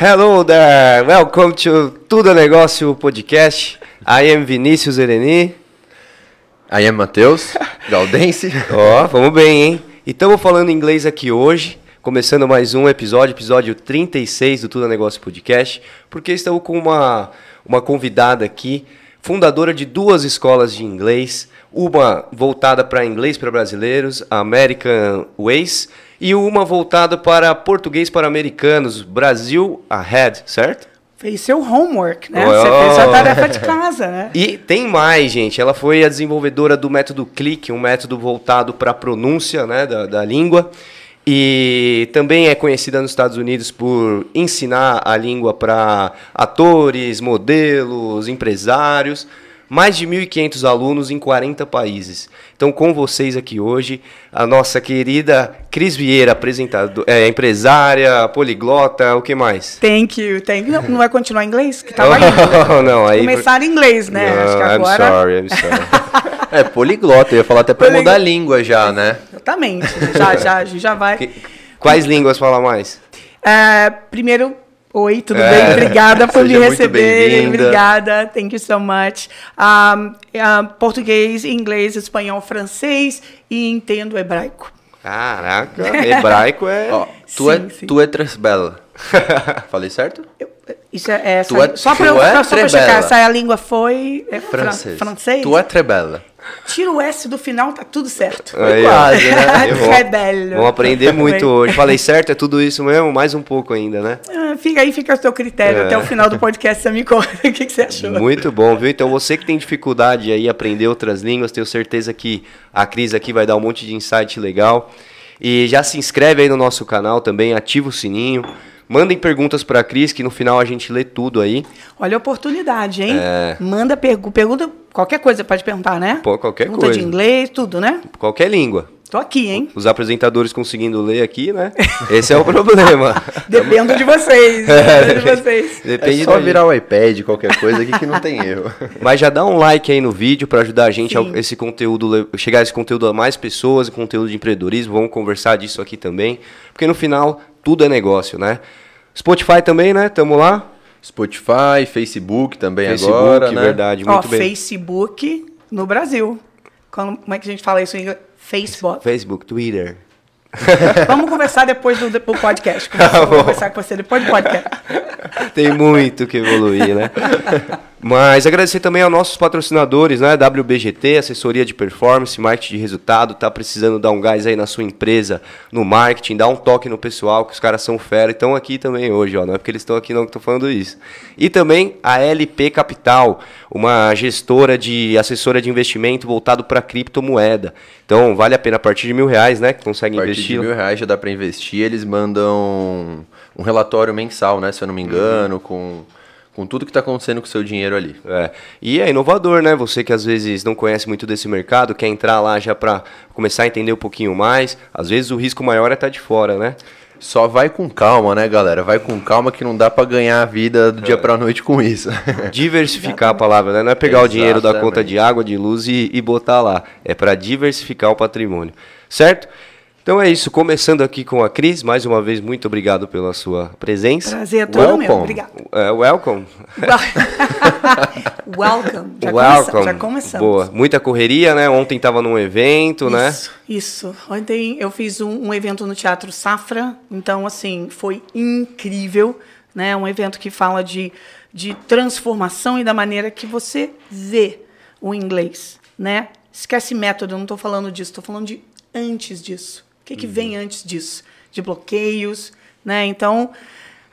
Hello there, welcome to Tudo Negócio Podcast. I am Vinícius Ereni. I am Matheus Galdense. Ó, vamos bem, hein? E estamos falando inglês aqui hoje, começando mais um episódio, episódio 36 do Tudo Negócio Podcast, porque estamos com uma, uma convidada aqui, fundadora de duas escolas de inglês, uma voltada para inglês para brasileiros, a American Ways, e uma voltada para português para americanos, Brasil Ahead, certo? Fez seu homework, né? Oh. Você fez sua tarefa de casa, né? E tem mais, gente. Ela foi a desenvolvedora do método Click, um método voltado para a pronúncia né, da, da língua. E também é conhecida nos Estados Unidos por ensinar a língua para atores, modelos, empresários mais de 1.500 alunos em 40 países. Então, com vocês aqui hoje, a nossa querida Cris Vieira, apresentadora, é, empresária, poliglota, o que mais? Thank you, thank you. Não, não vai continuar em inglês? Que tava Oh, não, aí... Começar em inglês, né? Não, Acho que agora... I'm sorry, I'm sorry. É, poliglota, eu ia falar até pra mudar a língua já, né? Exatamente. Já, já, a já vai. Que- Quais línguas fala mais? É, primeiro, oi, tudo É, bem? Obrigada por me bem-vinda. Obrigada, thank you so much. Um, um, português, inglês, espanhol, francês e entendo hebraico. Caraca, hebraico é... Ó, tu, é, Sim, sim. tu é tres bela. Falei certo? Eu- Isso é, é Tu é- só para eu, é só pra checar, essa língua foi é, fran- Francês. francês? Tu é trebela. Tira o S do final, tá tudo certo. Aí, ó. quase, né? Errou. Rebelde. Vamos aprender muito hoje. Falei certo? É tudo isso mesmo? Mais um pouco ainda, né? Ah, Fica aí, fica o seu critério. É. Até o final do podcast você me conta o que, que você achou. Muito bom, viu? Então você que tem dificuldade aí em aprender outras línguas, tenho certeza que a Cris aqui vai dar um monte de insight legal. E já se inscreve aí no nosso canal também, ativa o sininho. Mandem perguntas para a Cris, que no final a gente lê tudo aí. Olha a oportunidade, hein? É. Manda pergu pergunta, qualquer coisa pode perguntar, né? Pô, qualquer pergunta coisa. de inglês, tudo, né? Qualquer língua. Tô aqui, hein? Os apresentadores conseguindo ler aqui, né? Esse é o problema. Dependo de vocês. Dependo de vocês. Depende é só da virar o iPad, qualquer coisa aqui que não tem erro. Mas já dá um like aí no vídeo para ajudar a gente Sim. a esse conteúdo, chegar esse conteúdo a mais pessoas, conteúdo de empreendedorismo. Vamos conversar disso aqui também, porque no final tudo é negócio, né? Spotify também, né? Tamo lá. Spotify, Facebook também Facebook, agora, né? verdade, Ó, muito bem. Facebook no Brasil. Como, como é que a gente fala isso em inglês? Facebook. Facebook, Twitter. Vamos conversar depois do, do podcast. Tá Vou conversar com você depois do podcast. Tem muito que evoluir, né? Mas agradecer também aos nossos patrocinadores, né? WBGT, assessoria de performance, marketing de resultado. Tá precisando dar um gás aí na sua empresa, no marketing, dar um toque no pessoal, que os caras são fera e estão aqui também hoje, ó. Não é porque eles estão aqui não que tô falando isso. E também a LP Capital, uma gestora de assessora de investimento voltado para criptomoeda. Então vale a pena a partir de mil reais, né? Que consegue A partir investir. de mil reais já dá pra investir. Eles mandam um relatório mensal, né? Se eu não me engano, com, com tudo que tá acontecendo com o seu dinheiro ali. É. E é inovador, né? Você que às vezes não conhece muito desse mercado, quer entrar lá já para começar a entender um pouquinho mais. Às vezes o risco maior é estar de fora, né? Só vai com calma, né, galera? Vai com calma que não dá pra ganhar a vida do dia pra noite com isso. Diversificar a palavra, né? Não é pegar o dinheiro da Exatamente. conta de água, de luz e, e botar lá. É para diversificar o patrimônio. Certo? Então é isso. Começando aqui com a Cris. Mais uma vez, muito obrigado pela sua presença. Prazer é todo meu. Welcome. Obrigada. É, welcome. Welcome. Já, welcome. Começamos, já começamos. Boa. Muita correria, né? Ontem estava num evento, né? Isso, isso. Ontem eu fiz um, um evento no Teatro Safra, então, assim, foi incrível, né? Um evento que fala de, de transformação e da maneira que você vê o inglês, né? Esquece método, eu não estou falando disso, estou falando de antes disso. O que, que vem antes disso? De bloqueios, né? Então,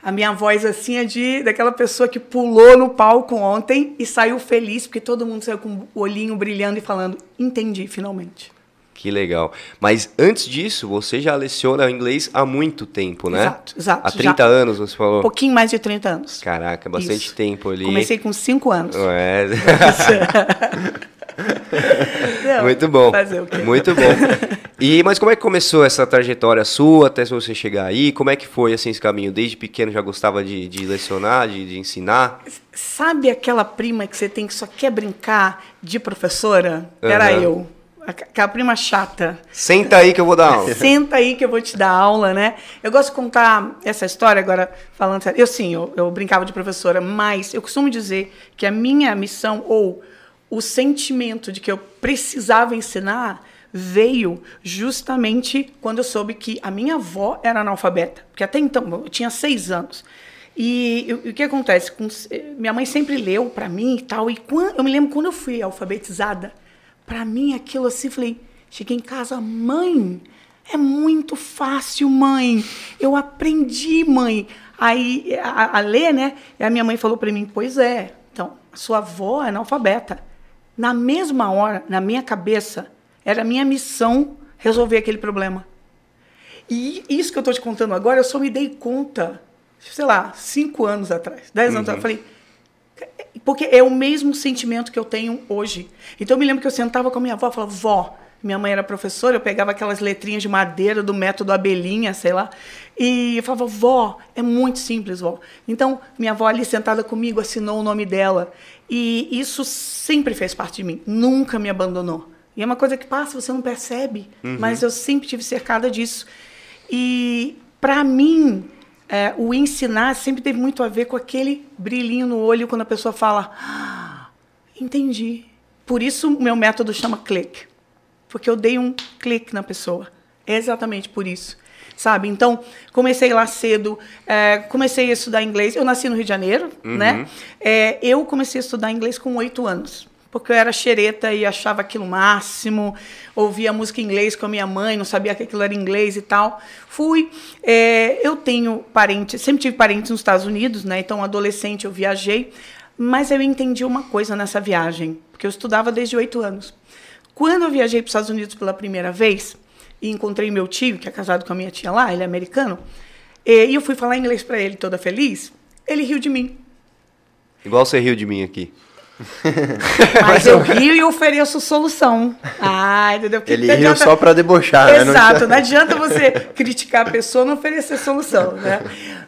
a minha voz assim é de daquela pessoa que pulou no palco ontem e saiu feliz, porque todo mundo saiu com o olhinho brilhando e falando, entendi finalmente. Que legal. Mas antes disso, você já leciona inglês há muito tempo, né? Exato, exato. Há 30 Já- anos, você falou. Um pouquinho mais de 30 anos. Caraca, bastante Isso. tempo ali. Comecei com 5 anos. É. Não, Muito bom. Fazer o quê? Muito bom. E, mas como é que começou essa trajetória sua até você chegar aí? Como é que foi assim, esse caminho? Desde pequeno já gostava de, de lecionar, de, de ensinar? Sabe aquela prima que você tem que só quer brincar de professora? Era Aham. eu. aquela prima chata. Senta aí que eu vou dar aula. Senta aí que eu vou te dar aula, né? Eu gosto de contar essa história agora, falando sério. Eu sim, eu, eu brincava de professora, mas eu costumo dizer que a minha missão ou o sentimento de que eu precisava ensinar veio justamente quando eu soube que a minha avó era analfabeta. Porque até então, eu tinha seis anos. E, o que acontece? Com, minha mãe sempre leu para mim e tal. E quando, eu me lembro quando eu fui alfabetizada, para mim aquilo assim, falei, cheguei em casa, mãe, é muito fácil, mãe. Eu aprendi, mãe. Aí a, a ler, né? E a minha mãe falou para mim, pois é. Então, sua avó é analfabeta. Na mesma hora, na minha cabeça, era minha missão resolver aquele problema. E isso que eu estou te contando agora, eu só me dei conta, sei lá, cinco anos atrás, dez anos atrás. Eu falei, porque é o mesmo sentimento que eu tenho hoje. Então eu me lembro que eu sentava com a minha avó e falava, vó, minha mãe era professora, eu pegava aquelas letrinhas de madeira do método abelhinha, sei lá, e eu falava, vó, é muito simples, vó. Então, minha avó ali sentada comigo assinou o nome dela. E isso sempre fez parte de mim, nunca me abandonou. E é uma coisa que passa, você não percebe, uhum. mas eu sempre tive cercada disso. E, para mim, é, o ensinar sempre teve muito a ver com aquele brilhinho no olho quando a pessoa fala: ah, entendi. Por isso, o meu método chama clique. Porque eu dei um clique na pessoa. É exatamente por isso. Sabe? Então, comecei lá cedo, é, comecei a estudar inglês. Eu nasci no Rio de Janeiro, uhum. né? É, eu comecei a estudar inglês com oito anos porque eu era xereta e achava aquilo máximo, ouvia música em inglês com a minha mãe, não sabia que aquilo era inglês e tal. Fui. É, eu tenho parentes, sempre tive parentes nos Estados Unidos, né? Então, adolescente, eu viajei, mas eu entendi uma coisa nessa viagem, porque eu estudava desde oito anos. Quando eu viajei para os Estados Unidos pela primeira vez e encontrei meu tio, que é casado com a minha tia lá, ele é americano, e eu fui falar inglês para ele, toda feliz, ele riu de mim. Igual você riu de mim aqui. Mas eu rio e ofereço solução. Ah, entendeu? Porque Ele riu só para debochar, Exato, né? Exato, não adianta você criticar a pessoa não oferecer solução, né?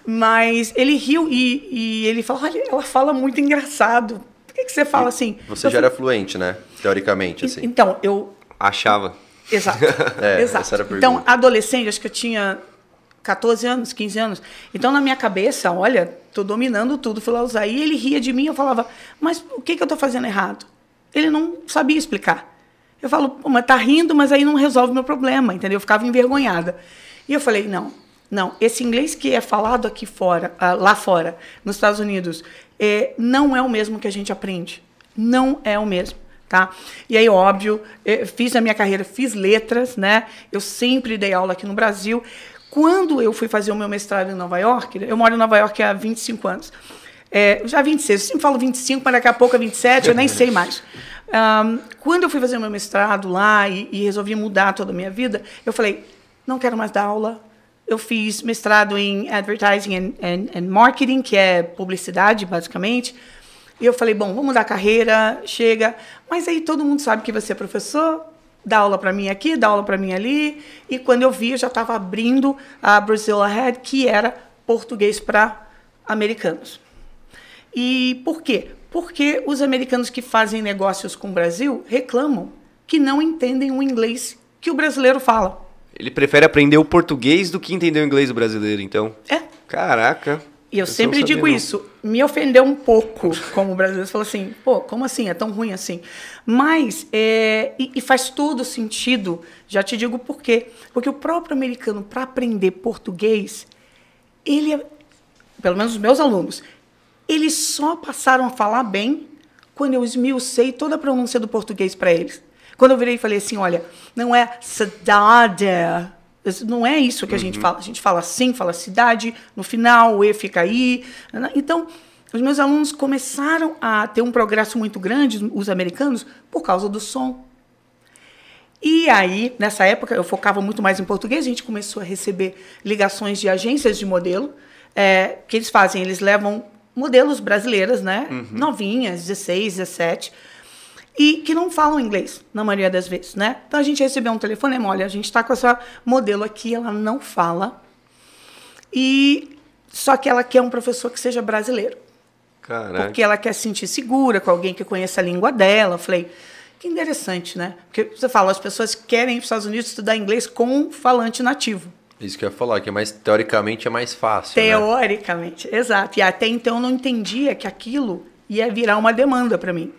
Mas ele riu e, e ele falou, olha, ela fala muito engraçado. Por que, que você fala assim? Você eu já era fluente, né? Teoricamente, assim. Então, eu... Achava. Exato, é, exato. Então, adolescente, acho que eu tinha 14 anos, 15 anos. Então, na minha cabeça, olha, estou dominando tudo, fui lá usar. E ele ria de mim, eu falava, mas o que, que eu estou fazendo errado? Ele não sabia explicar. Eu falo, Pô, mas tá rindo, mas aí não resolve meu problema, entendeu? Eu ficava envergonhada. E eu falei, não, não, esse inglês que é falado aqui fora, ah, lá fora, nos Estados Unidos, é, não é o mesmo que a gente aprende. Não é o mesmo. Tá? E aí, óbvio, é, fiz a minha carreira, fiz letras, né? Eu sempre dei aula aqui no Brasil. Quando eu fui fazer o meu mestrado em Nova York, eu moro em Nova York há 25 anos. É, já 26, eu sempre falo 25, mas daqui a pouco é 27, eu nem sei mais. Um, quando eu fui fazer o meu mestrado lá e, e, resolvi mudar toda a minha vida, eu falei, não quero mais dar aula. Eu fiz mestrado em Advertising and, and, and Marketing, que é publicidade, basicamente. E eu falei, bom, vamos mudar a carreira, chega. Mas aí todo mundo sabe que você é professor, dá aula para mim aqui, dá aula para mim ali. E quando eu vi, eu já estava abrindo a Brazil Ahead, que era português para americanos. E por quê? Porque os americanos que fazem negócios com o Brasil reclamam que não entendem o inglês que o brasileiro fala. Ele prefere aprender o português do que entender o inglês do brasileiro, então. É. Caraca. E eu, eu sempre digo não. isso. Me ofendeu um pouco como brasileiro. Você falou assim, pô, como assim? É tão ruim assim? Mas, é, e, e, faz todo sentido. Já te digo por quê. Porque o próprio americano, para aprender português, ele, é, pelo menos os meus alunos, eles só passaram a falar bem quando eu esmiucei toda a pronúncia do português para eles. Quando eu virei e falei assim, olha, não é cidade, não é isso que a gente uhum. fala. A gente fala assim, fala cidade, no final o E fica aí. Né? Então, os meus alunos começaram a ter um progresso muito grande, os americanos, por causa do som. E aí, nessa época, eu focava muito mais em português, a gente começou a receber ligações de agências de modelo, é, que eles fazem, eles levam modelos brasileiras, né? Uhum. Novinhas, 16, 17 e que não falam inglês, na maioria das vezes, né? Então a gente recebeu um telefonema, olha, a gente está com essa modelo aqui, ela não fala, e só que ela quer um professor que seja brasileiro. Caraca. Porque ela quer se sentir segura com alguém que conheça a língua dela. Eu falei, Que interessante, né? Porque você fala, as pessoas querem ir para os Estados Unidos estudar inglês com um falante nativo. Isso que eu ia falar, que é mais, teoricamente é mais fácil. né? Teoricamente, exato. E até então eu não entendia que aquilo ia virar uma demanda para mim.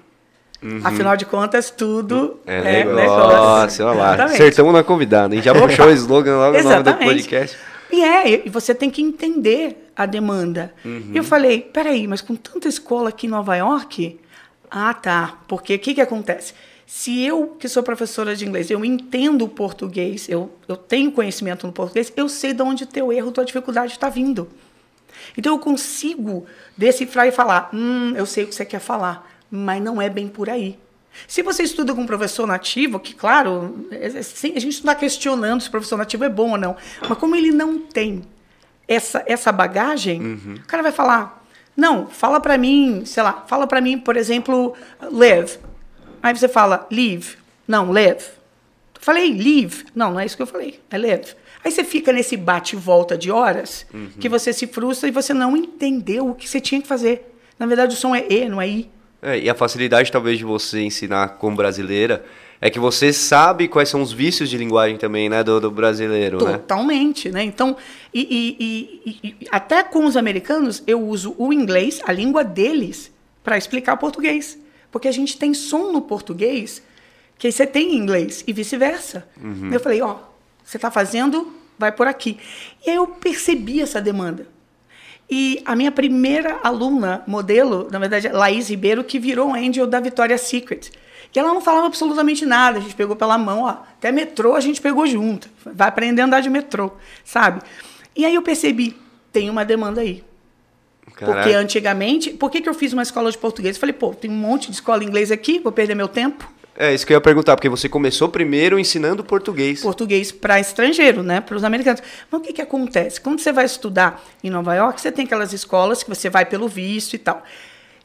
Afinal de contas, tudo É, é, negócio, negócio. olha lá. Exatamente. Acertamos na convidada, hein? Já puxou o slogan logo no nome do podcast. E é, e você tem que entender a demanda. Uhum. E eu falei, peraí, mas com tanta escola aqui em Nova York, ah, tá. Porque o que, que acontece? Se eu, que sou professora de inglês, eu entendo o português, eu, eu tenho conhecimento no português, eu sei de onde teu erro, tua dificuldade está vindo. Então eu consigo decifrar e falar, hum, eu sei o que você quer falar, mas não é bem por aí. Se você estuda com um professor nativo, que claro, é- é- a gente não está questionando se o professor nativo é bom ou não, mas como ele não tem essa, essa bagagem, o cara vai falar, não, fala para mim, sei lá, fala para mim, por exemplo, live. Aí você fala, live. Não, live. Falei live. Não, não é isso que eu falei. É live. Aí você fica nesse bate e volta de horas que você se frustra e você não entendeu o que você tinha que fazer. Na verdade, o som é E, não é I. É, e a facilidade, talvez, de você ensinar como brasileira é que você sabe quais são os vícios de linguagem também, né, do, do brasileiro, né? Totalmente, né? Então, e, e- e- e- até com os americanos, eu uso o inglês, a língua deles, para explicar o português. Porque a gente tem som no português que você tem em inglês e vice-versa. Eu falei, ó, você está fazendo, vai por aqui. E aí eu percebi essa demanda. E a minha primeira aluna, modelo, na verdade, é Laís Ribeiro, que virou angel da Victoria's Secret. E ela não falava absolutamente nada, a gente pegou pela mão, ó, até metrô a gente pegou junto. Vai aprender a andar de metrô, sabe? E aí eu percebi, tem uma demanda aí. Porque Caraca. antigamente, por que, que eu fiz uma escola de português? Eu falei, pô, tem um monte de escola de inglês aqui, vou perder meu tempo. É, isso que eu ia perguntar, porque você começou primeiro ensinando português. português para estrangeiro, né, para os americanos. Mas o que, que acontece? Quando você vai estudar em Nova York, você tem aquelas escolas que você vai pelo visto e tal.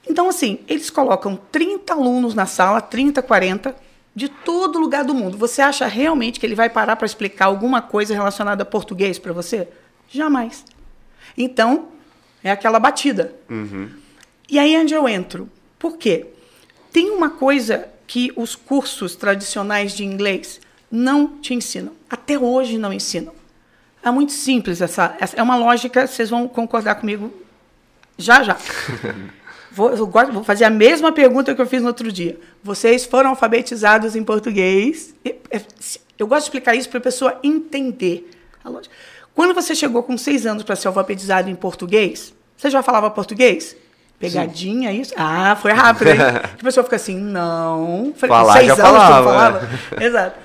Então, assim, eles colocam 30 alunos na sala, 30, 40, de todo lugar do mundo. Você acha realmente que ele vai parar para explicar alguma coisa relacionada a português para você? Jamais. Então, é aquela batida. E aí é onde eu entro. Por quê? Tem uma coisa que os cursos tradicionais de inglês não te ensinam. Até hoje não ensinam. É muito simples essa, essa é uma lógica, vocês vão concordar comigo já já. Vou, eu gosto- vou fazer a mesma pergunta que eu fiz no outro dia. Vocês foram alfabetizados em português? É, Eu gosto de explicar isso para a pessoa entender. Quando você chegou com seis anos para ser alfabetizado em português, você já falava português? Pegadinha, isso? Ah, foi rápido, hein? a pessoa fica assim, não. Falei, Falar, com seis já anos você não falava. falava? Exato.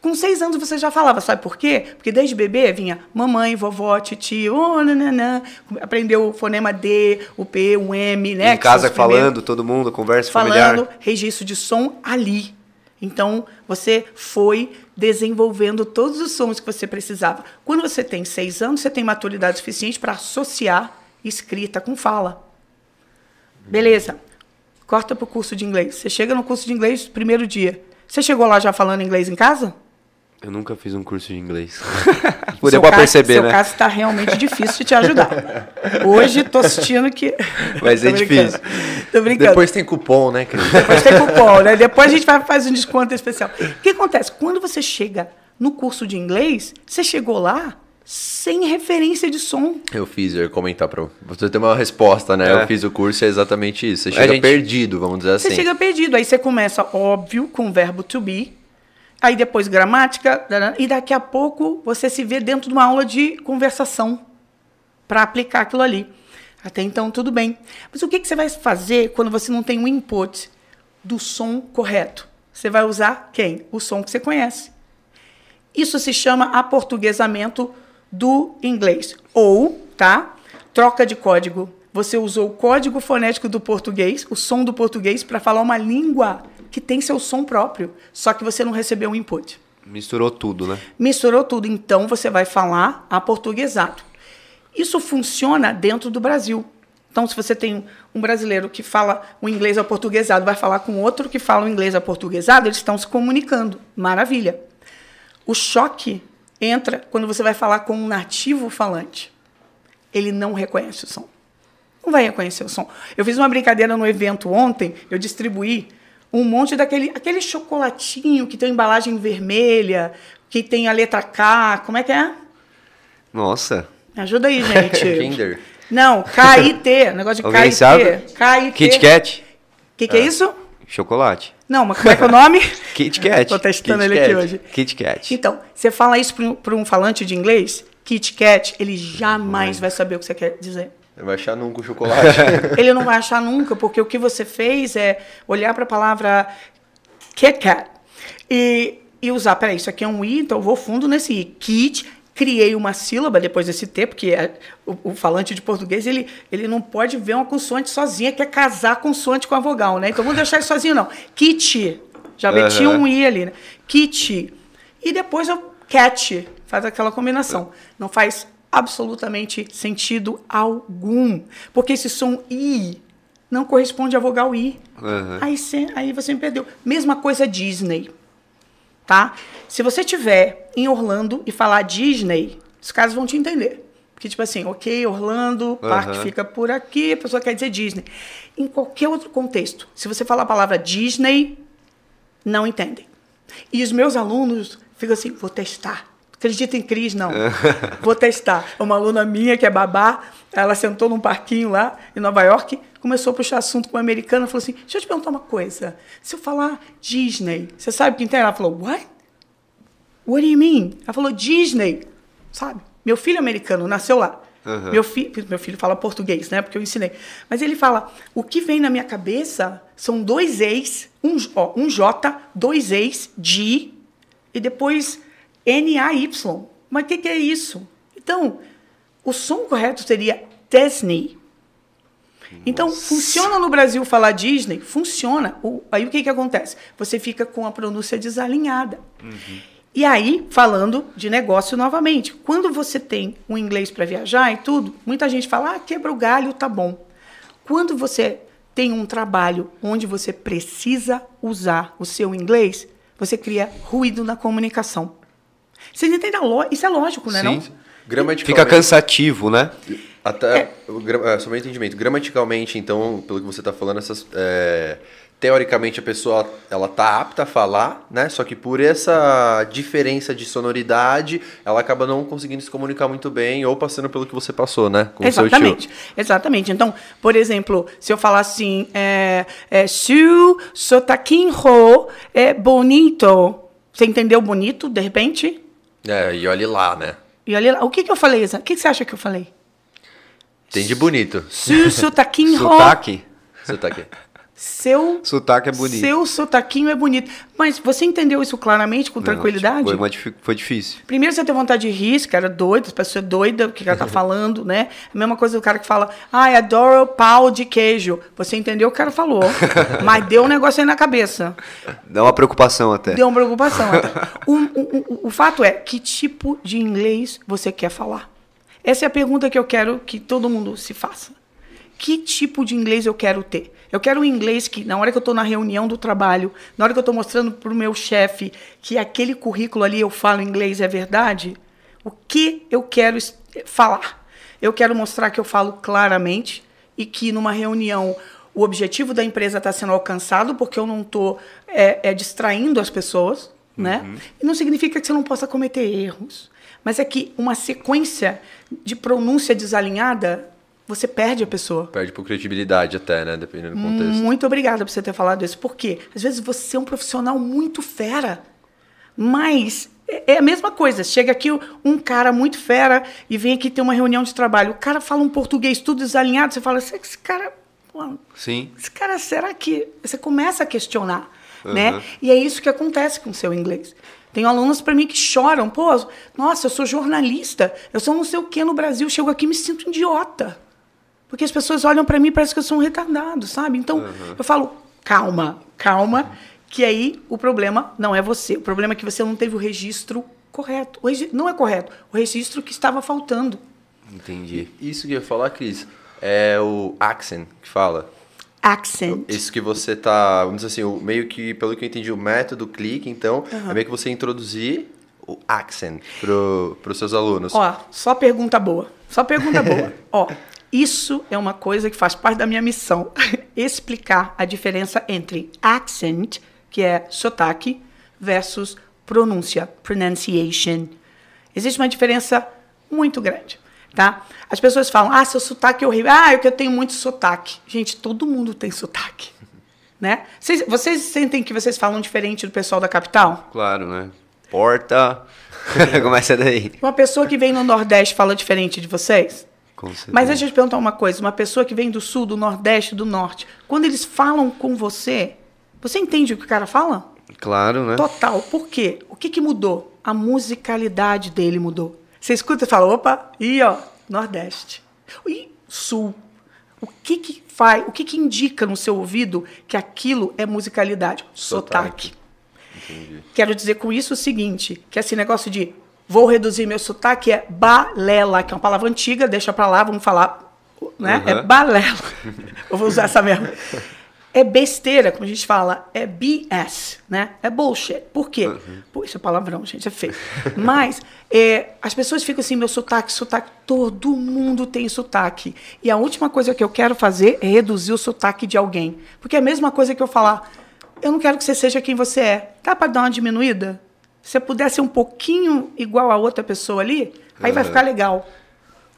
Com seis anos você já falava, sabe por quê? Porque desde bebê vinha mamãe, vovó, titio, oh, nananã, aprendeu o fonema D, o P, o M, né? em casa falando, todo mundo, conversa falando familiar. registro de som ali. Então, você foi desenvolvendo todos os sons que você precisava. Quando você tem seis anos, você tem maturidade suficiente para associar escrita com fala. Beleza. Corta para o curso de inglês. Você chega no curso de inglês, primeiro dia. Você chegou lá já falando inglês em casa? Eu nunca fiz um curso de inglês. Seu Deu pra perceber, seu né? caso está realmente difícil de te ajudar. Hoje estou assistindo que. Mas é Tô difícil. Tô brincando. Depois tem cupom, né, Cris? Depois tem cupom, né? Depois a gente vai fazer um desconto especial. O que acontece? Quando você chega no curso de inglês, você chegou lá sem referência de som. Eu fiz, eu ia comentar pra você ter uma resposta, né? É. Eu fiz o curso e é exatamente isso. Você chega gente- perdido, vamos dizer assim. Você chega perdido. Aí você começa, óbvio, com o verbo to be. Aí depois gramática. E daqui a pouco você se vê dentro de uma aula de conversação para aplicar aquilo ali. Até então, tudo bem. Mas o que, que você vai fazer quando você não tem o input do som correto? Você vai usar quem? O som que você conhece. Isso se chama aportuguesamento do inglês. Ou, tá? Troca de código. Você usou o código fonético do português, o som do português, para falar uma língua que tem seu som próprio, só que você não recebeu o input. Misturou tudo, né? Misturou tudo, então você vai falar aportuguesado. Isso funciona dentro do Brasil. Então, se você tem um brasileiro que fala o inglês aportuguesado, vai falar com outro que fala o inglês aportuguesado, eles estão se comunicando. Maravilha. O choque entra quando você vai falar com um nativo falante. Ele não reconhece o som. Não vai reconhecer o som. Eu fiz uma brincadeira no evento ontem, eu distribuí um monte daquele aquele chocolatinho que tem embalagem vermelha, que tem a letra K. Como é que é? Nossa. Ajuda aí, gente. Kinder. Não, KIT. Negócio de KIT. KIT. Kit Kat? O que, que é isso? Chocolate. Não, mas como é que é o nome? Kit Kat. Tô testando Kit ele aqui hoje. Kit Kat. Então, você fala isso para um, um falante de inglês, Kit Kat, ele jamais vai saber o que você quer dizer. Ele vai achar nunca o chocolate. Ele não vai achar nunca, porque o que você fez é olhar para a palavra Kit Kat e, e usar, peraí, isso aqui é um I, então eu vou fundo nesse I. Kit, criei uma sílaba depois desse T, porque é- o, o falante de português, ele, ele não pode ver uma consoante sozinha, quer casar a consoante com a vogal, né? Então vamos deixar ele sozinho, não. Kit, já meti um I ali, né? Kit. E depois eu cat, faz aquela combinação. Não faz absolutamente sentido algum, porque esse som I não corresponde à vogal I. Aham. Aí, cê- aí você me perdeu. Mesma coisa Disney, tá? Se você tiver em Orlando e falar Disney, os caras vão te entender. Porque, tipo assim, ok, Orlando, parque fica por aqui, a pessoa quer dizer Disney. Em qualquer outro contexto, se você falar a palavra Disney, não entendem. E os meus alunos ficam assim, vou testar. Acredita em Cris, não. vou testar. Uma aluna minha, que é babá, ela sentou num parquinho lá em Nova York, começou a puxar assunto com uma americana, falou assim, deixa eu te perguntar uma coisa. Se eu falar Disney, você sabe quem tem? Ela falou, what? What do you mean? Ela falou, Disney. Sabe? Meu filho é americano, nasceu lá. Aham. Meu, fi meu filho fala português, né? Porque eu ensinei. Mas ele fala: o que vem na minha cabeça são dois ex, um, ó, um J, dois ex, D, e depois N-A-Y. Mas o que, que é isso? Então, o som correto seria Disney. Então, funciona no Brasil falar Disney? Funciona. O- aí o que, que acontece? Você fica com a pronúncia desalinhada. E aí, falando de negócio novamente, quando você tem um inglês para viajar e tudo, muita gente fala, ah, quebra o galho, tá bom. Quando você tem um trabalho onde você precisa usar o seu inglês, você cria ruído na comunicação. Vocês entendem Isso é lógico, né? Não? Gramaticalmente. Fica cansativo, né? Até, gra- é, só meu entendimento. Gramaticalmente, então, pelo que você está falando, essas, é, teoricamente a pessoa ela tá apta a falar, né? Só que por essa diferença de sonoridade, ela acaba não conseguindo se comunicar muito bem ou passando pelo que você passou, né? Com o seu Exatamente, tio. exatamente. Então, por exemplo, se eu falar assim, é, é, seu sotaquinho é bonito, você entendeu bonito, de repente? É, e olhe lá, né? E olha lá, o que, que eu falei, Isa? O que, que você acha que eu falei? Entendi bonito. Seu sotaquinho, Sotaque. Você aqui. Seu, Sotaque é bonito. seu sotaquinho é bonito. Mas você entendeu isso claramente, com Não, tranquilidade? Foi, uma difi- foi difícil. Primeiro você tem vontade de rir, esse cara é doido, essa pessoa é doida, o que ela tá falando, né? A mesma coisa do cara que fala, ai, adoro pau de queijo. Você entendeu o que o cara falou, mas deu um negócio aí na cabeça. Dá uma preocupação até. Deu uma preocupação. até. O, o- o- o fato é, que tipo de inglês você quer falar? Essa é a pergunta que eu quero que todo mundo se faça. Que tipo de inglês eu quero ter? Eu quero um inglês que, na hora que eu estou na reunião do trabalho, na hora que eu estou mostrando para o meu chefe que aquele currículo ali eu falo inglês é verdade, o que eu quero falar? Eu quero mostrar que eu falo claramente e que numa reunião o objetivo da empresa está sendo alcançado porque eu não estou é, é, distraindo as pessoas, né? E não significa que você não possa cometer erros, mas é que uma sequência de pronúncia desalinhada você perde a pessoa. Perde por credibilidade até, né? Dependendo do contexto. Muito obrigada por você ter falado isso. Por quê? Às vezes você é um profissional muito fera, mas é é a mesma coisa. Chega aqui um cara muito fera e vem aqui ter uma reunião de trabalho. O cara fala um português tudo desalinhado. Você fala, "Esse- esse cara, pô, Sim. esse cara, será que. Você começa a questionar, Uhum. né? E é isso que acontece com o seu inglês. Tem alunos para mim que choram, pô, nossa, eu sou jornalista, eu sou não sei o que no Brasil, chego aqui e me sinto idiota. Porque as pessoas olham para mim e parece que eu sou um retardado, sabe? Então, eu falo, calma, calma, que aí o problema não é você. O problema é que você não teve o registro correto. O regi- não é correto, o registro que estava faltando. Entendi. Isso que eu ia falar, Cris, é o accent que fala. Accent. Isso que você tá, vamos dizer assim, o, meio que, pelo que eu entendi, o método clique, então, é meio que você introduzir o accent pro, pros seus alunos. Ó, só pergunta boa. Só pergunta boa. Ó, Isso é uma coisa que faz parte da minha missão, explicar a diferença entre accent, que é sotaque, versus pronúncia, pronunciation. Existe uma diferença muito grande, tá? As pessoas falam, ah, seu sotaque é horrível. Ah, eu tenho muito sotaque. Gente, todo mundo tem sotaque, né? Vocês, vocês sentem que vocês falam diferente do pessoal da capital? Claro, né? Porta. Começa daí. Uma pessoa que vem no Nordeste fala diferente de vocês? Mas deixa eu te perguntar uma coisa: uma pessoa que vem do Sul, do Nordeste, do Norte, quando eles falam com você, você entende o que o cara fala? Claro, né? Total. Por quê? O que, que mudou? A musicalidade dele mudou. Você escuta e fala, opa, e ó, Nordeste. E Sul. O que que faz, o que que indica no seu ouvido que aquilo é musicalidade? Sotaque. Sotaque. Quero dizer com isso o seguinte, que esse negócio de vou reduzir meu sotaque é balela, que é uma palavra antiga, deixa pra lá, vamos falar, né? Uhum. É balela. Eu vou usar essa mesmo é besteira, como a gente fala, é BS, né? É bullshit. Por quê? Uhum. Pô, isso é palavrão, gente, é feio. Mas é, as pessoas ficam assim, meu sotaque, sotaque, todo mundo tem sotaque. E a última coisa que eu quero fazer é reduzir o sotaque de alguém. Porque é a mesma coisa que eu falar, eu não quero que você seja quem você é. Dá para dar uma diminuída? Se você puder ser um pouquinho igual a outra pessoa ali, aí uhum. vai ficar legal.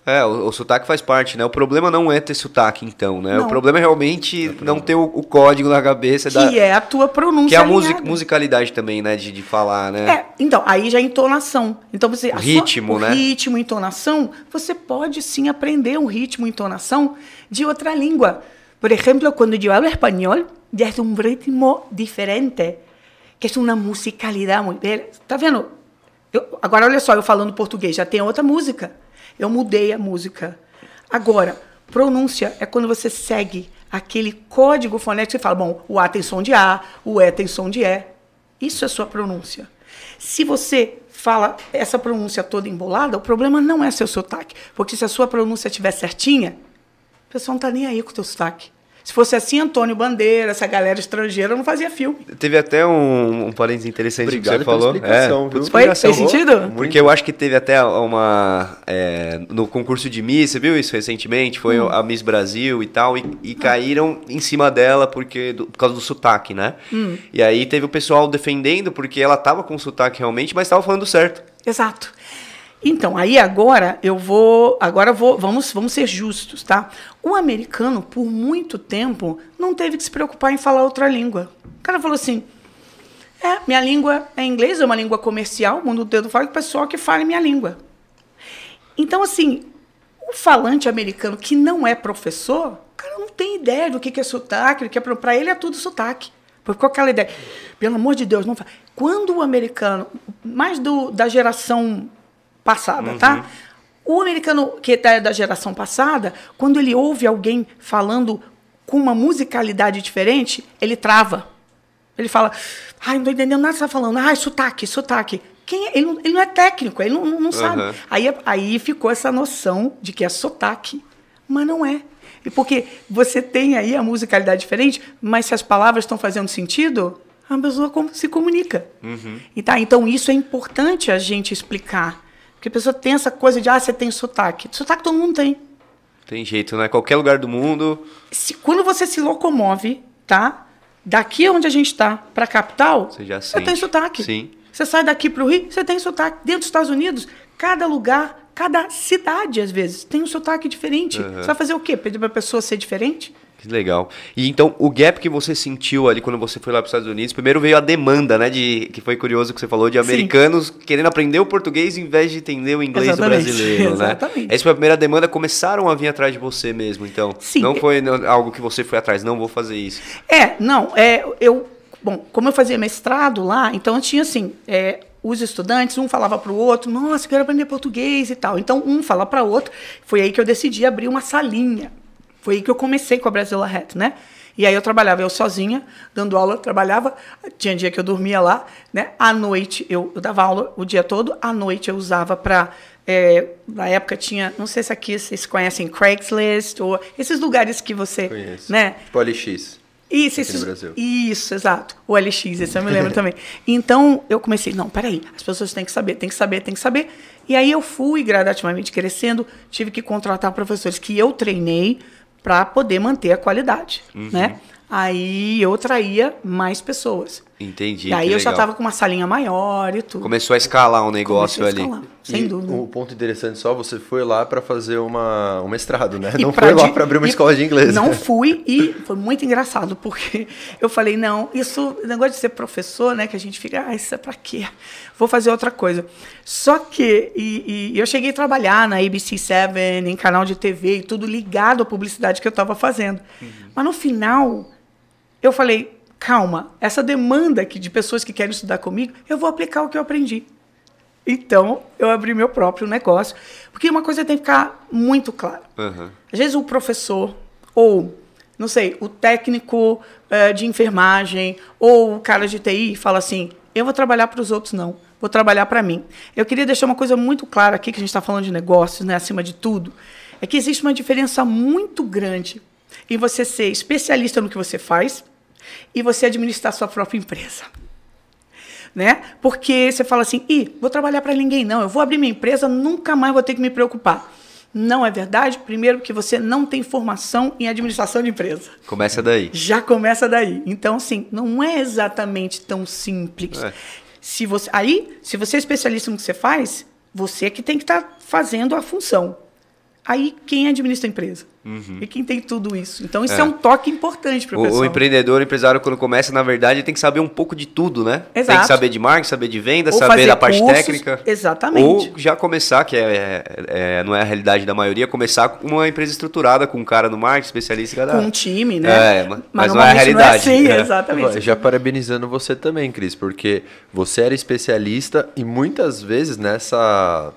É, o, o, sotaque faz parte, né? O problema não é ter sotaque, então, né? Não. O problema é realmente não ter o, o código na cabeça. Que da... é a tua pronúncia. Que é a music, musicalidade também, né? De, de falar, né? É, então, aí já é entonação. Então, você. O ritmo, sua, né? O ritmo, entonação, você pode sim aprender um ritmo, entonação de outra língua. Por exemplo, quando eu falo espanhol, já é um ritmo diferente, que é uma musicalidade muito. Tá vendo? Eu, agora, olha só, eu falando português, já tem outra música. Eu mudei a música. Agora, pronúncia é quando você segue aquele código fonético e fala, bom, o A tem som de A, o E tem som de E. Isso é sua pronúncia. Se você fala essa pronúncia toda embolada, o problema não é seu sotaque. Porque se a sua pronúncia estiver certinha, o pessoal não está nem aí com o teu sotaque. Se fosse assim, Antônio Bandeira, essa galera estrangeira, não fazia filme. Teve até um, um parênteses interessante Obrigado que você falou. Explicação, é, Foi? Fez sentido? Porque eu acho que teve até uma. É, no concurso de Miss, você viu isso recentemente? Foi hum. a Miss Brasil e tal, e, e caíram em cima dela porque, do, por causa do sotaque, né? Hum. E aí teve o pessoal defendendo porque ela tava com sotaque realmente, mas estava falando certo. Exato. Então, aí agora eu vou, agora vou, vamos, vamos ser justos, tá? O americano, por muito tempo, não teve que se preocupar em falar outra língua. O cara falou assim: é, minha língua é inglês, é uma língua comercial, o mundo todo fala o pessoal que fale minha língua. Então, assim, o falante americano que não é professor, o cara não tem ideia do que é sotaque, que é para ele é tudo sotaque. Porque aquela ideia, pelo amor de Deus, não fala. Quando o americano, mais do, da geração passada, tá? uhum. tá? O americano que é da geração passada, quando ele ouve alguém falando com uma musicalidade diferente, ele trava. Ele fala, ai, não estou entendendo nada que você está falando. Ai, sotaque, sotaque. Quem é? ele, não, ele não é técnico, ele não, não sabe. Aí, aí ficou essa noção de que é sotaque, mas não é. E porque você tem aí a musicalidade diferente, mas se as palavras estão fazendo sentido, a pessoa se comunica. Uhum. E tá, então isso é importante a gente explicar. Porque a pessoa tem essa coisa de, ah, você tem sotaque. Sotaque todo mundo tem. Tem jeito, né? Qualquer lugar do mundo. Se, quando você se locomove, tá? Daqui onde a gente está para a capital, você já você tem sotaque. Sim. Você sai daqui para o Rio, você tem sotaque. Dentro dos Estados Unidos, cada lugar, cada cidade, às vezes, tem um sotaque diferente. Uhum. Você vai fazer o quê? Pedir para a pessoa ser diferente? Que legal. E então, o gap que você sentiu ali quando você foi lá para os Estados Unidos, primeiro veio a demanda, né? De, que foi curioso que você falou, de americanos Sim. querendo aprender o português em vez de entender o inglês Exatamente. do brasileiro, né? Exatamente. Essa foi a primeira demanda, começaram a vir atrás de você mesmo, então. Sim. Não foi algo que você foi atrás, não vou fazer isso. É, não, é, eu. Bom, como eu fazia mestrado lá, então eu tinha assim. É, os estudantes, um falava para o outro, nossa, quero aprender português e tal. Então, um fala para o outro. Foi aí que eu decidi abrir uma salinha foi aí que eu comecei com a Brasil Hat, né? E aí eu trabalhava eu sozinha, dando aula, trabalhava, tinha dia que eu dormia lá, né? À noite eu, eu dava aula o dia todo, à noite eu usava para é, na época tinha, não sei se aqui vocês conhecem Craigslist ou esses lugares que você, Conheço. né? Tipo LX. Isso, aqui isso, Brasil. isso, exato. O LX, esse eu me lembro também. Então, eu comecei, não, peraí, as pessoas têm que saber, têm que saber, têm que saber. E aí eu fui gradativamente crescendo, tive que contratar professores que eu treinei para poder manter a qualidade, Uhum. né? Aí eu atraía mais pessoas. Entendi. e aí eu já legal. estava com uma salinha maior e tudo. Começou a escalar um negócio Comecei a ali. escalar, sem E dúvida. Um ponto interessante só, você foi lá para fazer uma, um mestrado, né? E não pra foi lá di- para abrir uma e escola de inglês. Não fui e foi muito engraçado, porque eu falei, não, isso, o negócio de ser professor, né, que a gente fica, ah, isso é pra quê? Vou fazer outra coisa. Só que, e, e eu cheguei a trabalhar na ABC7, em canal de TV e tudo ligado à publicidade que eu estava fazendo. Mas no final, eu falei, calma, essa demanda aqui de pessoas que querem estudar comigo, eu vou aplicar o que eu aprendi. Então, eu abri meu próprio negócio. Porque uma coisa tem que ficar muito clara. Aham. Às vezes o professor, ou, não sei, o técnico eh, de enfermagem, ou o cara de TI fala assim: eu vou trabalhar para os outros, não. Vou trabalhar para mim. Eu queria deixar uma coisa muito clara aqui, que a gente está falando de negócios, né, acima de tudo, é que existe uma diferença muito grande em você ser especialista no que você faz e você administrar sua própria empresa né? Porque você fala assim, ih, vou trabalhar para ninguém não, eu vou abrir minha empresa, nunca mais vou ter que me preocupar. Não é verdade? Primeiro que você não tem formação em administração de empresa. Começa daí. Já começa daí. Então, assim, não é exatamente tão simples. É. Se você, aí, se você é especialista no que você faz, você é que tem que estar fazendo a função. Aí, quem administra a empresa? E quem tem tudo isso? Então, isso é, É. um toque importante para o pessoal. o empreendedor, o empresário, quando começa, na verdade, tem que saber um pouco de tudo, né? Tem Exato. que saber de marketing, saber de venda, Ou saber da parte cursos, técnica. exatamente. Ou já começar, que é, é- não é a realidade da maioria, começar com uma empresa estruturada, com um cara no marketing, especialista em cada Com um time, né? É, mas- mas não é a normalmente realidade. Não é assim, É. exatamente. Já parabenizando você também, Cris, porque você era especialista e muitas vezes nessa,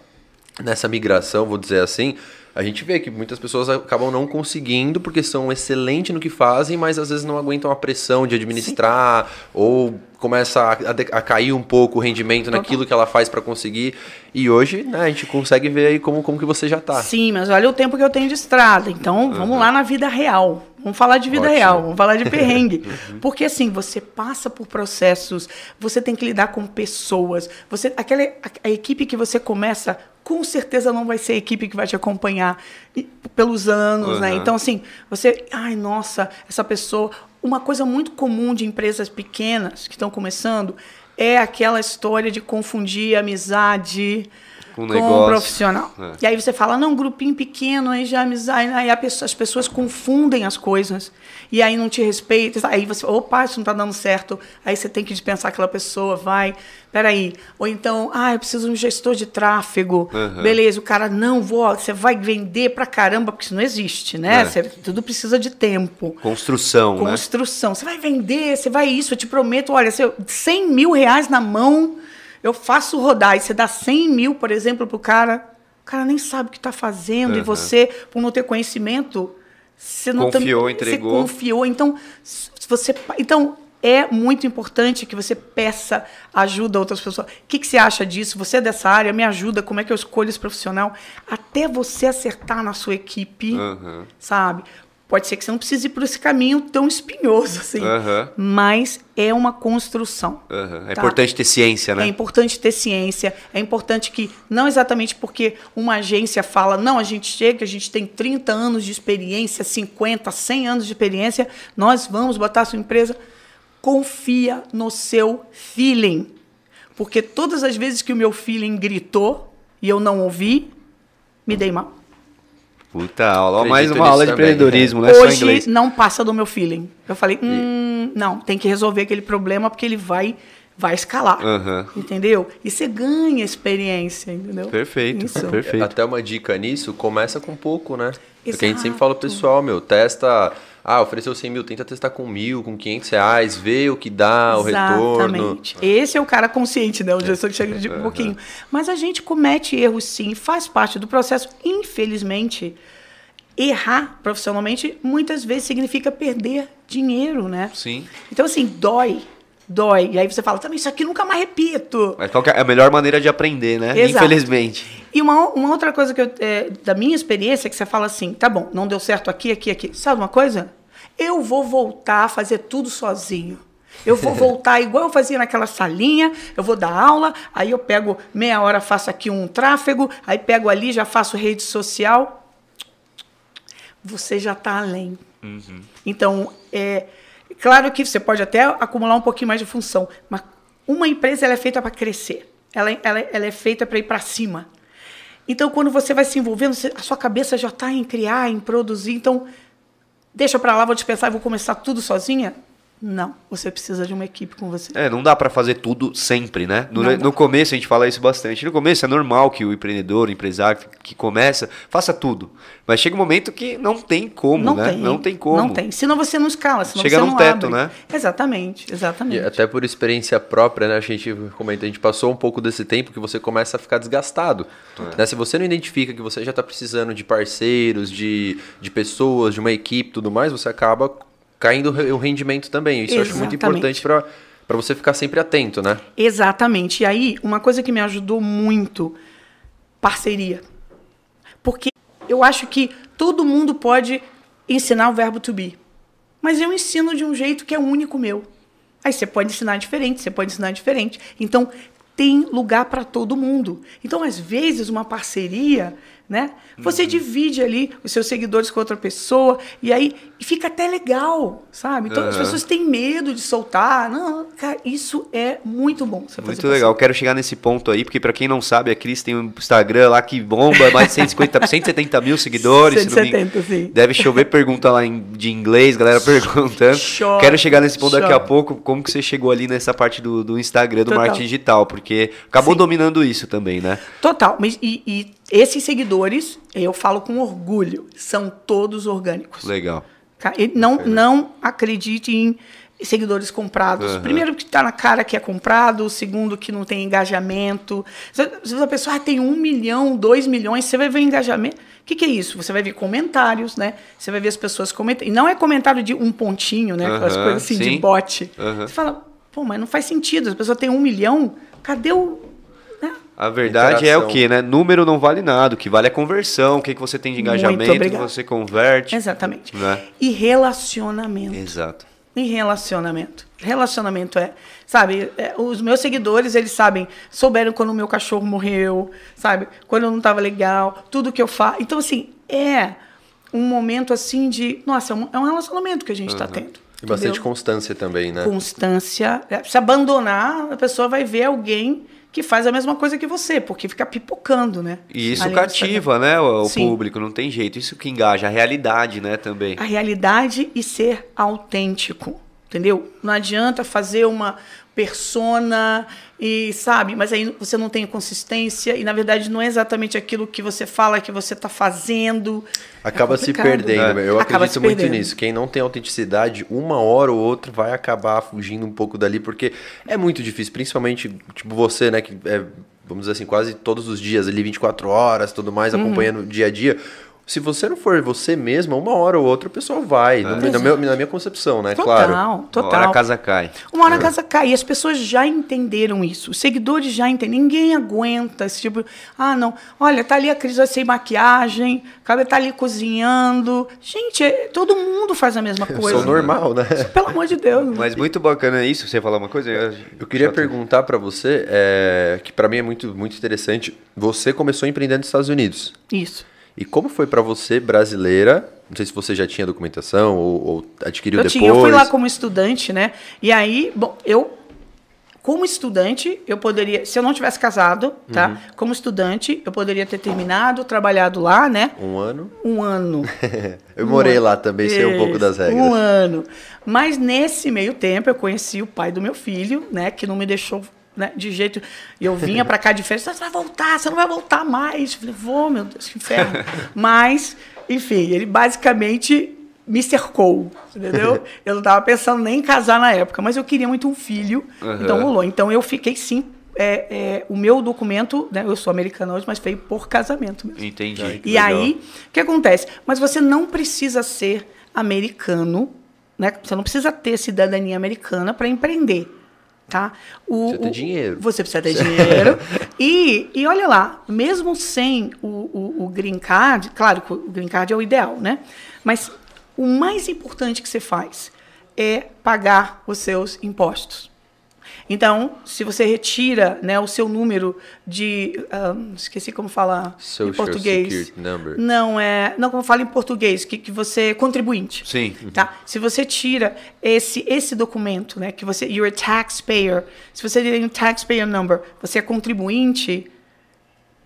nessa migração, vou dizer assim, a gente vê que muitas pessoas acabam não conseguindo porque são excelentes no que fazem, mas às vezes não aguentam a pressão de administrar ou começa a, a cair um pouco o rendimento naquilo que ela faz para conseguir. E hoje, né, a gente consegue ver aí como, como que você já tá. Sim, mas olha o tempo que eu tenho de estrada. Então, vamos lá na vida real. Vamos falar de vida Ótimo. real, vamos falar de perrengue. Porque assim, você passa por processos, você tem que lidar com pessoas. Você, aquela, a, a equipe que você começa, com certeza não vai ser a equipe que vai te acompanhar pelos anos, né? Uhum. Então, assim, você. Ai, nossa, essa pessoa. Uma coisa muito comum de empresas pequenas que estão começando é aquela história de confundir amizade Com com, negócio. o profissional. É. E aí você fala, não, um grupinho pequeno, aí já amizade, aí as pessoas confundem as coisas. E aí não te respeita. Aí você, opa, isso não está dando certo. Aí você tem que dispensar aquela pessoa, vai. Peraí. Ou então, ah, eu preciso de um gestor de tráfego. Uhum. Beleza, o cara, não, vou, você vai vender pra caramba, porque isso não existe, né? É. Você- tudo precisa de tempo. Construção, né? Construção. Você vai vender, você vai isso, eu te prometo, olha, se eu- 100 mil reais na mão, eu faço rodar. E você dá 100 mil, por exemplo, pro cara, o cara nem sabe o que está fazendo, e Aham. você, por não ter conhecimento, você não tam- Confiou, Você entregou. confiou. Então, se você. Então, é muito importante que você peça ajuda a outras pessoas. O que, que você acha disso? Você é dessa área, me ajuda, como é que eu escolho esse profissional? Até você acertar na sua equipe Aham. sabe? Pode ser que você não precise ir por esse caminho tão espinhoso assim, Aham. mas é uma construção. Aham. É Tá. importante ter ciência, né? É importante ter ciência, é importante que, não exatamente porque uma agência fala, não, a gente chega, a gente tem 30 anos de experiência, 50, 100 anos de experiência, nós vamos botar a sua empresa. Confia no seu feeling. Porque todas as vezes que o meu feeling gritou e eu não ouvi, me dei mal. Puta aula. Acredito mais uma aula de também, empreendedorismo, não é só Hoje inglês. não passa do meu feeling. Eu falei, hum, não, tem que resolver aquele problema porque ele vai, vai escalar. Aham. Entendeu? E você ganha experiência, entendeu? Perfeito, Isso. perfeito. Até uma dica nisso, começa com pouco, né? Porque a gente sempre Exato. fala pro pessoal, meu, testa. Ah, ofereceu 100 mil, tenta testar com mil, com 500 reais, vê o que dá, o retorno. Exatamente. Esse é o cara consciente, né? O gestor que chega de um pouquinho. Mas a gente comete erros sim, faz parte do processo. Infelizmente, errar profissionalmente muitas vezes significa perder dinheiro, né? Sim. Então, assim, dói. Dói. E aí você fala, também isso aqui nunca mais repito. Mas qual é a melhor maneira de aprender, né? Exato. Infelizmente. E uma, uma outra coisa que eu, é, da minha experiência, é que você fala assim, tá bom, não deu certo aqui, aqui, aqui. Sabe uma coisa? Eu vou voltar a fazer tudo sozinho. Eu vou voltar igual eu fazia naquela salinha, eu vou dar aula, aí eu pego meia hora, faço aqui um tráfego, aí pego ali, já faço rede social. Você já está além. Uhum. Então, é claro que você pode até acumular um pouquinho mais de função, mas uma empresa ela é feita para crescer, ela, ela, ela é feita para ir para cima. Então, quando você vai se envolvendo, a sua cabeça já está em criar, em produzir. Então, deixa para lá, vou dispensar e vou começar tudo sozinha. Não, você precisa de uma equipe com você. É, não dá para fazer tudo sempre, né? No, no, começo a gente fala isso bastante. No começo é normal que o empreendedor, o empresário que começa, faça tudo. Mas chega um momento que não tem como, não né? Tem, não tem como. Não tem. Senão você não escala, senão chega você num teto, abre. né? Exatamente, exatamente. E até por experiência própria, né? A gente comenta, a gente passou um pouco desse tempo que você começa a ficar desgastado. É. Né? Se você não identifica que você já está precisando de parceiros, de, de pessoas, de uma equipe tudo mais, você acaba caindo o rendimento também. Isso Exatamente. eu acho muito importante para para você ficar sempre atento, né? Exatamente. E aí, uma coisa que me ajudou muito, parceria. Porque eu acho que todo mundo pode ensinar o verbo to be. Mas eu ensino de um jeito que é único meu. Aí você pode ensinar diferente, você pode ensinar diferente. Então, tem lugar para todo mundo. Então, às vezes, uma parceria né? Você uhum. divide ali os seus seguidores com outra pessoa e aí fica até legal, sabe? Então uhum. as pessoas têm medo de soltar. Não, cara, isso é muito bom. muito legal. Quero chegar nesse ponto aí, porque para quem não sabe, a Cris tem um Instagram lá que bomba, mais de 150, 170 mil seguidores. 170, sim. Deve chover pergunta lá em, de inglês, galera perguntando. Chora, Quero chegar nesse ponto chora. daqui a pouco, como que você chegou ali nessa parte do, do Instagram, do Total. marketing digital, porque acabou sim. dominando isso também, né? Total. Mas, e, e esses seguidores, eu falo com orgulho, são todos orgânicos. Legal. Não, não acredite em seguidores comprados. Uhum. Primeiro que está na cara que é comprado, segundo que não tem engajamento. Se a pessoa ah, tem um milhão, dois milhões, você vai ver engajamento. O que, que, é isso? Você vai ver comentários, né? Você vai ver as pessoas comentando. E não é comentário de um pontinho, né? Aquelas uhum, coisas assim sim. de bot. Uhum. Você fala, pô, mas não faz sentido. A pessoa tem um milhão, cadê o, a verdade é o que, né? Número não vale nada. O que vale é conversão, o que, que você tem de engajamento, que você converte. Exatamente. Né? E relacionamento. Exato. E relacionamento. Relacionamento é, sabe, é, os meus seguidores, eles sabem, souberam quando o meu cachorro morreu, sabe, quando eu não estava legal, tudo que eu faço. Então, assim, é um momento assim de, nossa, é um, é um relacionamento que a gente está uhum. tendo. E bastante entendeu? constância também, né? Constância. É, se abandonar, a pessoa vai ver alguém que faz a mesma coisa que você, porque fica pipocando, né? E isso cativa, né, o, público, não tem jeito. Isso que engaja, a realidade, né, também. A realidade e ser autêntico, entendeu? Não adianta fazer uma persona e sabe, mas aí você não tem consistência e na verdade não é exatamente aquilo que você fala que você está fazendo. Acaba é se perdendo. É. Eu Acaba acredito muito nisso. Quem não tem autenticidade, uma hora ou outra vai acabar fugindo um pouco dali porque é muito difícil, principalmente tipo você, né, que é, vamos dizer assim, quase todos os dias ali 24 horas, tudo mais uhum. acompanhando o dia a dia se você não for você mesma, uma hora ou outra o pessoal vai. É. Na, minha, na, minha, concepção, né? Total, claro. total. Uma hora a casa cai. Uma hora a é. casa cai. E as pessoas já entenderam isso. Os seguidores já entendem. Ninguém aguenta esse tipo. Ah, não. Olha, tá ali a Cris sem maquiagem, acaba tá ali cozinhando. Gente, é, todo mundo faz a mesma coisa. Eu sou normal, né? Pelo amor de Deus. Mas muito bacana isso. Você falar uma coisa? Eu, eu queria perguntar para você, é, que para mim é muito, muito interessante. Você começou empreendendo nos Estados Unidos. Isso. E como foi para você, brasileira? Não sei se você já tinha documentação ou, ou adquiriu eu depois. Tinha, eu fui lá como estudante, né? E aí, bom, eu como estudante, eu poderia, se eu não tivesse casado, tá? Uhum. Como estudante, eu poderia ter terminado, trabalhado lá, né? Um ano? Um ano. eu um morei ano. lá também, sei um pouco das regras. Um ano. Mas nesse meio tempo, eu conheci o pai do meu filho, né? Que não me deixou né, de jeito. E eu vinha para cá de férias, você vai voltar, você não vai voltar mais. Eu falei, vou, meu Deus, que inferno. Mas, enfim, ele basicamente me cercou, entendeu? Eu não estava pensando nem em casar na época, mas eu queria muito um filho, uhum. então rolou. Então eu fiquei sim. É, é, o meu documento, né, eu sou americana hoje, mas veio por casamento mesmo. Entendi. E legal. aí, o que acontece? Mas você não precisa ser americano, né? Você não precisa ter cidadania americana para empreender. Tá? O, você precisa ter dinheiro. Você precisa ter dinheiro. e, e olha lá, mesmo sem o, o, o green card, claro que o green card é o ideal, né? Mas o mais importante que você faz é pagar os seus impostos. Então, se você retira né, o seu número de. Um, esqueci como falar Social em português. Number. Não, é. Não, como fala em português, que, que você é contribuinte. Sim. Tá? Se você tira esse, esse documento, né, que você. You're a taxpayer. Se você tem um taxpayer number, você é contribuinte.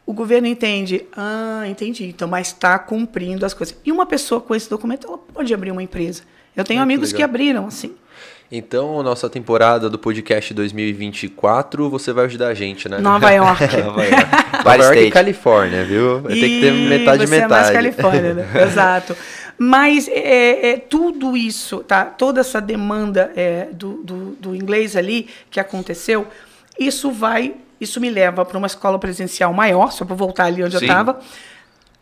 O governo entende, ah, entendi, então, mas está cumprindo as coisas. E uma pessoa com esse documento, ela pode abrir uma empresa. Eu tenho Ah, que amigos que legal. abriram, assim. Então, nossa temporada do podcast 2024, você vai ajudar a gente, né? Nova York. Nova York. Nova York e. Califórnia, viu? Vai ter que ter E metade você metade. é mais Califórnia, né? Exato. Mas é, é, tudo isso, tá? Toda essa demanda é, do, do, do inglês ali que aconteceu, isso vai, isso me leva para uma escola presencial maior, só para voltar ali onde Sim. eu estava,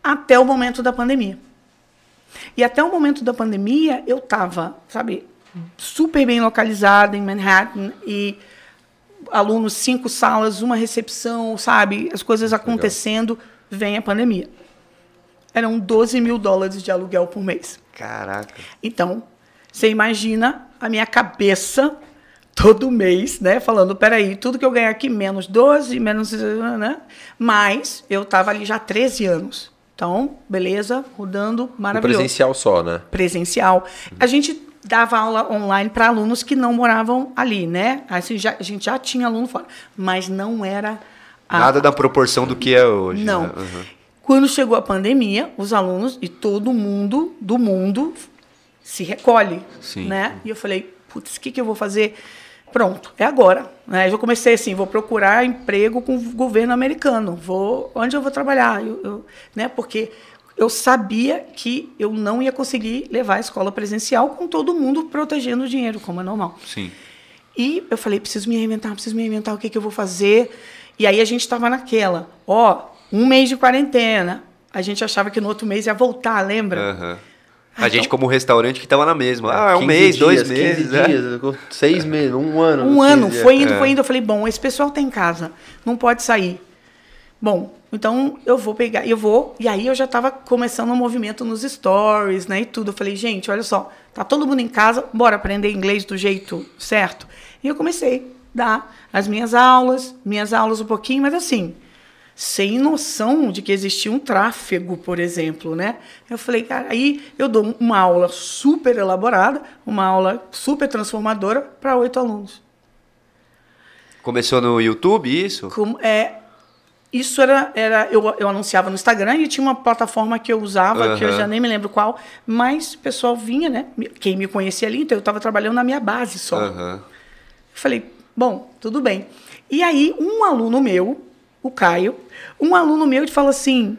até o momento da pandemia. E até o momento da pandemia, eu estava, sabe, super bem localizada em Manhattan e alunos, cinco salas, uma recepção, sabe, as coisas acontecendo, vem a pandemia. Eram 12 mil dólares de aluguel por mês. Caraca. Então, você imagina a minha cabeça todo mês, né? Falando, peraí, tudo que eu ganhar aqui, menos 12, menos. Né? Mas eu estava ali já há 13 anos. Então, beleza, rodando, O maravilhoso presencial só, né? presencial. A gente dava aula online para alunos que não moravam ali, né? Assim, já, a gente já tinha aluno fora, mas não era a- Nada da proporção do que é hoje. não. né? Uhum. Quando chegou a pandemia, os alunos e todo mundo do mundo se recolhe, Sim. né? E eu falei, putz, o que, que eu vou fazer? Pronto, é agora. Né? Eu já comecei assim, vou procurar emprego com o governo americano. Vou, onde eu vou trabalhar? Eu, eu- né? Porque eu sabia que eu não ia conseguir levar a escola presencial com todo mundo protegendo o dinheiro, como é normal. Sim. E eu falei, preciso me reinventar, preciso me reinventar, o que, que eu vou fazer? E aí a gente estava naquela, ó, um mês de quarentena. A gente achava que no outro mês ia voltar, lembra? Aham. Ah, A gente, então- como restaurante, que tava na mesma. Ah, é um 15 mês, dois dias, meses. 15 né? dias, seis meses, um ano. Um 15 ano, foi indo, É. foi indo. Eu falei, bom, esse pessoal tá em casa, não pode sair. Bom, então eu vou pegar, eu vou. E aí eu já estava começando um movimento nos stories, né? E tudo. Eu falei, gente, olha só, tá todo mundo em casa, bora aprender inglês do jeito certo. E eu comecei a dar as minhas aulas, minhas aulas um pouquinho, mas assim, sem noção de que existia um tráfego, por exemplo, né? Eu falei, cara, aí eu dou uma aula super elaborada, uma aula super transformadora para oito alunos. Começou no YouTube, isso? É, isso era, era eu, eu anunciava no Instagram e tinha uma plataforma que eu usava, que eu já nem me lembro qual, mas o pessoal vinha, né? Quem me conhecia ali, então eu estava trabalhando na minha base só. Aham. Eu falei, bom, tudo bem. E aí, um aluno meu, o Caio, um aluno meu ele fala assim: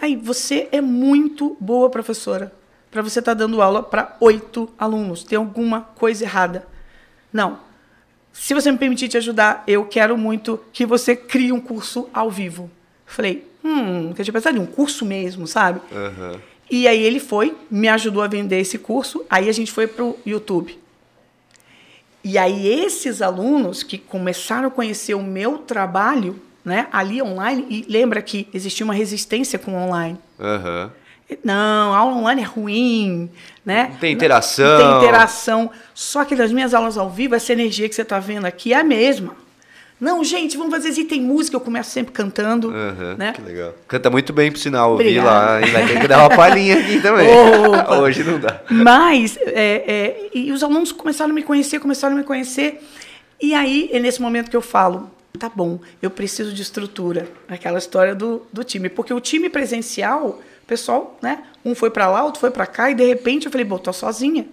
aí, você é muito boa professora para você estar dando aula para oito alunos. Tem alguma coisa errada? Não. Se você me permitir te ajudar, eu quero muito que você crie um curso ao vivo. Falei, hum, que eu tinha pensado em um curso mesmo, sabe? Aham. E aí ele foi, me ajudou a vender esse curso, aí a gente foi para o YouTube. E aí esses alunos que começaram a conhecer o meu trabalho, né, ali online, e lembra que existia uma resistência com o online. Aham. Não, a aula online é ruim, né? Não tem interação. Não tem interação. Só que nas minhas aulas ao vivo, essa energia que você está vendo aqui é a mesma. Não, gente, vamos fazer isso. Tem música, eu começo sempre cantando, Aham, né? Que legal. Canta muito bem, por sinal. Ouvi Obrigada. lá. E vai ter que dar uma palhinha aqui também. Hoje não dá. Mas, é, é, e os alunos começaram a me conhecer, começaram a me conhecer. E aí, é nesse momento que eu falo, tá bom, eu preciso de estrutura. Aquela história do, do time. Porque o time presencial, o pessoal, né? Um foi para lá, outro foi para cá, e de repente eu falei, bom, tô sozinha.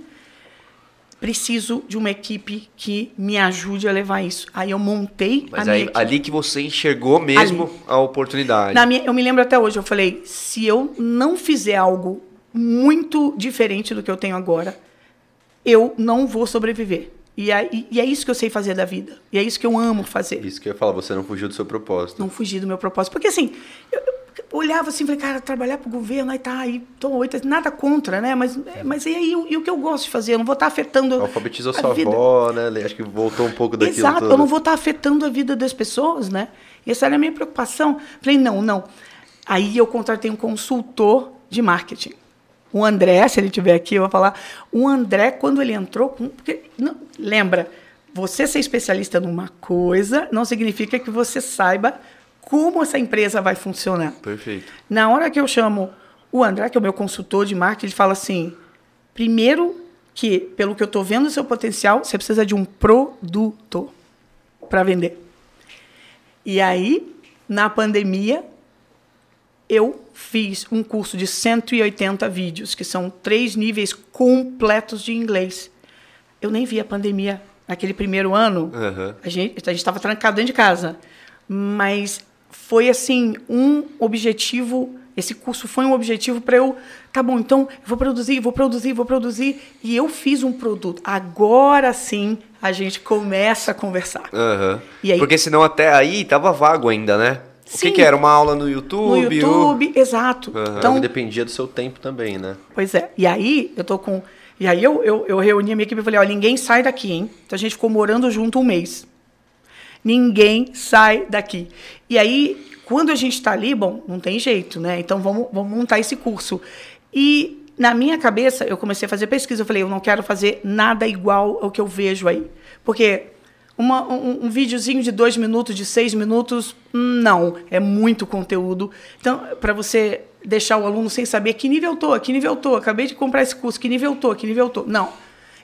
Preciso de uma equipe que me ajude a levar isso. Aí eu montei Mas a minha aí, equipe. ali que você enxergou mesmo a oportunidade. Na minha, eu me lembro até hoje, eu falei, se eu não fizer algo muito diferente do que eu tenho agora, eu não vou sobreviver. E é, e é isso que eu sei fazer da vida. E é isso que eu amo fazer. Isso que eu ia falar, você não fugiu do seu propósito. Não fugir do meu propósito. Porque assim, eu olhava assim, falei, cara, trabalhar para o governo, aí tá, aí tô oito, nada contra, né? Mas, mas e aí, o- e o que eu gosto de fazer? Eu não vou estar afetando. Alfabetizou a sua vida. avó, né? Acho que voltou um pouco daquilo Exato, tudo. eu não vou estar afetando a vida das pessoas, né? Essa era a minha preocupação. Falei, não, não. Aí eu contratei um consultor de marketing. O André, se ele estiver aqui, eu vou falar. O André, quando ele entrou. Porque, não, lembra, você ser especialista numa coisa não significa que você saiba como essa empresa vai funcionar. Perfeito. Na hora que eu chamo o André, que é o meu consultor de marketing, ele fala assim: primeiro que, pelo que eu estou vendo o seu potencial, você precisa de um produto para vender. E aí, na pandemia, eu fiz um curso de 180 vídeos, que são três níveis completos de inglês. Eu nem vi a pandemia naquele primeiro ano. Uhum. A gente estava trancado dentro de casa. Mas foi, assim, um objetivo. Esse curso foi um objetivo para eu. Tá bom, então eu vou produzir, vou produzir, vou produzir. E eu fiz um produto. Agora sim a gente começa a conversar. Uhum. E aí- Porque senão até aí tava vago ainda, né? O que, Sim. que era? Uma aula no YouTube? No o- YouTube, exato. Aham. Então, Então, dependia do seu tempo também, né? Pois é. E aí, eu tô com. E aí eu, eu, eu reuni a minha equipe e falei, ó, ninguém sai daqui, hein? Então a gente ficou morando junto um mês. Ninguém sai daqui. E aí, quando a gente está ali, bom, não tem jeito, né? Então vamos, vamos montar esse curso. E na minha cabeça, eu comecei a fazer pesquisa. Eu falei, eu não quero fazer nada igual ao que eu vejo aí. Porque uma, um, um videozinho de dois minutos, de seis minutos, não. É muito conteúdo. Então, para você deixar o aluno sem saber que nível eu tô, que nível eu tô, acabei de comprar esse curso, que nível eu tô, que nível eu tô. Não.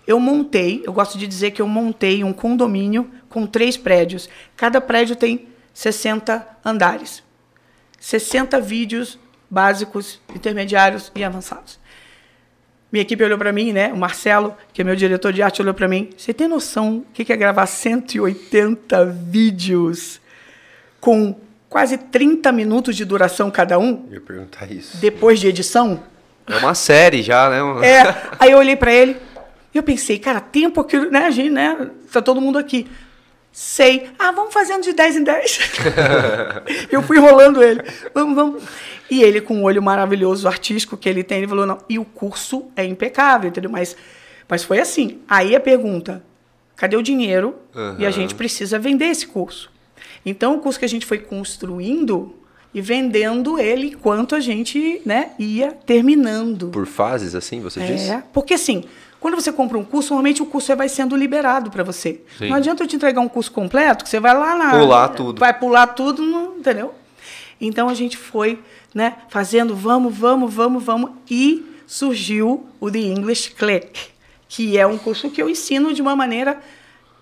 Eu montei, eu gosto de dizer que eu montei um condomínio com três prédios. Cada prédio tem 60 andares. 60 vídeos básicos, intermediários e avançados. Minha equipe olhou para mim, né? O Marcelo, que é meu diretor de arte, olhou para mim. Você tem noção o que que é gravar 180 vídeos com quase 30 minutos de duração cada um, Eu ia perguntar isso. depois de edição? É uma série já, né? É. Aí eu olhei para ele e eu pensei, cara, tempo aqui, né, a gente, né? Tá todo mundo aqui. Sei. Ah, vamos fazendo de 10 em 10. eu fui enrolando ele. Vamos, vamos. E ele, com o olho maravilhoso, artístico que ele tem, ele falou, não. E o curso é impecável, entendeu? Mas, mas foi assim. Aí a pergunta, cadê o dinheiro? E a gente precisa vender esse curso. Então, o curso que a gente foi construindo e vendendo ele enquanto a gente né, ia terminando. Por fases, assim, você disse? É, porque assim, quando você compra um curso, normalmente o curso vai sendo liberado para você. Sim. Não adianta eu te entregar um curso completo, que você vai lá na. Pular tudo. Vai pular tudo, não, entendeu? Então a gente foi né, fazendo, vamos, vamos, vamos, vamos, e surgiu o The English Click, que é um curso que eu ensino de uma maneira.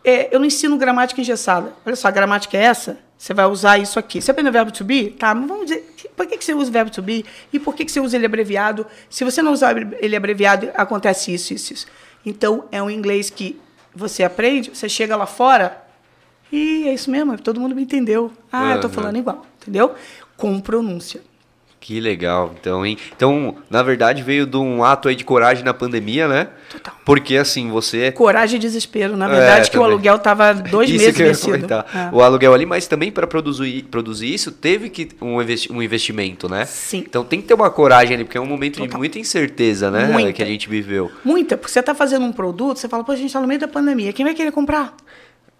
é, eu não ensino gramática engessada. Olha só, a gramática é essa, você vai usar isso aqui. Você aprendeu o verbo to be? Tá, mas vamos dizer, por que, que você usa o verbo to be? E por que, que você usa ele abreviado? Se você não usar ele abreviado, acontece isso, isso, isso. Então, é um inglês que você aprende, você chega lá fora, e é isso mesmo, todo mundo me entendeu. Ah, eu tô Aham. falando igual, entendeu? Com pronúncia. Que legal, então, hein? Então, na verdade, veio de um ato aí de coragem na pandemia, né? Total. Porque, assim, você... Coragem e desespero. Na verdade, É, que o aluguel tava dois isso meses que eu vencido. É. O aluguel ali, mas também para produzir, produzir isso, teve que um, um investimento, né? Sim. Então tem que ter uma coragem ali, porque é um momento de Total. muita incerteza, né? Muita. Que a gente viveu. Muita, porque você está fazendo um produto, você fala, pô, a gente está no meio da pandemia, quem vai querer comprar?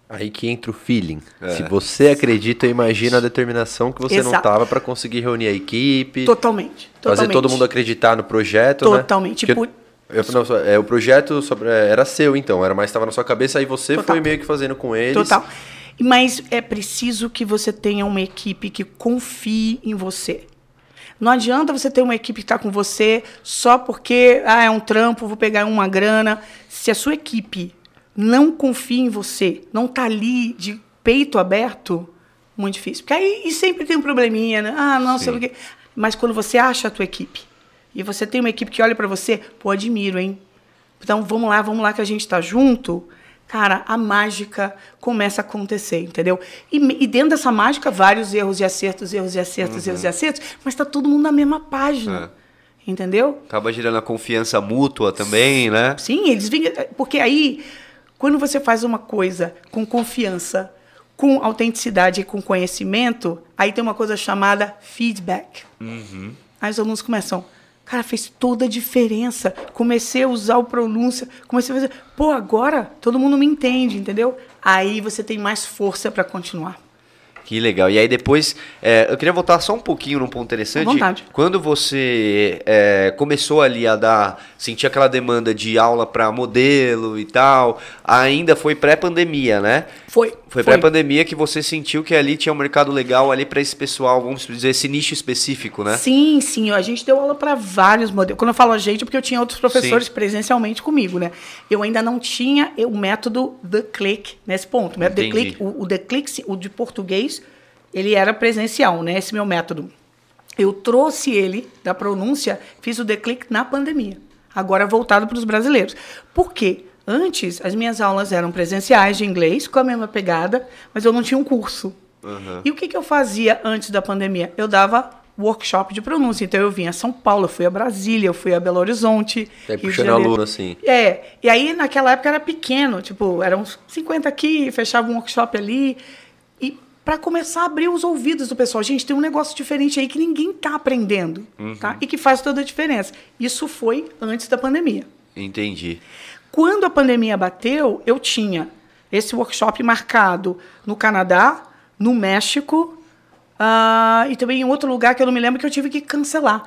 Aí que entra o feeling. É. Se você acredita, eu imagino a determinação que você não Exato. tava para conseguir reunir a equipe, Totalmente. fazer totalmente. todo mundo acreditar no projeto, né? Totalmente. Por- eu- não, é, o projeto sobre- é, era seu, então, era mais estava na sua cabeça, aí você Total. foi meio que fazendo com eles. Total. Mas é preciso que você tenha uma equipe que confie em você. Não adianta você ter uma equipe que está com você só porque ah, é um trampo, vou pegar uma grana. Se a sua equipe não confia em você, não está ali de peito aberto, muito difícil. Porque aí e sempre tem um probleminha, né? Ah, não, sei o quê. Mas quando você acha a tua equipe e você tem uma equipe que olha para você, pô, admiro, hein? Então vamos lá, vamos lá que a gente está junto. Cara, a mágica começa a acontecer, entendeu? E, e dentro dessa mágica, vários erros e acertos, erros e acertos, erros e acertos, mas está todo mundo na mesma página. Entendeu? Acaba gerando a confiança mútua também, né? Sim, eles vêm. Porque aí, quando você faz uma coisa com confiança, com autenticidade e com conhecimento, aí tem uma coisa chamada feedback. Aí os alunos começam. Cara, fez toda a diferença. Comecei a usar o pronúncia, comecei a fazer. Pô, agora todo mundo me entende, entendeu? Aí você tem mais força para continuar. Que legal. E aí depois, é, eu queria voltar só um pouquinho num ponto interessante. À vontade. Quando você é, começou ali a dar, sentir aquela demanda de aula para modelo e tal, ainda foi pré-pandemia, né? Foi. Foi pré-pandemia que você sentiu que ali tinha um mercado legal ali para esse pessoal, vamos dizer, esse nicho específico, né? Sim, sim. A gente deu aula para vários modelos. Quando eu falo a gente, é porque eu tinha outros professores Sim. presencialmente comigo, né? Eu ainda não tinha o método The Click nesse ponto. O método The. Click, o, o The Click, o de português, ele era presencial, né? Esse meu método. Eu trouxe ele da pronúncia, fiz o Click na pandemia. Agora voltado para os brasileiros. Por quê? Antes, as minhas aulas eram presenciais de inglês, com a mesma pegada, mas eu não tinha um curso. E o que, que eu fazia antes da pandemia? Eu dava workshop de pronúncia. Então eu vinha a São Paulo, eu fui a Brasília, eu fui a Belo Horizonte. De puxando aluno, assim. É, e aí naquela época era pequeno, tipo, eram uns 50 aqui, fechava um workshop ali. Para começar a abrir os ouvidos do pessoal, gente, tem um negócio diferente aí que ninguém tá aprendendo, tá? E que faz toda a diferença. Isso foi antes da pandemia. Entendi. Quando a pandemia bateu, eu tinha esse workshop marcado no Canadá, no México ah, e também em outro lugar que eu não me lembro que eu tive que cancelar.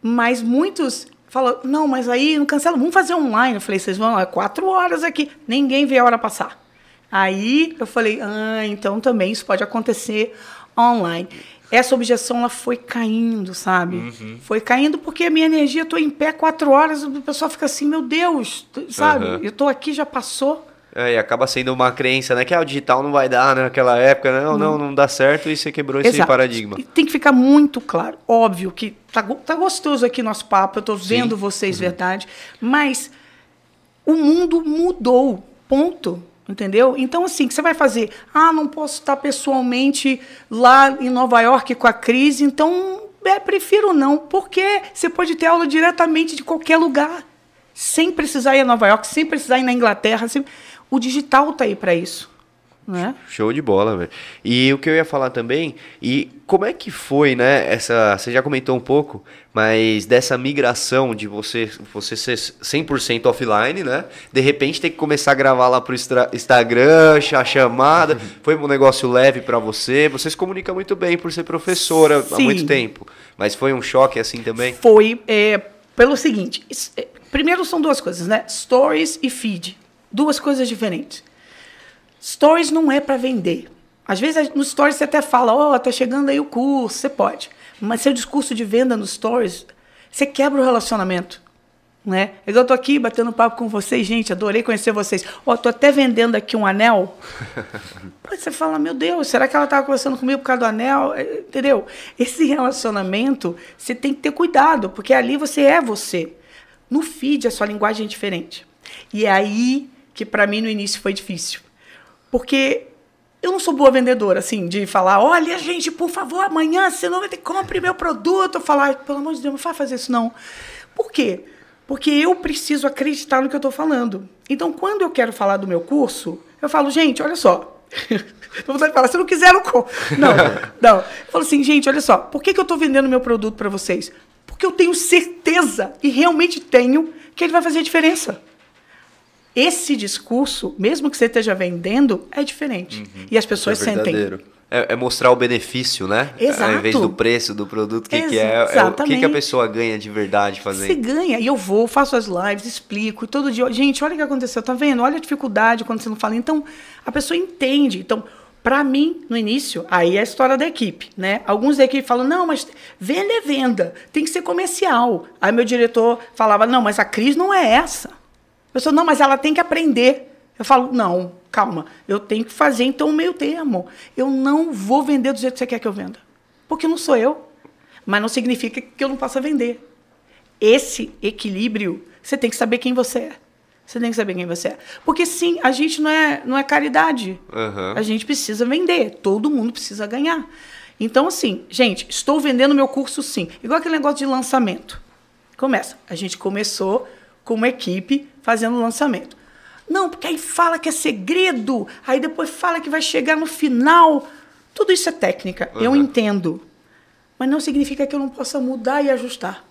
Mas muitos falaram, não, mas aí não cancela, vamos fazer online. Eu falei, vocês vão, é quatro horas aqui, ninguém vê a hora passar. Aí eu falei, ah, então também isso pode acontecer online. Essa objeção ela foi caindo, sabe? Foi caindo porque a minha energia, eu tô em pé quatro horas, o pessoal fica assim, meu Deus, sabe? Aham. Eu tô aqui, já passou. É, e acaba sendo uma crença, né? Que ah, o digital não vai dar né, naquela época. Não, não, não dá certo e você quebrou esse Exato. paradigma. E tem que ficar muito claro. Óbvio que tá, tá gostoso aqui nosso papo, eu tô vendo vocês, verdade. Mas o mundo mudou. Ponto. Entendeu? Então, assim, o que você vai fazer? Ah, não posso estar pessoalmente lá em Nova York com a crise, então é, prefiro não, porque você pode ter aula diretamente de qualquer lugar, sem precisar ir a Nova York, sem precisar ir na Inglaterra. sem- O digital tá aí para isso. Né? Show de bola, velho. E o que eu ia falar também, e como é que foi, né, essa, você já comentou um pouco, mas dessa migração de você, você ser 100% offline, né, de repente ter que começar a gravar lá pro Instagram, a chamada, foi um negócio leve pra você, você se comunica muito bem por ser professora há Sim. muito tempo, mas foi um choque assim também? foi é, pelo seguinte: é, primeiro são duas coisas, né? Stories e feed. Duas coisas diferentes. Stories não é para vender. Às vezes no Stories você até fala, ó, tá chegando aí o curso, você pode. Mas seu discurso de venda no Stories, você quebra o relacionamento. Né? Eu tô aqui batendo papo com vocês, gente, adorei conhecer vocês. Ó, tô até vendendo aqui um anel. Aí você fala, meu Deus, será que ela estava conversando comigo por causa do anel? É, Entendeu? Esse relacionamento, você tem que ter cuidado, porque ali você é você. No feed, a sua linguagem é diferente. E é aí que, para mim, no início foi difícil. Porque eu não sou boa vendedora, assim, de falar, olha, gente, por favor, amanhã você não vai ter, compre meu produto. Eu falar, pelo amor de Deus, não vai fazer isso, não. Por quê? Porque eu preciso acreditar no que eu estou falando. Então, quando eu quero falar do meu curso, eu falo, gente, olha só. Tô vontade de falar, se não quiser, não compro. Não, não. Eu falo assim, gente, olha só, por que, que eu estou vendendo meu produto para vocês? Porque eu tenho certeza, e realmente tenho, que ele vai fazer a diferença. Esse discurso, mesmo que você esteja vendendo, é diferente. E as pessoas é sentem. verdadeiro. É, é mostrar o benefício, né? Exato. Ao invés do preço do produto, o que, que é, é o que, que a pessoa ganha de verdade Você fazendo. ganha. E eu vou, faço as lives, explico. E todo dia, gente, olha o que aconteceu, tá vendo? Olha a dificuldade quando você não fala. Então, a pessoa entende. Então, para mim, no início, aí é a história da equipe, né? Alguns da equipe falam, não, mas venda é venda, tem que ser comercial. Aí meu diretor falava, não, mas a crise não é essa. Eu sou, não, mas ela tem que aprender. Eu falo, não, calma, eu tenho que fazer então o meio termo. Eu não vou vender do jeito que você quer que eu venda. Porque não sou eu. Mas não significa que eu não possa vender. Esse equilíbrio, você tem que saber quem você é. Você tem que saber quem você é. Porque sim, a gente não é, não é caridade. Aham. A gente precisa vender. Todo mundo precisa ganhar. Então, assim, gente, estou vendendo meu curso sim. Igual aquele negócio de lançamento. Começa. A gente começou com uma equipe fazendo o lançamento. Não, porque aí fala que é segredo, aí depois fala que vai chegar no final. Tudo isso é técnica. Eu Uhum. entendo. Mas não significa que eu não possa mudar e ajustar.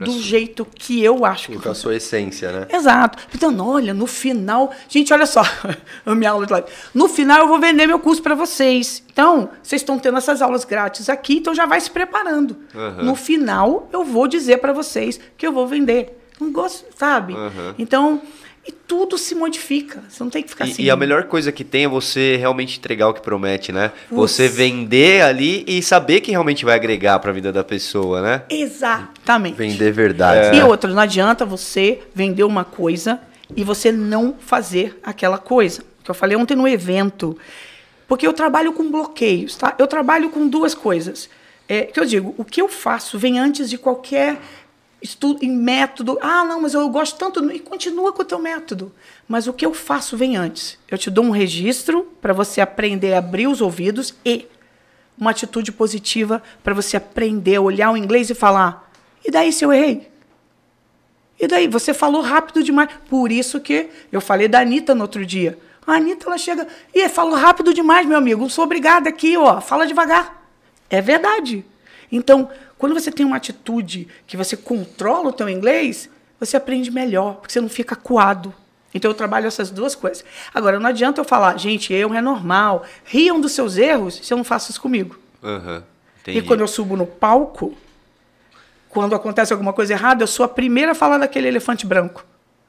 do jeito que eu acho que Com a sua essência, né? Exato. Então, olha, no final. Gente, olha só. a minha aula de live. No final, eu vou vender meu curso para vocês. Então, vocês estão tendo essas aulas grátis aqui, então já vai se preparando. Uhum. No final, eu vou dizer para vocês que eu vou vender. Não gosto, sabe? Uhum. Então, e tudo se modifica. Você não tem que ficar E, assim. e a melhor coisa que tem é você realmente entregar o que promete, né? Putz. Você vender ali e saber que realmente vai agregar para a vida da pessoa, né? Exatamente. Vender verdade. É. E né? outra, não adianta você vender uma coisa e você não fazer aquela coisa. Que eu falei ontem no evento. Porque eu trabalho com bloqueios, tá? Eu trabalho com duas coisas. É, que eu digo, o que eu faço vem antes de qualquer estudo em método. Ah, não, mas eu gosto tanto. E continua com o teu método. Mas o que eu faço vem antes. Eu te dou um registro para você aprender a abrir os ouvidos e uma atitude positiva para você aprender a olhar o inglês e falar: e daí se eu errei? E daí? Você falou rápido demais. Por isso que eu falei da Anitta no outro dia. A Anitta, ela chega. E falou rápido demais, meu amigo. Não sou obrigada aqui, ó. Fala devagar. É verdade. Então, quando você tem uma atitude que você controla o teu inglês, você aprende melhor, porque você não fica coado. Então eu trabalho essas duas coisas. Agora, não adianta eu falar, gente, erro é normal. Riam dos seus erros se eu não faço isso comigo. Aham. E quando eu subo no palco, quando acontece alguma coisa errada, eu sou a primeira a falar daquele elefante branco.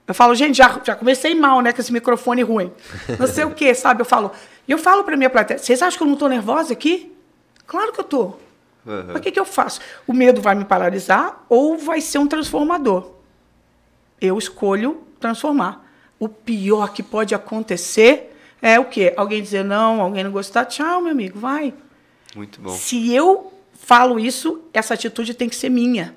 Eu falo, gente, já, já comecei mal, né, com esse microfone ruim. Não sei o quê, sabe? Eu falo, e eu falo para minha plateia, vocês acham que eu não estou nervosa aqui? Claro que eu estou. Mas o que, que eu faço? O medo vai me paralisar ou vai ser um transformador? Eu escolho transformar. O pior que pode acontecer é o quê? Alguém dizer não, alguém não gostar, tchau, meu amigo, vai. Muito bom. Se eu falo isso, essa atitude tem que ser minha.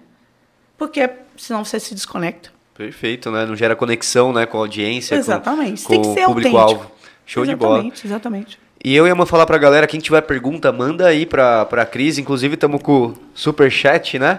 Porque senão você se desconecta. Perfeito, né? Não gera conexão, né, com a audiência, Exatamente. com, tem que o ser público-alvo. autêntico. Show de bola. Exatamente, exatamente. E eu ia falar pra galera, quem tiver pergunta, manda aí pra, pra Cris. Inclusive, estamos com o superchat, né?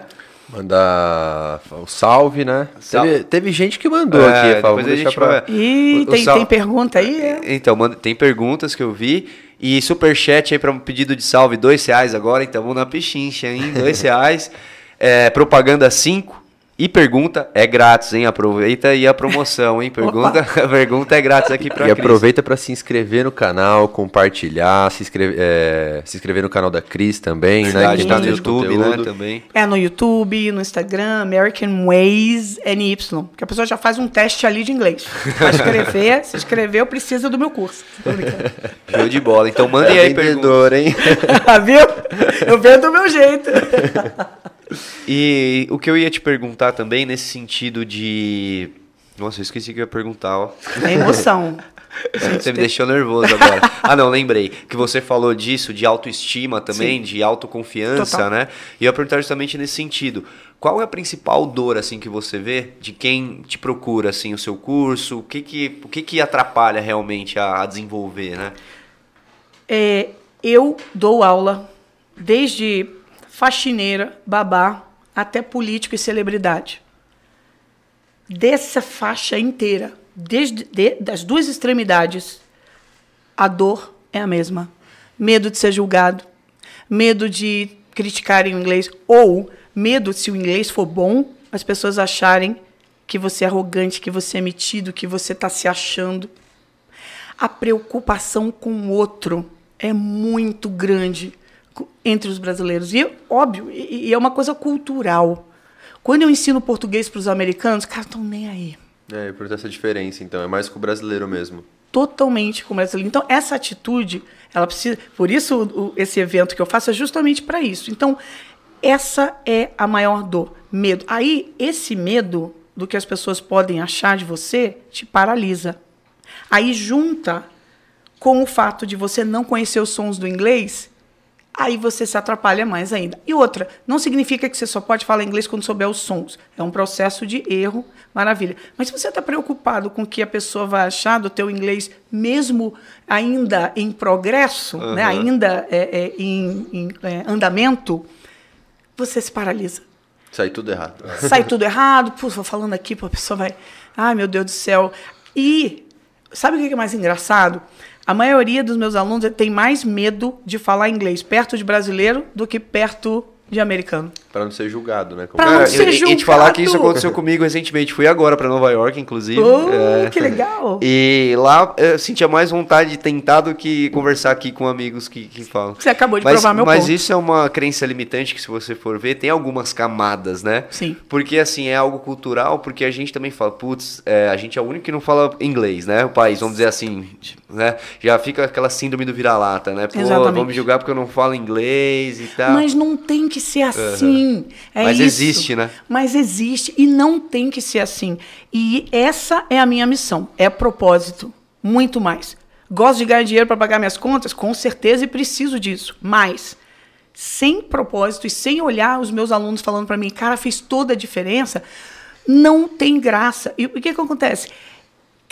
Mandar o salve, né? Salve. Teve, teve gente que mandou É, aqui, Fábio. depois a gente pra... E O- o tem, sal- tem pergunta aí? É? Então, manda, tem perguntas que eu vi. E superchat aí para um pedido de salve, dois reais agora. Então, vamos na pechincha, hein? Dois reais. É, propaganda 5. E pergunta é grátis, hein? Aproveita aí a promoção, hein? Pergunta, pergunta é grátis aqui pra E Cris. aproveita para se inscrever no canal, compartilhar, se inscrever, é, se inscrever no canal da Cris também, né? Verdade, que tá no YouTube, né? Também. É no YouTube, no Instagram, American Ways NY. Que a pessoa já faz um teste ali de inglês. Para escrever, se inscreveu, precisa do meu curso. Show de bola. Então, mandem É aí perguntas. vendedor, hein? Viu? Eu vendo do meu jeito. E o que eu ia te perguntar também, nesse sentido de. Nossa, eu esqueci que eu ia perguntar, ó. É emoção. Você me deixou nervoso agora. Ah, não, lembrei. Que você falou disso, de autoestima também, de autoconfiança, Total. né? E eu ia perguntar justamente nesse sentido. Qual é a principal dor, assim, que você vê de quem te procura, assim, o seu curso? O que que, o que, que atrapalha realmente a, a desenvolver, né? É, eu dou aula desde faxineira, babá, até político e celebridade. Dessa faixa inteira, desde de- das duas extremidades, a dor é a mesma. Medo de ser julgado, medo de criticarem o inglês, ou medo, se o inglês for bom, as pessoas acharem que você é arrogante, que você é metido, que você está se achando. A preocupação com o outro é muito grande entre os brasileiros. E, óbvio, e, e é uma coisa cultural. Quando eu ensino português para os americanos, os caras estão nem aí. É, por essa diferença, então. É mais com o brasileiro mesmo. Totalmente com o brasileiro. Então, essa atitude, ela precisa. Por isso, o- esse evento que eu faço é justamente para isso. Então, essa é a maior dor. Medo. Aí, esse medo do que as pessoas podem achar de você te paralisa. Aí, junta com o fato de você não conhecer os sons do inglês, aí você se atrapalha mais ainda. E outra, não significa que você só pode falar inglês quando souber os sons. É um processo de erro, maravilha. Mas se você está preocupado com o que a pessoa vai achar do teu inglês, mesmo ainda em progresso, né, Aham. ainda é, é, em, em, é, andamento, você se paralisa Sai tudo errado. sai tudo errado, pô, vou falando aqui, pô, a pessoa vai, ai meu Deus do céu. E sabe o que é mais engraçado? A maioria dos meus alunos tem mais medo de falar inglês perto de brasileiro do que perto de americano. Pra não ser julgado, né? Como- Pra não Cara, ser e, e te falar que isso julgado. aconteceu comigo recentemente. Fui agora pra Nova York, inclusive. Oh, É. que legal. E lá eu sentia mais vontade de tentar do que conversar aqui com amigos que, que falam. Você acabou de mas, provar meu mas ponto. isso é uma crença limitante que, se você for ver, tem algumas camadas, né? Sim. Porque, assim, é algo cultural, porque a gente também fala, putz, é, a gente é o único que não fala inglês, né? O país, vamos dizer assim, né? Já fica aquela síndrome do vira-lata, né? Pô, Exatamente. vamos julgar porque eu não falo inglês e tal. Mas não tem que ser assim. É Mas isso. existe, né? Mas existe e não tem que ser assim. E essa é a minha missão, é propósito, muito mais. Gosto de ganhar dinheiro para pagar minhas contas? Com certeza e preciso disso. Mas sem propósito e sem olhar os meus alunos falando para mim, cara, fez toda a diferença, não tem graça. E o que, que acontece?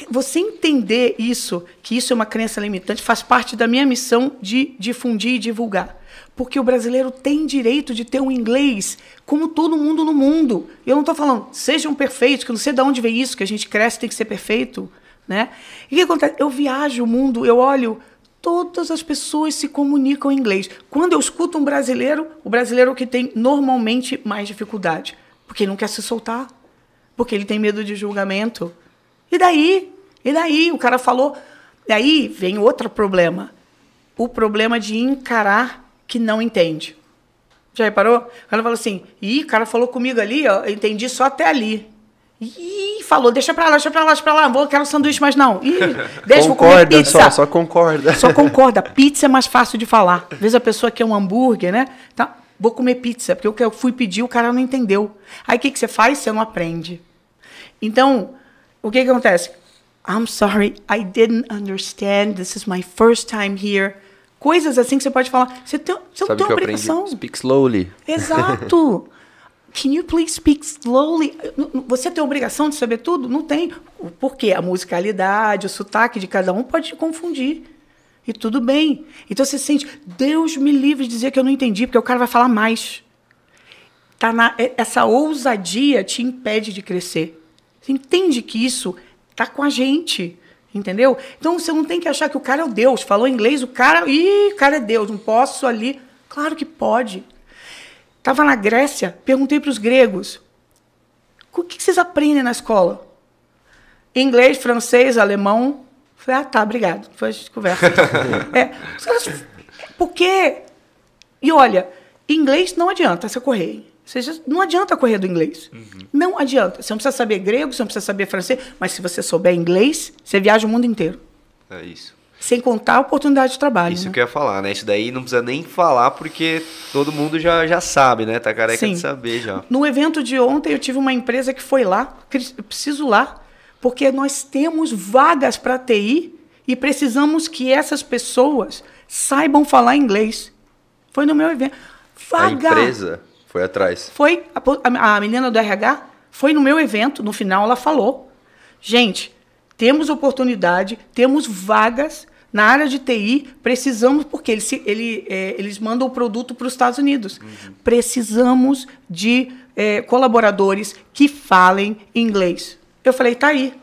Você entender isso, que isso é uma crença limitante, faz parte da minha missão de difundir e divulgar. Porque o brasileiro tem direito de ter um inglês como todo mundo no mundo. Eu não estou falando, sejam perfeitos, que eu não sei de onde vem isso, que a gente cresce tem que ser perfeito. Né? E o que acontece? Eu viajo o mundo, eu olho, todas as pessoas se comunicam em inglês. Quando eu escuto um brasileiro, o brasileiro é o que tem normalmente mais dificuldade, porque ele não quer se soltar, porque ele tem medo de julgamento. E daí? E daí? O cara falou. Daí vem outro problema. O problema de encarar que não entende. Já reparou? Cara fala assim: ih, o cara falou comigo ali, ó, eu entendi só até ali. Ih, falou, deixa pra lá, deixa pra lá, deixa pra lá, vou, quero sanduíche, mas não. Ih, deixa, concorda pizza. só, só concorda. Só concorda. Pizza é mais fácil de falar. Às vezes a pessoa quer um hambúrguer, né? Tá, vou comer pizza, porque eu fui pedir, o cara não entendeu. Aí o que, que você faz? Você não aprende. Então, o que, que acontece? I'm sorry, I didn't understand. This is my first time here. Coisas assim que você pode falar. Você, tem, você não Sabe tem que eu aprendi? obrigação. Speak slowly. Exato. Can you please speak slowly? Você tem obrigação de saber tudo? Não tem. Por quê? A musicalidade, o sotaque de cada um pode te confundir. E tudo bem. Então você sente, Deus me livre de dizer que eu não entendi, porque o cara vai falar mais. Tá na, essa ousadia te impede de crescer. Você entende que isso tá com a gente. Entendeu? Então você não tem que achar que o cara é o Deus. Falou inglês, o cara. Ih, o cara é Deus, não posso ali. Claro que pode. Estava na Grécia, perguntei para os gregos: o que vocês aprendem na escola? Inglês, francês, alemão. Falei, ah, tá, obrigado. Depois a gente conversa. é, os caras, por quê? E olha, inglês não adianta você correr. Seja, não adianta correr do inglês. Não adianta. Você não precisa saber grego, você não precisa saber francês, mas se você souber inglês, você viaja o mundo inteiro. É isso. Sem contar a oportunidade de trabalho. Isso né? que eu ia falar, né? Isso daí não precisa nem falar, porque todo mundo já, já sabe, né? Tá careca Sim. de saber já. No evento de ontem, eu tive uma empresa que foi lá, eu preciso lá, porque nós temos vagas para TI e precisamos que essas pessoas saibam falar inglês. Foi no meu evento. A Vaga! empresa foi atrás. Foi, a, a- menina do RH foi no meu evento, no final ela falou: gente, temos oportunidade, temos vagas na área de TI, precisamos, porque eles, ele, é, eles mandam o produto para os Estados Unidos. Precisamos de é, colaboradores que falem inglês. Eu falei: tá aí.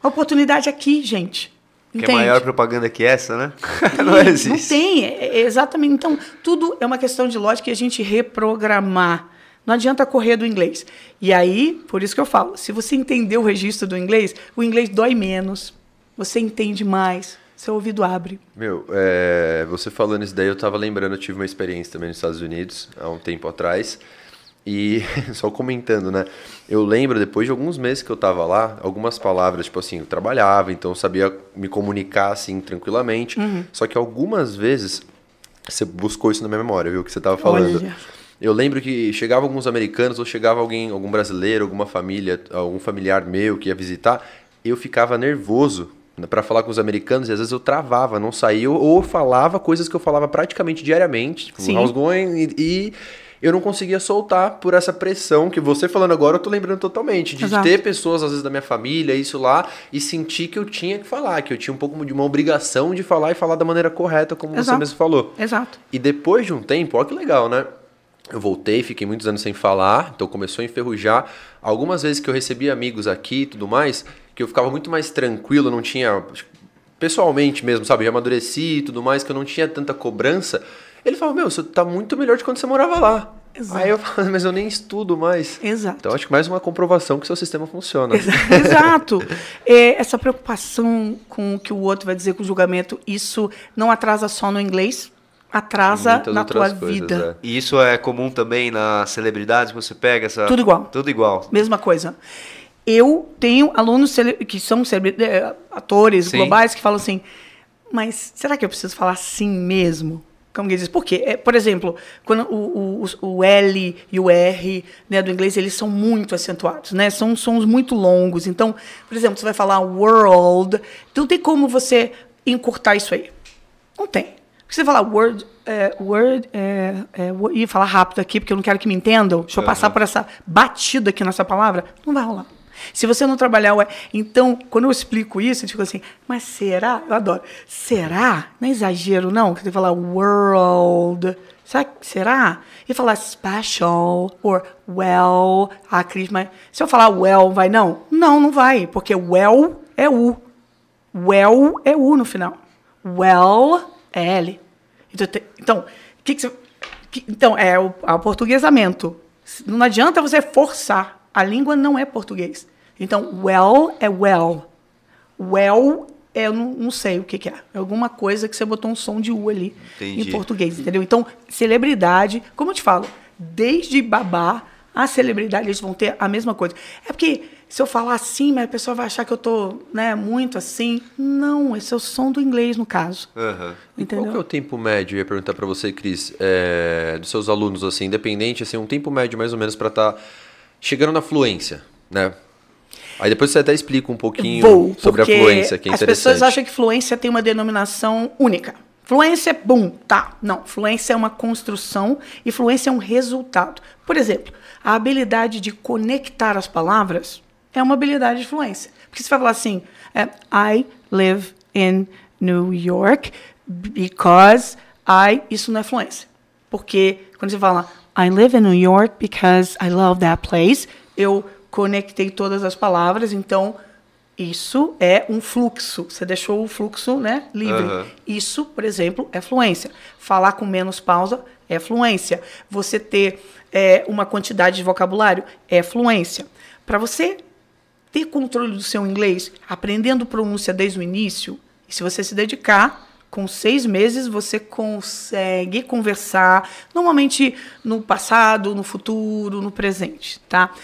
A oportunidade aqui, gente. Que é Entende? maior propaganda que essa, né? não Não existe. tem, é- é exatamente. Então, tudo é uma questão de lógica e a gente reprogramar. Não adianta correr do inglês. E aí, por isso que eu falo, se você entender o registro do inglês, o inglês dói menos, você entende mais, seu ouvido abre. Meu, é, você falando isso daí, eu tava lembrando, eu tive uma experiência também nos Estados Unidos, há um tempo atrás. E, só comentando, né? Eu lembro, depois de alguns meses que eu tava lá, algumas palavras, tipo assim, eu trabalhava, então eu sabia me comunicar, assim, tranquilamente. Só que algumas vezes, você buscou isso na minha memória, viu? O que você tava falando. Olha. Eu lembro que chegava alguns americanos ou chegava alguém, algum brasileiro, alguma família, algum familiar meu que ia visitar, eu ficava nervoso para falar com os americanos e às vezes eu travava, não saía ou- ou falava coisas que eu falava praticamente diariamente, tipo, Sim. how's going e, e eu não conseguia soltar por essa pressão que você falando agora eu tô lembrando totalmente de Exato. ter pessoas às vezes da minha família, isso lá e sentir que eu tinha que falar, que eu tinha um pouco de uma obrigação de falar e falar da maneira correta como você Exato. mesmo falou. Exato. E depois de um tempo, olha que legal, né? Eu voltei, fiquei muitos anos sem falar, então começou a enferrujar. Algumas vezes que eu recebi amigos aqui e tudo mais, que eu ficava muito mais tranquilo, não tinha. Pessoalmente mesmo, sabe? Já amadureci e tudo mais, que eu não tinha tanta cobrança. Ele falava: Meu, você tá muito melhor de quando você morava lá. Exato. Aí eu falo, mas eu nem estudo mais. Exato. Então acho que mais uma comprovação que seu sistema funciona. Exato. É, essa preocupação com o que o outro vai dizer com o julgamento, isso não atrasa só no inglês, atrasa Muitas na tua coisas, vida. E isso é comum também nas celebridades, você pega essa... Tudo igual. Tudo igual. Mesma coisa. Eu tenho alunos que são eh, atores Sim. globais que falam assim, mas será que eu preciso falar assim mesmo? Como diz? Por quê? É, por exemplo, quando o, o, o L e o R né, do inglês, eles são muito acentuados, né? São sons muito longos. Então, por exemplo, você vai falar world, não tem como você encurtar isso aí. Não tem. Porque você falar word, é, word, é, é, e falar rápido aqui, porque eu não quero que me entendam. Deixa eu passar por essa batida aqui nessa palavra. Não vai rolar. Se você não trabalhar o. Então, quando eu explico isso, eu fico assim, mas será? Eu adoro. Será? Não é exagero, não? Que você fala world. Será? E falar special, or well. Ah, Cris, mas se eu falar well, vai não? Não, não vai, porque well é U. Well é U no final. Well é L. Então, então, que que você, que- então é o aportuguesamento. Não adianta você forçar. A língua não é português. Então, well é well. Well, é, eu não, não sei o que, que é. É alguma coisa que você botou um som de U ali Entendi. em português, entendeu? Então, celebridade, como eu te falo, desde babá a celebridade, eles vão ter a mesma coisa. É porque se eu falar assim, mas a pessoa vai achar que eu tô né, muito assim. Não, esse é o som do inglês, no caso. Aham. Entendeu? Qual que é o tempo médio, eu ia perguntar pra você, Cris, é, dos seus alunos, assim, independente, assim, um tempo médio mais ou menos pra estar chegando na fluência, né? Aí depois você até explica um pouquinho Vou, sobre a fluência, que é as interessante. pessoas acham que fluência tem uma denominação única. Fluência é bum, tá. Não, fluência é uma construção e fluência é um resultado. Por exemplo, a habilidade de conectar as palavras é uma habilidade de fluência. Porque você vai falar assim, é, I live in New York because I... Isso não é fluência. Porque quando você fala I live in New York because I love that place, eu conectei todas as palavras, então isso é um fluxo. Você deixou o fluxo né, livre. Aham. Isso, por exemplo, é fluência. Falar com menos pausa é fluência. Você ter é, uma quantidade de vocabulário é fluência. Para você ter controle do seu inglês, aprendendo pronúncia desde o início, e se você se dedicar, com seis meses você consegue conversar, normalmente no passado, no futuro, no presente, tá?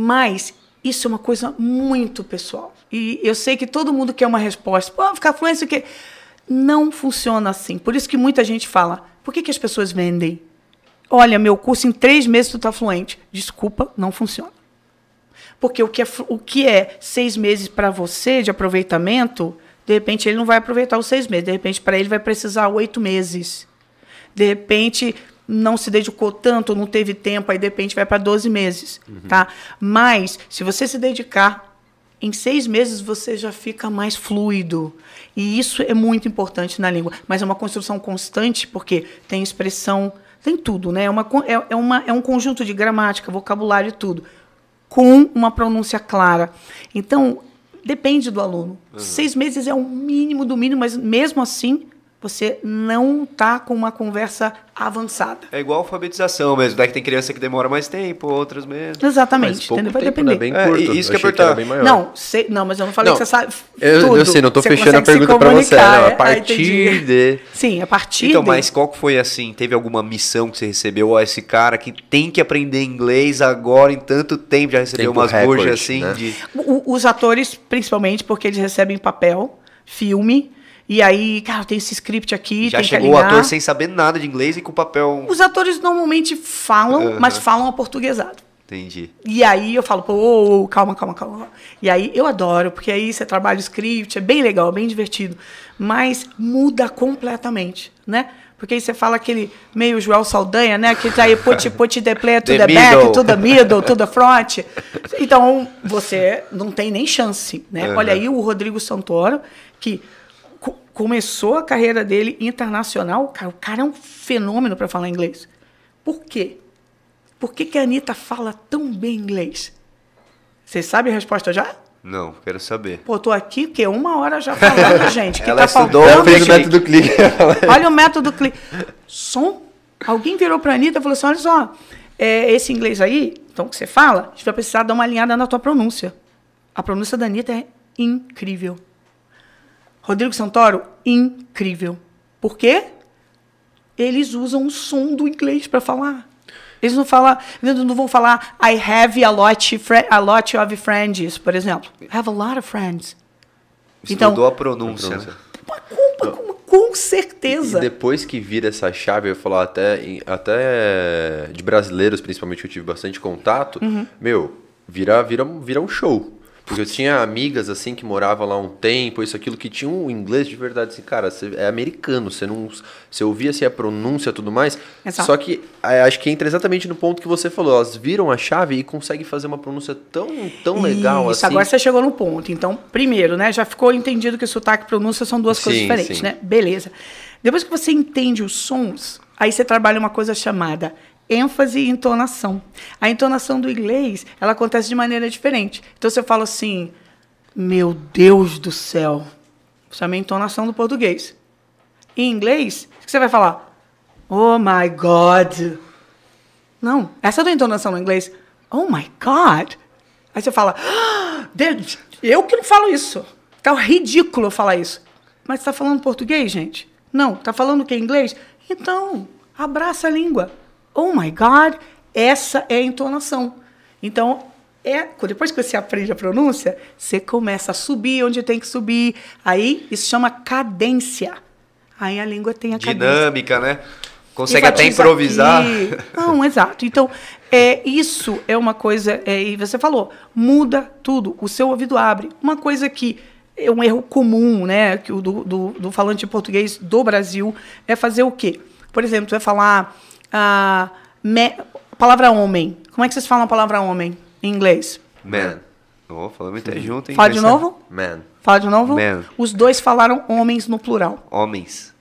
Mas isso é uma coisa muito pessoal. E eu sei que todo mundo quer uma resposta. Pô, ficar fluente, o quê? Não funciona assim. Por isso que muita gente fala, por que, que as pessoas vendem? Olha, meu curso em três meses tu está fluente. Desculpa, não funciona. Porque o que é, o que é seis meses para você de aproveitamento, de repente ele não vai aproveitar os seis meses. De repente, para ele vai precisar oito meses. De repente, não se dedicou tanto, não teve tempo, aí de repente vai para 12 meses. Tá? Mas, se você se dedicar, em seis meses você já fica mais fluido. E isso é muito importante na língua. Mas é uma construção constante, porque tem expressão, tem tudo, né? É, uma, é, é, uma, é um conjunto de gramática, vocabulário e tudo com uma pronúncia clara. Então, depende do aluno. Seis meses é o mínimo do mínimo, mas mesmo assim, você não está com uma conversa avançada. É igual alfabetização mesmo. Daí que tem criança que demora mais tempo, outras menos. Mas Exatamente, pouco entendeu? Vai tempo, depender. né? Bem É, curto. e isso que eu perguntar. bem maior. Não, sei, não, mas eu não falei Não, que você sabe Eu, tudo. eu sei, não tô Você fechando a pergunta pra você. comunicar, Não, é, a ah, partir entendi. de... Sim, a partir Então, de... mas qual que foi assim? Teve alguma missão que você recebeu? Ó, esse cara que tem que aprender inglês agora em tanto tempo, já recebeu Tempo umas recorde, gorjas assim né? de. O- Os atores, principalmente, porque eles recebem papel, filme, e aí, cara, tem esse script aqui, Já tem que chegou o ator sem saber nada de inglês e com papel. Os atores normalmente falam, Aham. mas falam aportuguesado. Entendi. E aí eu falo, pô, ô, calma, calma, calma. E aí eu adoro, porque aí você trabalha o script, é bem legal, é bem divertido. Mas muda completamente, né? Porque aí você fala aquele meio Joel Saldanha, né? Que tá aí put, put the play to The the, middle. back, to the middle, to the front. Então, você não tem nem chance, né? Aham. Olha aí o Rodrigo Santoro, que co- começou a carreira dele internacional. Cara, o cara é um fenômeno para falar inglês. Por quê? Por que, que a Anitta fala tão bem inglês? Vocês sabem a resposta já? Não, quero saber. Pô, tô aqui, que uma hora já falando, gente. Que Ela tá estudou, faltando? Fiz o método clique. Olha o método clique. Som Alguém virou pra Anitta e falou assim: olha só, é, esse inglês aí, então que você fala, a gente vai precisar dar uma alinhada na tua pronúncia. A pronúncia da Anitta é incrível. Rodrigo Santoro, incrível. Por quê? Eles usam o som do inglês para falar. Eles não falam, eles não vão falar I have a lot, a lot of friends, por exemplo. I have a lot of friends. Então- Estudou a pronúncia. Pronúncia. né? Uma culpa, com, com E certeza. depois que vira essa chave, eu ia falar até, até de brasileiros, principalmente, que eu tive bastante contato, Uhum. meu, vira, vira, vira um show. Porque eu tinha amigas, assim, que moravam lá um tempo, isso, aquilo, que tinham um inglês de verdade, assim, cara, você é americano, você não... Você ouvia, assim, a pronúncia e tudo mais, Exato. só que é, acho que entra exatamente no ponto que você falou, elas viram a chave e conseguem fazer uma pronúncia tão, tão legal, Isso, assim. agora você chegou no ponto. Então, primeiro, né, já ficou entendido que sotaque e pronúncia são duas coisas Sim, diferentes, sim. né? Beleza. Depois que você entende os sons, aí você trabalha uma coisa chamada ênfase e entonação. A entonação do inglês, ela acontece de maneira diferente. Então, você fala assim, meu Deus do céu. Isso é a minha entonação do português. Em inglês, você vai falar? Oh my God. Não, essa é a tua entonação no inglês. Oh my God. Aí você fala, "Ah, eu que não falo isso. Tá ridículo eu falar isso. Mas tá falando português, gente? Não, tá falando o que? Inglês? Então, abraça a língua. Oh my God, essa é a entonação. Então, é, depois que você aprende a pronúncia, você começa a subir onde tem que subir. Aí, isso chama cadência. Aí a língua tem a cadência. Dinâmica, né? Consegue até improvisar. aqui. Não, exato. Então, é, isso é uma coisa, é, e você falou, muda tudo, o seu ouvido abre. Uma coisa que é um erro comum, né, que o do, do, do falante português do Brasil, é fazer o quê? Por exemplo, você vai falar ah, me- palavra homem. Como é que vocês falam a palavra homem em inglês? Man. Oh, falamos até junto, hein? Fala de novo? Man. Fala de novo? Man. Os dois falaram homens no plural. Homens.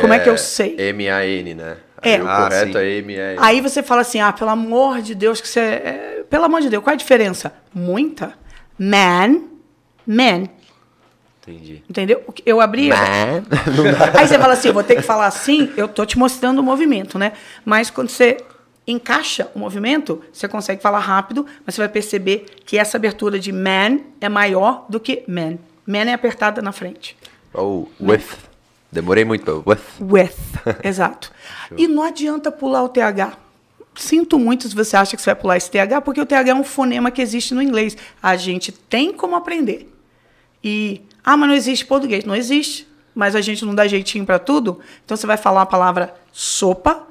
Como é que eu sei? M-A-N, né? É. Aí o Ah, correto sim. é M-A-N. Aí você fala assim, ah, pelo amor de Deus, que você. é, pelo amor de Deus, qual é a diferença? Muita. Man, man. Entendi. Entendeu? Eu abri. Aí você fala assim, vou ter que falar assim, eu tô te mostrando o movimento, né? Mas quando você encaixa o movimento, você consegue falar rápido, mas você vai perceber que essa abertura de man é maior do que man. Man é apertada na frente. Oh, with. Demorei muito pra with. With. Exato. E não adianta pular o TH. Sinto muito se você acha que você vai pular esse TH, porque o TH é um fonema que existe no inglês. A gente tem como aprender. E, ah, mas não existe português. Não existe. Mas a gente não dá jeitinho para tudo. Então você vai falar a palavra sopa,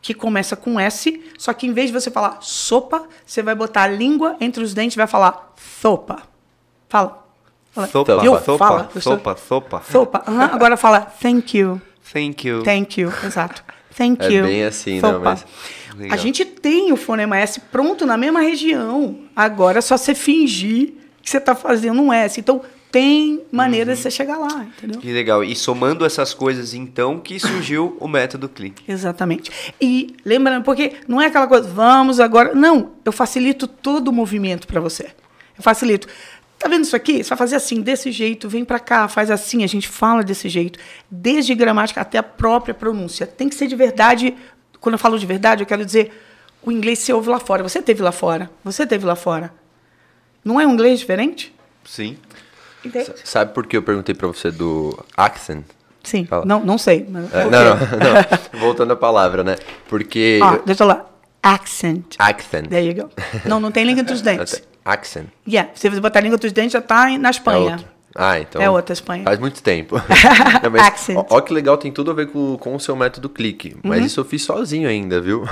que começa com S, só que em vez de você falar sopa, você vai botar a língua entre os dentes e vai falar sopa. Fala. Fala. Sopa, Viu? sopa, Fala. Eu sopa, sopa. Sopa. Aham. Agora fala thank you. Thank you. Thank you, exato. Thank É you. bem assim, Sopa. não, mas- Legal. A gente tem o fonema S pronto na mesma região. Agora é só você fingir que você está fazendo um S. Então, tem maneira Uhum. de você chegar lá, entendeu? Que legal. E somando essas coisas, então, que surgiu o método clique. Exatamente. E lembrando, porque não é aquela coisa, vamos agora. Não, eu facilito todo o movimento para você. Eu facilito. Tá vendo isso aqui? Você vai fazer assim, desse jeito, vem para cá, faz assim, a gente fala desse jeito. Desde gramática até a própria pronúncia. Tem que ser de verdade. Quando eu falo de verdade, eu quero dizer, o inglês se ouve lá fora. Você teve lá fora. Você teve lá fora. Não é um inglês diferente? Sim. Entende? Sabe por que eu perguntei pra você do accent? Sim. Fala. Não, não sei. Mas É, não, não, não. Voltando à palavra, né? Porque. Ó, deixa eu lá. Accent. Accent. There you go. Não, não tem língua entre os dentes. Accent. Yeah, se você botar a língua entre os dentes, já tá na É Espanha. outro. Ah, então. É outra Espanha. Faz muito tempo. Não, mas, Accent. ó, ó que legal, tem tudo a ver com, com o seu método clique. Mas isso eu fiz sozinho ainda, viu?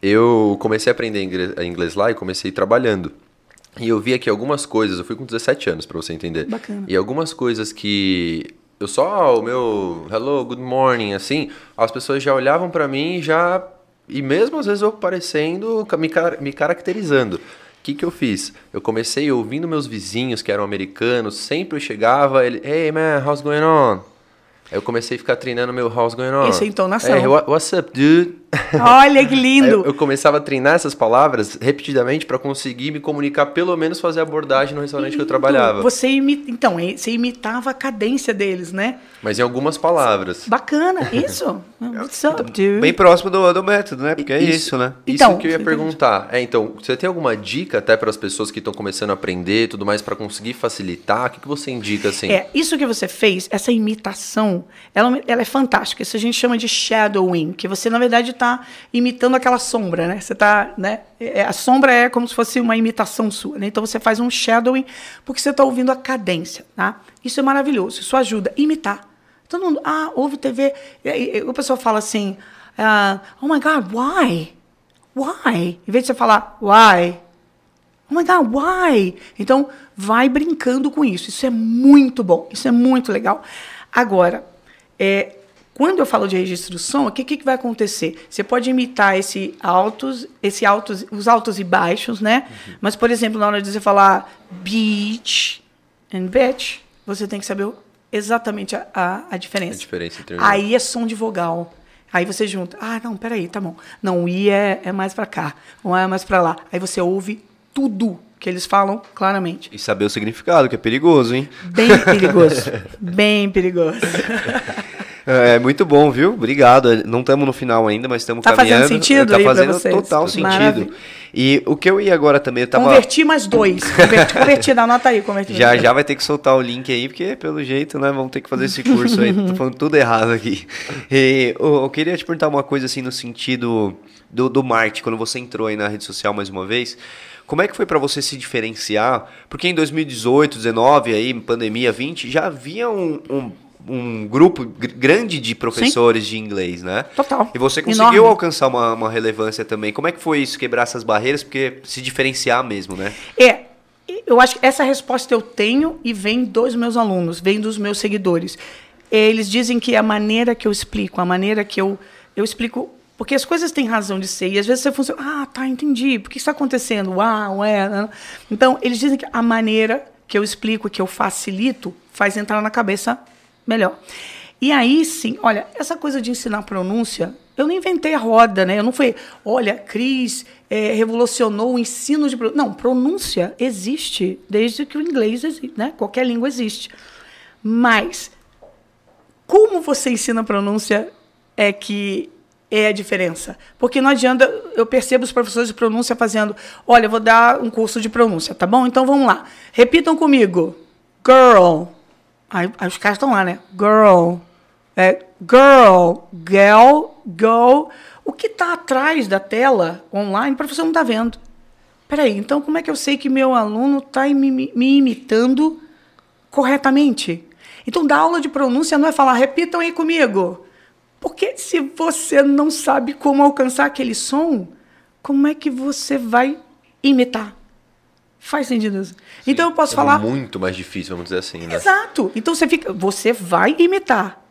Eu comecei a aprender inglês, inglês lá e comecei trabalhando. E eu vi aqui algumas coisas, eu fui com 17 anos, pra você entender. Bacana. E algumas coisas que eu só o meu hello, good morning, assim, as pessoas já olhavam pra mim e já e mesmo às vezes eu parecendo me, car- me caracterizando. O que que eu fiz? Eu comecei ouvindo meus vizinhos que eram americanos, sempre eu chegava, ele, hey man, how's going on? Aí eu comecei a ficar treinando meu how's going on. Isso é entonação. Hey, what- what's up, dude? Olha que lindo. Eu, começava a treinar essas palavras repetidamente para conseguir me comunicar, pelo menos fazer abordagem no restaurante que eu trabalhava. Você imita, então, você imitava a cadência deles, né? Mas em algumas palavras. Bacana, isso. What's up, dude? Bem próximo do, do método, né? Porque é isso, né? Então, isso que eu ia perguntar. É, então, você tem alguma dica até para as pessoas que estão começando a aprender e tudo mais para conseguir facilitar? O que, que você indica assim? É, isso que você fez, essa imitação, ela, ela é fantástica. Isso a gente chama de shadowing, que você, na verdade, está imitando aquela sombra, né? Você tá, né? é, a sombra é como se fosse uma imitação sua, né? Então você faz um shadowing porque você está ouvindo a cadência, tá? Isso é maravilhoso, isso ajuda. Imitar. Todo mundo, ah, ouve TV. E, aí, o pessoal fala assim, ah, oh my God, why? Why? Em vez de você falar, why? Oh my God, why? Então, vai brincando com isso. Isso é muito bom. Isso é muito legal. Agora, é, quando eu falo de registro do som, o que, que vai acontecer? Você pode imitar esse altos, esse altos, os altos e baixos, né? Mas, por exemplo, na hora de você falar beach and bitch, você tem que saber exatamente a, a, a diferença. A diferença entre Aí é som de vogal. Aí você junta. Ah, não, peraí, tá bom. Não, o I é, é mais pra cá, o A é mais pra lá. Aí você ouve tudo que eles falam claramente. E saber o significado, que é perigoso, hein? Bem perigoso. Bem perigoso. É muito bom, viu? Obrigado. Não estamos no final ainda, mas estamos Tá fazendo caminhando. sentido Tá aí pra fazendo total Maravilha. sentido. E o que eu ia agora também, eu tava... Converti mais dois. Converti, converti dá nota aí, converti. Já já vai ter que soltar o link aí, porque pelo jeito, né, vamos ter que fazer esse curso aí. Tô falando tudo errado aqui. E, eu, eu queria te perguntar uma coisa assim no sentido do, do marketing, quando você entrou aí na rede social mais uma vez. Como é que foi para você se diferenciar? Porque em 2018, 19, aí, pandemia 20, já havia um, um, um grupo gr- grande de professores de inglês, né? Total. E você conseguiu Enorme. alcançar uma, uma relevância também. Como é que foi isso, quebrar essas barreiras? Porque se diferenciar mesmo, né? É, eu acho que essa resposta eu tenho e vem dos meus alunos, vem dos meus seguidores. Eles dizem que a maneira que eu explico, a maneira que eu, eu explico. Porque as coisas têm razão de ser. E às vezes você funciona. Ah, tá, entendi. Por que isso está acontecendo? Uau, é. né? Então, eles dizem que a maneira que eu explico, que eu facilito, faz entrar na cabeça melhor. E aí sim, olha, essa coisa de ensinar pronúncia, eu não inventei a roda, né? Eu não fui, olha, Cris eh, revolucionou o ensino de pronúncia. Não, pronúncia existe desde que o inglês existe, né? Qualquer língua existe. Mas como você ensina pronúncia é que é a diferença. Porque não adianta, eu percebo os professores de pronúncia fazendo, olha, eu vou dar um curso de pronúncia, tá bom? Então vamos lá. Repitam comigo. Girl. Aí, aí os caras estão lá, né? Girl. É, girl, girl, go. O que está atrás da tela online, o professor não está vendo. Peraí, então como é que eu sei que meu aluno está me, me imitando corretamente? Então, dar aula de pronúncia não é falar, repitam aí comigo. Porque se você não sabe como alcançar aquele som, como é que você vai imitar? Faz sentido isso? Então, eu posso É falar. muito mais difícil, vamos dizer assim, né? Exato. Então você fica, você vai imitar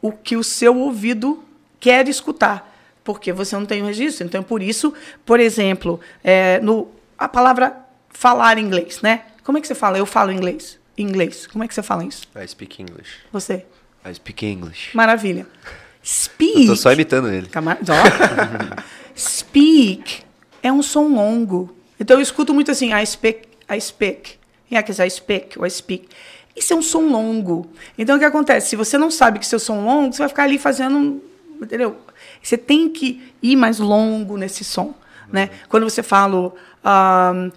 o que o seu ouvido quer escutar, porque você não tem o registro. Então por isso, por exemplo, é, no a palavra falar inglês, né? Como é que você fala? Eu falo inglês. Inglês. Como é que você fala isso? I speak English. Você. I speak English. Maravilha. Eu Speak. tô só imitando ele. Camar- speak é um som longo. Então eu escuto muito assim, I speak, I speak. Yeah, I speak, I speak. Isso é um som longo. Então o que acontece? Se você não sabe que seu som é longo, você vai ficar ali fazendo, um- entendeu? Você tem que ir mais longo nesse som, né? Quando você fala um,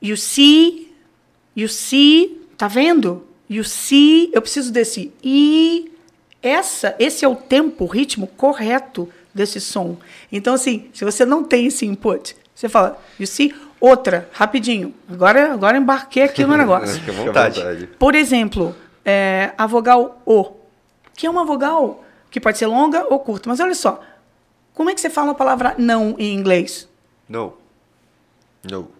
you see, you see, tá vendo? You see, eu preciso desse i essa, esse é o tempo, o ritmo correto desse som. Então, assim, se você não tem esse input, você fala, you see? Outra, rapidinho. Agora, agora embarquei aqui no negócio. Fica à vontade. Por exemplo, é, a vogal O, que é uma vogal que pode ser longa ou curta. Mas olha só, como é que você fala a palavra não em inglês? No. No.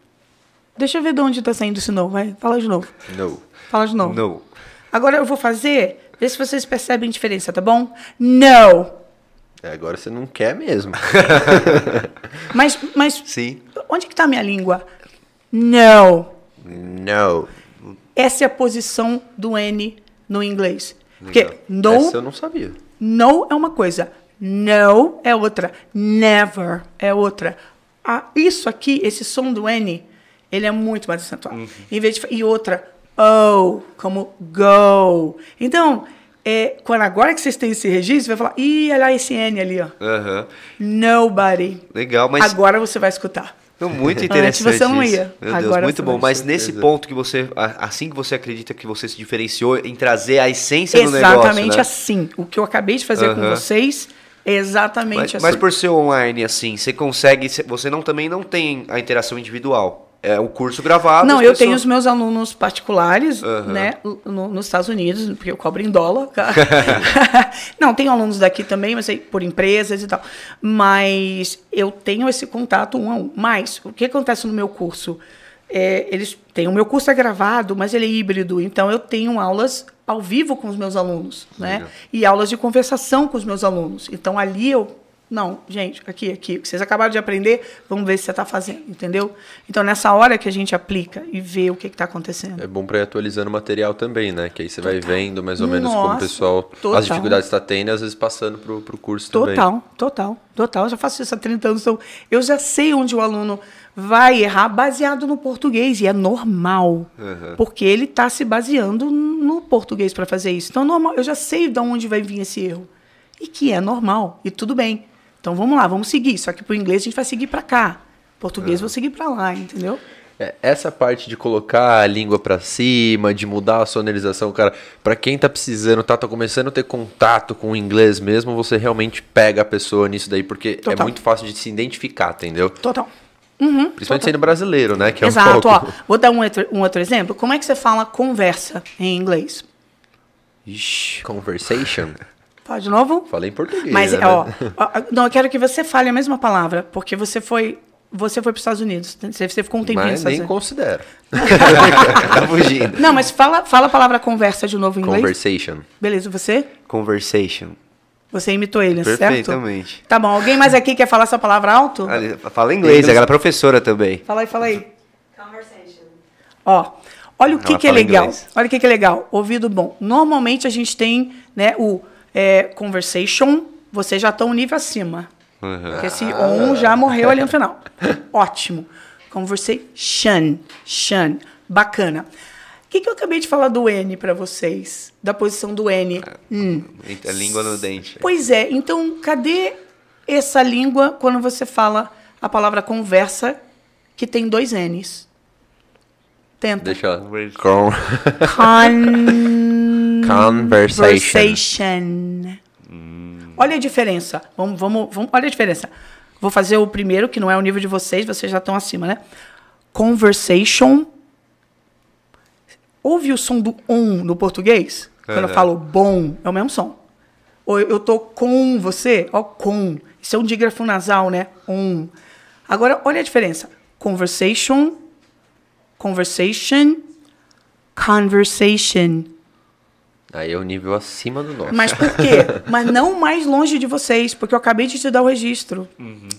Deixa eu ver de onde está saindo esse não. Vai, fala de novo. No. Fala de novo. No. Agora eu vou fazer, ver se vocês percebem a diferença, tá bom? No. É, agora você não quer mesmo. Mas, mas Sim. onde que está a minha língua? No. no. Essa é a posição do N no inglês. Porque no, Essa eu não sabia. no é uma coisa, No é outra. Never é outra. Ah, isso aqui, esse som do N, ele é muito mais acentuado. Uhum. Em vez de, e outra, O, como go. Então, é, quando agora que vocês têm esse registro, você vai falar, ih, olha lá esse N ali, ó. Aham. Nobody. Legal, mas Agora você vai escutar. Muito Antes interessante você não isso. ia. Meu Deus, Agora muito bom. Mas nesse ponto que você, assim que você acredita que você se diferenciou em trazer a essência do negócio, Exatamente né? assim. O que eu acabei de fazer com Aham. vocês é exatamente Mas, assim. mas por ser online assim, você consegue, você não também não tem a interação individual. É o curso gravado. Não, eu pessoas- tenho os meus alunos particulares, Aham. né, no- nos Estados Unidos, porque eu cobro em dólar. cara. não, tenho alunos daqui também, mas aí por empresas e tal. Mas eu tenho esse contato um a um. Mas o que acontece no meu curso? É, eles têm o meu curso é gravado, mas ele é híbrido, então eu tenho aulas ao vivo com os meus alunos, né? Legal. E aulas de conversação com os meus alunos. Então ali eu não, gente, aqui, aqui, o que vocês acabaram de aprender, vamos ver se você está fazendo, entendeu? Então, nessa hora que a gente aplica e vê o que está acontecendo. É bom pra ir atualizando o material também, né? Que aí você vai vendo mais ou menos como o Nossa, pessoal, total. as dificuldades está tendo e às vezes passando pro, pro curso também. Total, total, total. Eu já faço isso há 30 anos, então eu já sei onde o aluno vai errar baseado no português, e é normal, Uhum. porque ele está se baseando no português para fazer isso. Então, é normal, eu já sei de onde vai vir esse erro, e que é normal, e tudo bem. Então, vamos lá, vamos seguir. Só que para o inglês a gente vai seguir para cá. Português eu vou seguir para lá, entendeu? É, essa parte de colocar a língua pra cima, de mudar a sonorização, cara, pra quem tá precisando, tá, tá começando a ter contato com o inglês mesmo, você realmente pega a pessoa nisso daí, porque é Total. muito fácil de se identificar, entendeu? Total. Uhum, Principalmente sendo brasileiro, né? Que é Exato, um pouco... ó. Vou dar um outro, um outro exemplo. Como é que você fala conversa em inglês? Ixi, Conversation. Fala de novo? Falei em português. Mas, né? ó, ó, não, eu quero que você fale a mesma palavra, porque você foi, você foi para os Estados Unidos. Você, você ficou um tempinho nos Mas Estados nem Unidos. considero. tá fugindo. Não, mas fala, fala a palavra conversa de novo em inglês. Conversation. Beleza, você? Conversation. Você imitou ele, certo? Perfeitamente. Tá bom. Alguém mais aqui quer falar essa palavra alto? Fala inglês, ela é professora também. Fala aí, fala aí. Conversation. Ó, olha o que, que é legal. inglês. Olha o que, que é legal. Ouvido bom. Normalmente a gente tem né, o é, conversation, vocês já estão um nível acima. Uhum. Porque esse on já morreu ali no final. Ótimo. Conversation. Shan. Bacana. O que, que eu acabei de falar do N para vocês? Da posição do N. Hum. A língua no dente. Pois é, então cadê essa língua quando você fala a palavra conversa que tem dois N's? Tenta. Deixa ela. Con- Con- Conversation. Conversation. Olha a diferença. Vamos, vamos, vamos, olha a diferença. Vou fazer o primeiro, que não é o nível de vocês, vocês já estão acima, né? Conversation. Ouve o som do on no português? Quando eu Aham. falo bom, é o mesmo som. Ou eu tô com você, ó, com. Isso é um dígrafo nasal, né? On. Agora, olha a diferença. Conversation, conversation, conversation. Aí é o nível acima do nosso. Mas por quê? Mas não mais longe de vocês, porque eu acabei de te dar o registro.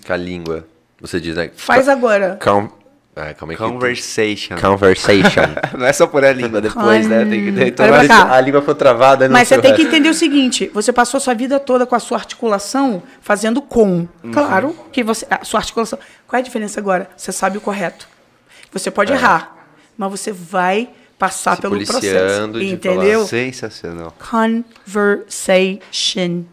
Com a língua. Você diz, né? Faz agora. Com... Ah, calma aí que- Conversation. Conversation. Não é só por a língua depois, né? Tem que ter Olha toda pra a- língua foi travada. não Mas você tem o que resto. entender o seguinte: você passou a sua vida toda com a sua articulação fazendo com. Uhum. Claro que você. A sua articulação. Qual é a diferença agora? Você sabe o correto. Você pode errar, mas você vai passar. Se pelo processo. de Entendeu? Sensacional. Conversation.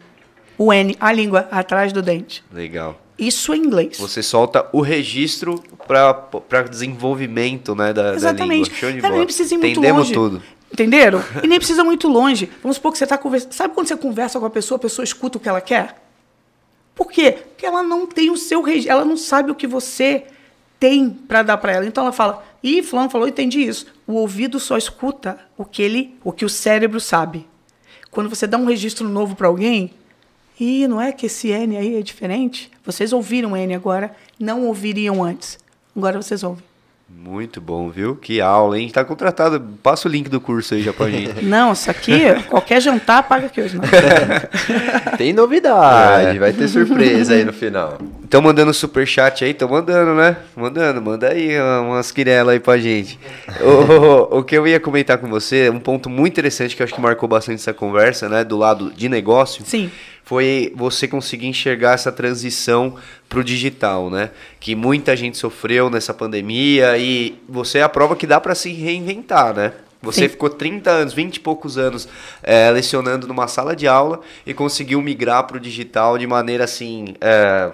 O N, a língua atrás do dente. Legal. Isso é inglês. Você solta o registro para desenvolvimento né, da, Exatamente. da língua. Show de Cara, bola. nem precisa ir muito Entendemos longe. tudo. Entenderam? E nem precisa muito longe. Vamos supor que você está conversando. Sabe quando você conversa com a pessoa, a pessoa escuta o que ela quer? Por quê? Porque ela não tem o seu registro, ela não sabe o que você tem para dar para ela. Então ela fala: "Ih, fulano falou, entendi isso". O ouvido só escuta o que ele, o que o cérebro sabe. Quando você dá um registro novo para alguém, e não é que esse N aí é diferente? Vocês ouviram N agora, não ouviriam antes. Agora vocês ouvem. Muito bom, viu? Que aula, hein? Tá contratado. Passa o link do curso aí já pra gente. Não, isso aqui, qualquer jantar paga aqui hoje. Não. Tem novidade, É. vai ter surpresa aí no final. Estão mandando superchat aí? Estão mandando, né? Mandando, manda aí umas quirelas aí pra gente. o, o, o que eu ia comentar com você, um ponto muito interessante que eu acho que marcou bastante essa conversa, né? Do lado de negócio. Sim. Foi você conseguir enxergar essa transição para o digital, né? Que muita gente sofreu nessa pandemia e você é a prova que dá para se reinventar, né? Você Sim. ficou 30 anos, 20 e poucos anos é, lecionando numa sala de aula e conseguiu migrar para o digital de maneira assim é,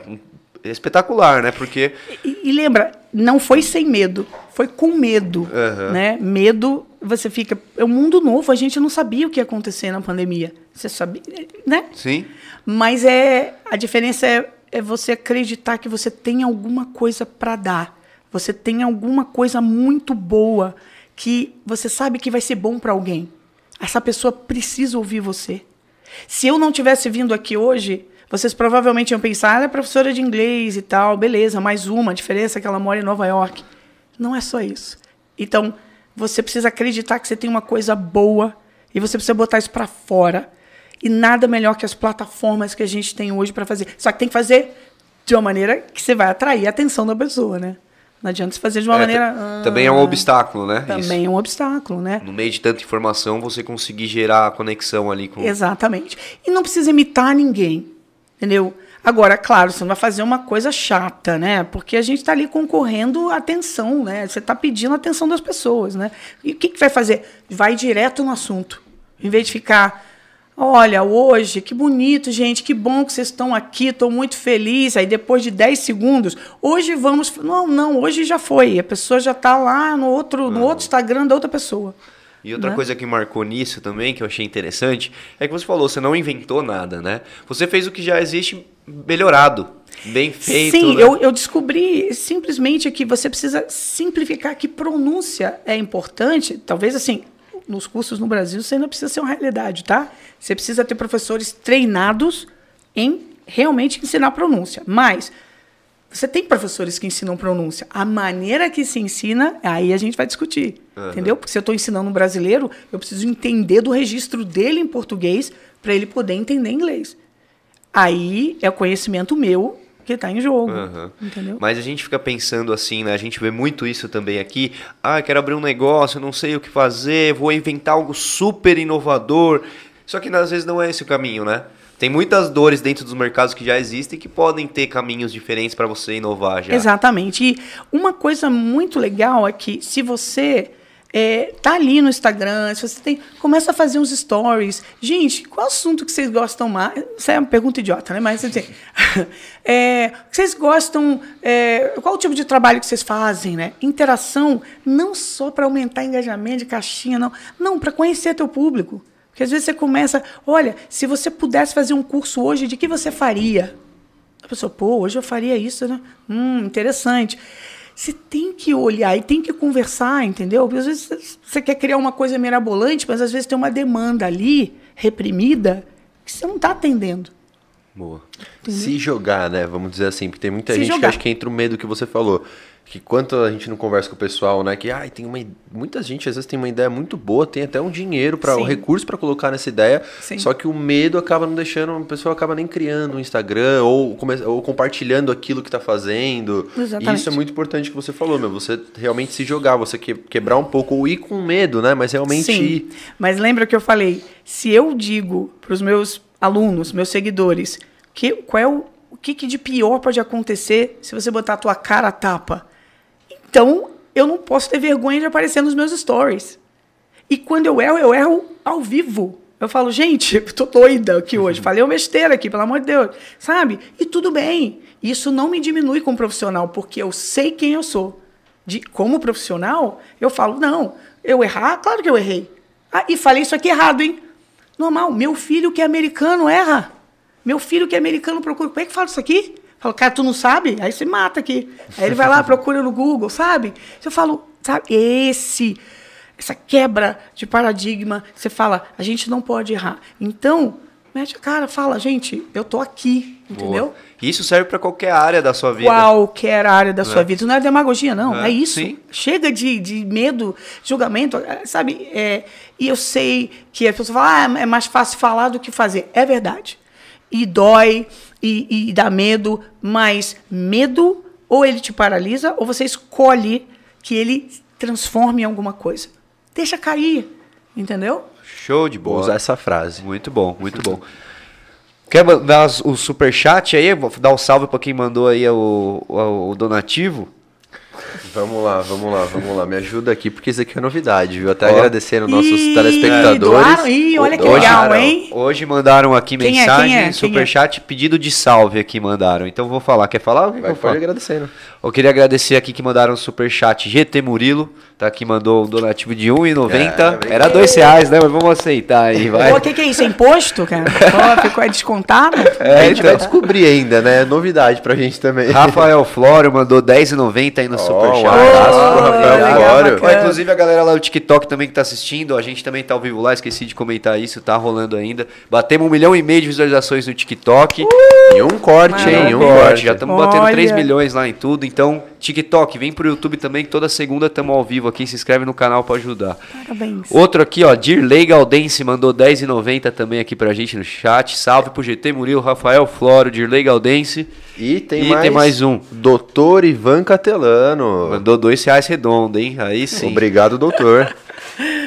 espetacular, né? Porque e, e, lembra, não foi sem medo, foi com medo, uhum. né? Medo, você fica, é um mundo novo, a gente não sabia o que ia acontecer na pandemia. Você sabia, né? Sim. Mas é a diferença é, é você acreditar que você tem alguma coisa para dar. Você tem alguma coisa muito boa que você sabe que vai ser bom para alguém. Essa pessoa precisa ouvir você. Se eu não tivesse vindo aqui hoje, vocês provavelmente iam pensar, ela é professora de inglês e tal, beleza, mais uma, a diferença é que ela mora em Nova York. Não é só isso. Então, você precisa acreditar que você tem uma coisa boa e você precisa botar isso para fora. E nada melhor que as plataformas que a gente tem hoje para fazer. Só que tem que fazer de uma maneira que você vai atrair a atenção da pessoa, né? Não adianta você fazer de uma é, maneira. Ah, também é um obstáculo, né? Também Isso. é um obstáculo, né? No meio de tanta informação, você conseguir gerar a conexão ali com. Exatamente. E não precisa imitar ninguém. Entendeu? Agora, claro, você não vai fazer uma coisa chata, né? Porque a gente está ali concorrendo à atenção, né? Você está pedindo a atenção das pessoas, né? E o que, que vai fazer? Vai direto no assunto. Em vez de ficar Olha, hoje, que bonito, gente, que bom que vocês estão aqui, estou muito feliz. Aí depois de 10 segundos, hoje vamos. Não, não, hoje já foi. A pessoa já está lá no outro, no outro Instagram da outra pessoa. E outra né? coisa que marcou nisso também, que eu achei interessante, é que você falou, você não inventou nada, né? Você fez o que já existe melhorado, bem feito. Sim, né? eu, eu descobri simplesmente que você precisa simplificar que pronúncia é importante. Talvez assim, nos cursos no Brasil, você não precisa ser uma realidade, tá? Você precisa ter professores treinados em realmente ensinar pronúncia. Mas você tem professores que ensinam pronúncia. A maneira que se ensina, aí a gente vai discutir. Uhum. Entendeu? Porque se eu estou ensinando um brasileiro, eu preciso entender do registro dele em português para ele poder entender inglês. Aí é o conhecimento meu que está em jogo. Uhum. Entendeu? Mas a gente fica pensando assim, né? A gente vê muito isso também aqui. Ah, quero abrir um negócio, não sei o que fazer, vou inventar algo super inovador. Só que às vezes não é esse o caminho, né? Tem muitas dores dentro dos mercados que já existem que podem ter caminhos diferentes para você inovar já. Exatamente. E uma coisa muito legal é que se você é, tá ali no Instagram, se você tem, começa a fazer uns stories. Gente, qual assunto que vocês gostam mais? Isso é uma pergunta idiota, né? Mas assim, é, vocês gostam? É, qual o tipo de trabalho que vocês fazem, né? Interação não só para aumentar engajamento de caixinha, não, não para conhecer teu público. Porque às vezes você começa, olha, se você pudesse fazer um curso hoje, de que você faria? A pessoa, pô, hoje eu faria isso, né? Hum, interessante. Você tem que olhar e tem que conversar, entendeu? Porque às vezes você quer criar uma coisa mirabolante, mas às vezes tem uma demanda ali, reprimida, que você não está atendendo. Boa. Entendeu? Se jogar, né? Vamos dizer assim, porque tem muita Se gente jogar. que acha que entra o medo que você falou que quanto a gente não conversa com o pessoal, né? Que ai, tem uma muita gente às vezes tem uma ideia muito boa, tem até um dinheiro para um recurso para colocar nessa ideia, Sim. só que o medo acaba não deixando, a pessoa acaba nem criando um Instagram ou, ou compartilhando aquilo que está fazendo. Exatamente. E isso é muito importante que você falou, meu, você realmente se jogar, você que, quebrar um pouco ou ir com medo, né? Mas realmente Sim. ir. Mas lembra que eu falei, se eu digo para os meus alunos, meus seguidores, que qual é o o que, que de pior pode acontecer se você botar a tua cara a tapa? Então, eu não posso ter vergonha de aparecer nos meus stories. E quando eu erro, eu erro ao vivo. Eu falo, gente, tô doida aqui hoje. Falei uma besteira aqui, pelo amor de Deus. Sabe? E tudo bem. Isso não me diminui como profissional, porque eu sei quem eu sou. De, como profissional, eu falo, não, eu errar, claro que eu errei. Ah, e falei isso aqui errado, hein? Normal, meu filho que é americano erra. Meu filho que é americano procura. Como é que fala isso aqui? Falo, cara, tu não sabe? Aí você mata aqui. Aí ele vai lá, procura no Google, sabe? Eu falo, sabe, esse, essa quebra de paradigma, você fala, a gente não pode errar. Então, mete a cara, fala, gente, eu tô aqui, entendeu? Boa. Isso serve para qualquer área da sua vida. Qualquer área da é. sua vida. Isso não é demagogia, não. É, é isso. Sim. Chega de, de medo, julgamento, é, sabe? É, e eu sei que a pessoa fala, ah, é mais fácil falar do que fazer. É verdade. E dói, e, e dá medo, mas medo ou ele te paralisa ou você escolhe que ele transforme em alguma coisa. Deixa cair, entendeu? Show de bola. Vou usar essa frase. Muito bom, muito bom. Quer mandar os- o superchat aí? Vou dar um salve pra quem mandou aí o, o, o donativo. Vamos lá, vamos lá, vamos lá. Me ajuda aqui, porque isso aqui é novidade, viu? Até Ó. agradecendo nossos Ih, telespectadores. doaram? Ih, olha que Hoje- legal, hein? Hoje mandaram aqui Quem é? mensagem, Quem é? Quem superchat, pedido de salve aqui mandaram. Então vou falar. Quer falar? O que que Vai, eu falo? agradecendo. Eu queria agradecer aqui que mandaram superchat GT Murilo, tá? Que mandou um donativo de R$1,90. É, Era dois reais, né? Mas vamos aceitar aí, vai. Pô, O que, que é isso? É imposto, cara? Pô, ficou é descontado? É, a gente vai então. descobrir ainda, né? Novidade pra gente também. Rafael Flório mandou R$10,90 aí no Ó, superchat. um abraço pro Oh, Rafael legal, Flório. Ó, inclusive a galera lá do TikTok também que tá assistindo, a gente também tá ao vivo lá, esqueci de comentar isso, tá rolando ainda. Batemos um milhão e meio de visualizações no TikTok. E um corte, hein? E um Corte, corte. já estamos batendo Olha. 3 milhões lá em tudo. Então, TikTok, vem pro YouTube também, que toda segunda estamos ao vivo aqui. Se inscreve no canal para ajudar. Parabéns. Outro aqui, ó, Dirley Galdense mandou 10,90 também aqui pra gente no chat. Salve pro GT Murilo, Rafael Flório, Dirley Galdense. E tem E mais, tem mais um. Doutor Ivan Catelano. Mandou dois reais redondo, hein? Aí sim. Obrigado, doutor.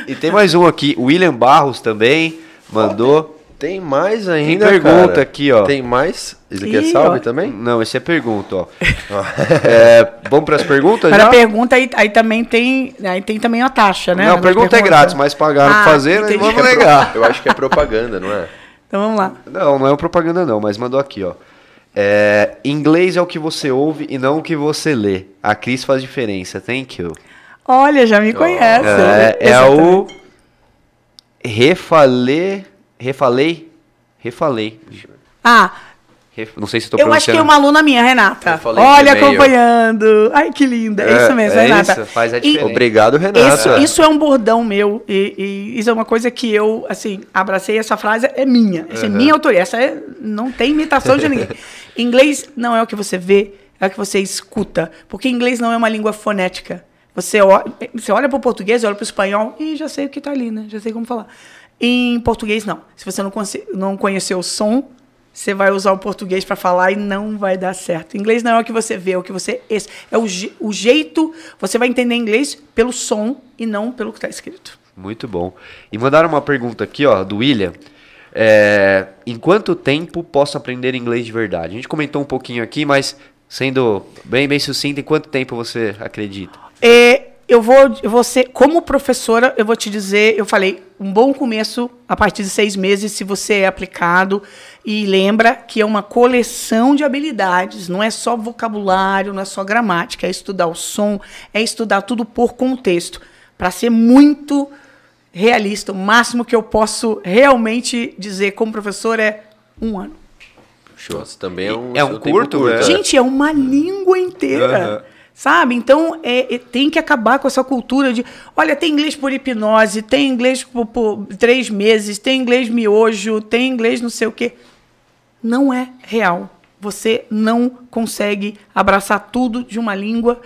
E tem mais um aqui, William Barros também mandou. Tem mais ainda, pergunta cara. aqui, ó. Tem mais? Isso aqui é Ih, salve ó. também? Não, esse é pergunta, ó. é, vamos pras perguntas Para a pergunta, aí, aí também tem, aí tem também a taxa, né? Não, Na pergunta é grátis, mas pagaram pra Ah, fazer, né? Vamos É pro- negar. Eu acho que é propaganda, não é? Então vamos lá. Não, não é propaganda não, mas mandou aqui, ó. É, inglês é o que você ouve e não o que você lê. A Cris faz diferença. Thank you. Olha, já me conhece. né? É, é o refalei, refalei, refalei. Ah, não sei se estou eu acho que é uma aluna minha, Renata. Olha, acompanhando. Ai, que linda. É, É, isso mesmo, é Renata. isso, faz a E- diferença. Obrigado, Renata. Isso, isso é um bordão meu e, e isso é uma coisa que eu, assim, abracei essa frase, é minha. Essa é minha autoria. Essa é- não tem imitação de ninguém. inglês não é o que você vê, é o que você escuta. Porque inglês não é uma língua fonética. Você olha, você olha para o português, olha para o espanhol e já sei o que está ali, né? Já sei como falar. Em português, não. Se você não, não conhecer o som, você vai usar o português para falar e não vai dar certo. Inglês não é o que você vê, é o que você. esse- É o, o jeito. Você vai entender inglês pelo som e não pelo que está escrito. Muito bom. E mandaram uma pergunta aqui, ó, do William. É, em quanto tempo posso aprender inglês de verdade? A gente comentou um pouquinho aqui, mas sendo bem, bem sucinto, em quanto tempo você acredita? É, eu vou, eu vou ser, como professora, eu vou te dizer, eu falei, um bom começo a partir de seis meses, se você é aplicado. E lembra que é uma coleção de habilidades, não é só vocabulário, não é só gramática, é estudar o som, é estudar tudo por contexto. Para ser muito realista, o máximo que eu posso realmente dizer como professor é um ano. Show. Isso também é um, É um tempo curto, né? Gente, é uma língua inteira. Aham. Sabe? Então, é, é- tem que acabar com essa cultura de. Olha, tem inglês por hipnose, tem inglês por, por três meses, tem inglês miojo, tem inglês não sei o quê. Não é real. Você não consegue abraçar tudo de uma língua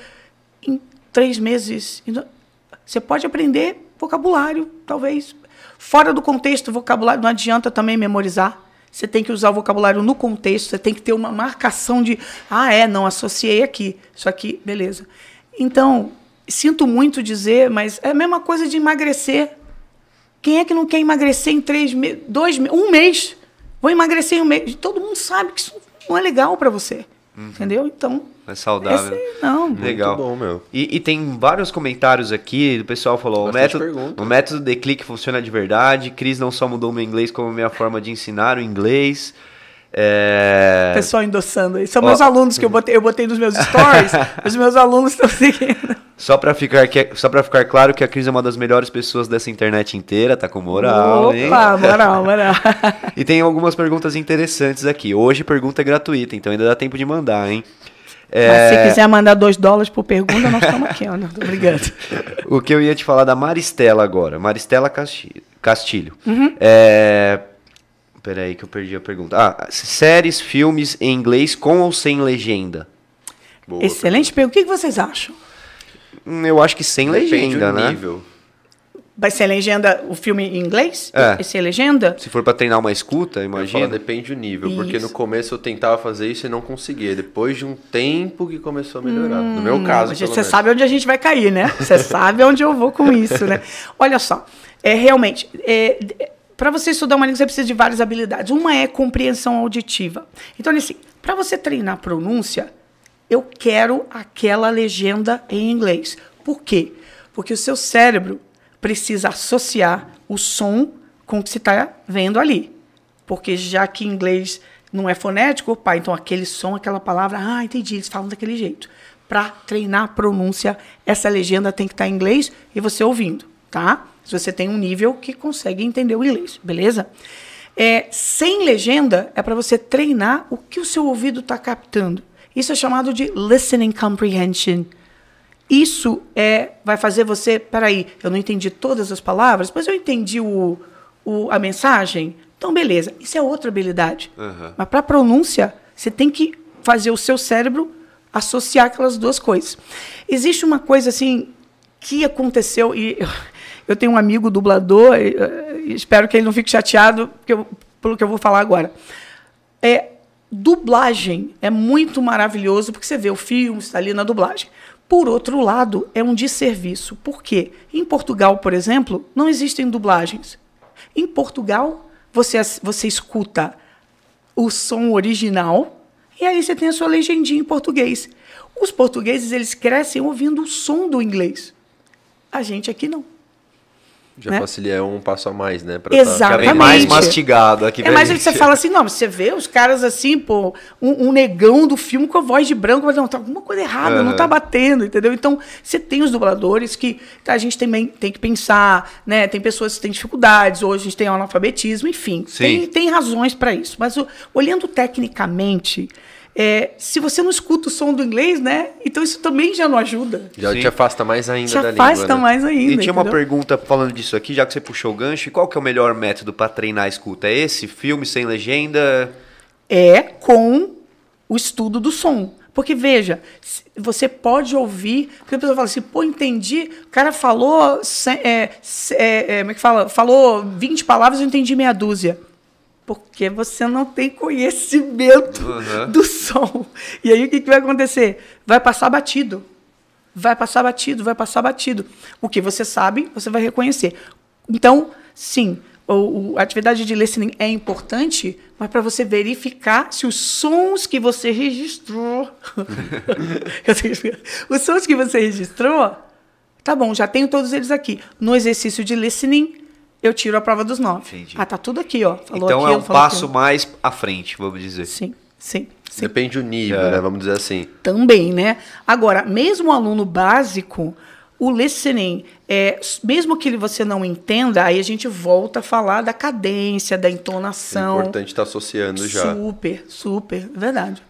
em três meses. Então, Você pode aprender vocabulário, talvez. Fora do contexto, vocabulário não adianta também memorizar. Você tem que usar o vocabulário no contexto, você tem que ter uma marcação de, ah, é, não associei aqui. Isso aqui, beleza. Então, sinto muito dizer, mas é a mesma coisa de emagrecer. Quem é que não quer emagrecer em três meses, dois me- um mês? Vou emagrecer em um mês. Todo mundo sabe que isso não é legal para você. Entendeu? Então. É saudável. esse- não. Legal. bom, meu. E, e tem vários comentários aqui, do pessoal falou, o método, pergunta. o método de clique funciona de verdade, Cris não só mudou meu inglês, como minha forma de ensinar o inglês. É... Pessoal endossando aí. São Ó. meus alunos que eu botei, eu botei nos meus stories. os meus alunos estão seguindo. Só pra, ficar, só pra ficar claro que a Cris é uma das melhores pessoas dessa internet inteira, tá com moral, hein? Opa, moral, moral. E tem algumas perguntas interessantes aqui. Hoje pergunta é gratuita, então ainda dá tempo de mandar, hein? Mas É, se quiser mandar dois dólares por pergunta, nós estamos aqui, ó. Obrigado. O que eu ia te falar da Maristela agora. Maristela Casti- Castilho. Uhum. É... Peraí que eu perdi a pergunta. Ah, séries, filmes em inglês com ou sem legenda? Boa. Excelente pergunta. O que vocês acham? Hum, Eu acho que sem Depende legenda, do né? nível. Vai ser legenda o filme em inglês? É. Vai ser legenda? Se for pra treinar uma escuta, Eu imagina. depende do nível, porque no Isso. começo eu tentava fazer isso e não conseguia. Depois de um tempo que começou a melhorar. no meu caso, Hum, Gente, pelo Você menos. sabe onde a gente vai cair, né? Você sabe onde eu vou com isso, né? Olha só, é realmente. é, para você estudar uma língua, você precisa de várias habilidades. Uma é compreensão auditiva. Então, assim, para você treinar pronúncia, eu quero aquela legenda em inglês. Por quê? Porque o seu cérebro precisa associar o som com o que você está vendo ali. Porque já que inglês não é fonético, opa, então aquele som, aquela palavra, ah, entendi, eles falam daquele jeito. Para treinar a pronúncia, essa legenda tem que estar tá em inglês e você ouvindo, tá? Se você tem um nível que consegue entender o inglês, beleza? É, sem legenda é para você treinar o que o seu ouvido está captando. Isso é chamado de listening comprehension. Isso é vai fazer você, peraí, eu não entendi todas as palavras, mas eu entendi o, o, a mensagem. Então, beleza. Isso é outra habilidade. Uhum. Mas para pronúncia, você tem que fazer o seu cérebro associar aquelas duas coisas. Existe uma coisa assim que aconteceu e eu tenho um amigo dublador, e, e espero que ele não fique chateado eu, pelo que eu vou falar agora. É dublagem é muito maravilhoso porque você vê o filme, está ali na dublagem. Por outro lado, é um desserviço. Por quê? Em Portugal, por exemplo, não existem dublagens. Em Portugal, você, você escuta o som original e aí você tem a sua legendinha em português. Os portugueses, eles crescem ouvindo o som do inglês. A gente aqui não. Já né? facilita um passo a mais, né? Pra Exatamente. Tá, mais mastigado aqui. É mais você fala assim, não, você vê os caras assim, pô, um, um, negão do filme com a voz de branco, mas não, tá alguma coisa errada, uhum. não tá batendo, entendeu? Então, você tem os dubladores que a gente também tem que pensar, né? Tem pessoas que têm dificuldades, hoje a gente tem analfabetismo, enfim. Tem, tem razões para isso. Mas olhando tecnicamente, é, se você não escuta o som do inglês, né? Então isso também já não ajuda. Já Sim. te afasta mais ainda te da língua. Te afasta né? mais ainda. E tinha uma pergunta falando disso aqui, já que você puxou o gancho, qual que é o melhor método para treinar a escuta? É esse? Filme sem legenda? É com o estudo do som. Porque, veja, você pode ouvir, porque a pessoa fala assim, pô, entendi, o cara falou, é, é, é, como é que fala? Falou 20 palavras, eu entendi meia dúzia porque você não tem conhecimento uhum. do som. E aí o que, que vai acontecer? Vai passar batido. Vai passar batido, vai passar batido. O que você sabe, você vai reconhecer. Então, sim, o, a atividade de listening é importante, mas para você verificar se os sons que você registrou. os sons que você registrou, tá bom, já tenho todos eles aqui. No exercício de listening, eu tiro a prova dos nove. Entendi. Ah, tá tudo aqui, ó. Falou então é um passo aqui. mais à frente, vamos dizer. Sim, sim. sim. Depende do nível, é. né? Vamos dizer assim. Também, né? Agora, mesmo o aluno básico, o listening, é, mesmo que você não entenda, aí a gente volta a falar da cadência, da entonação. É importante estar tá associando já. Super, super, verdade.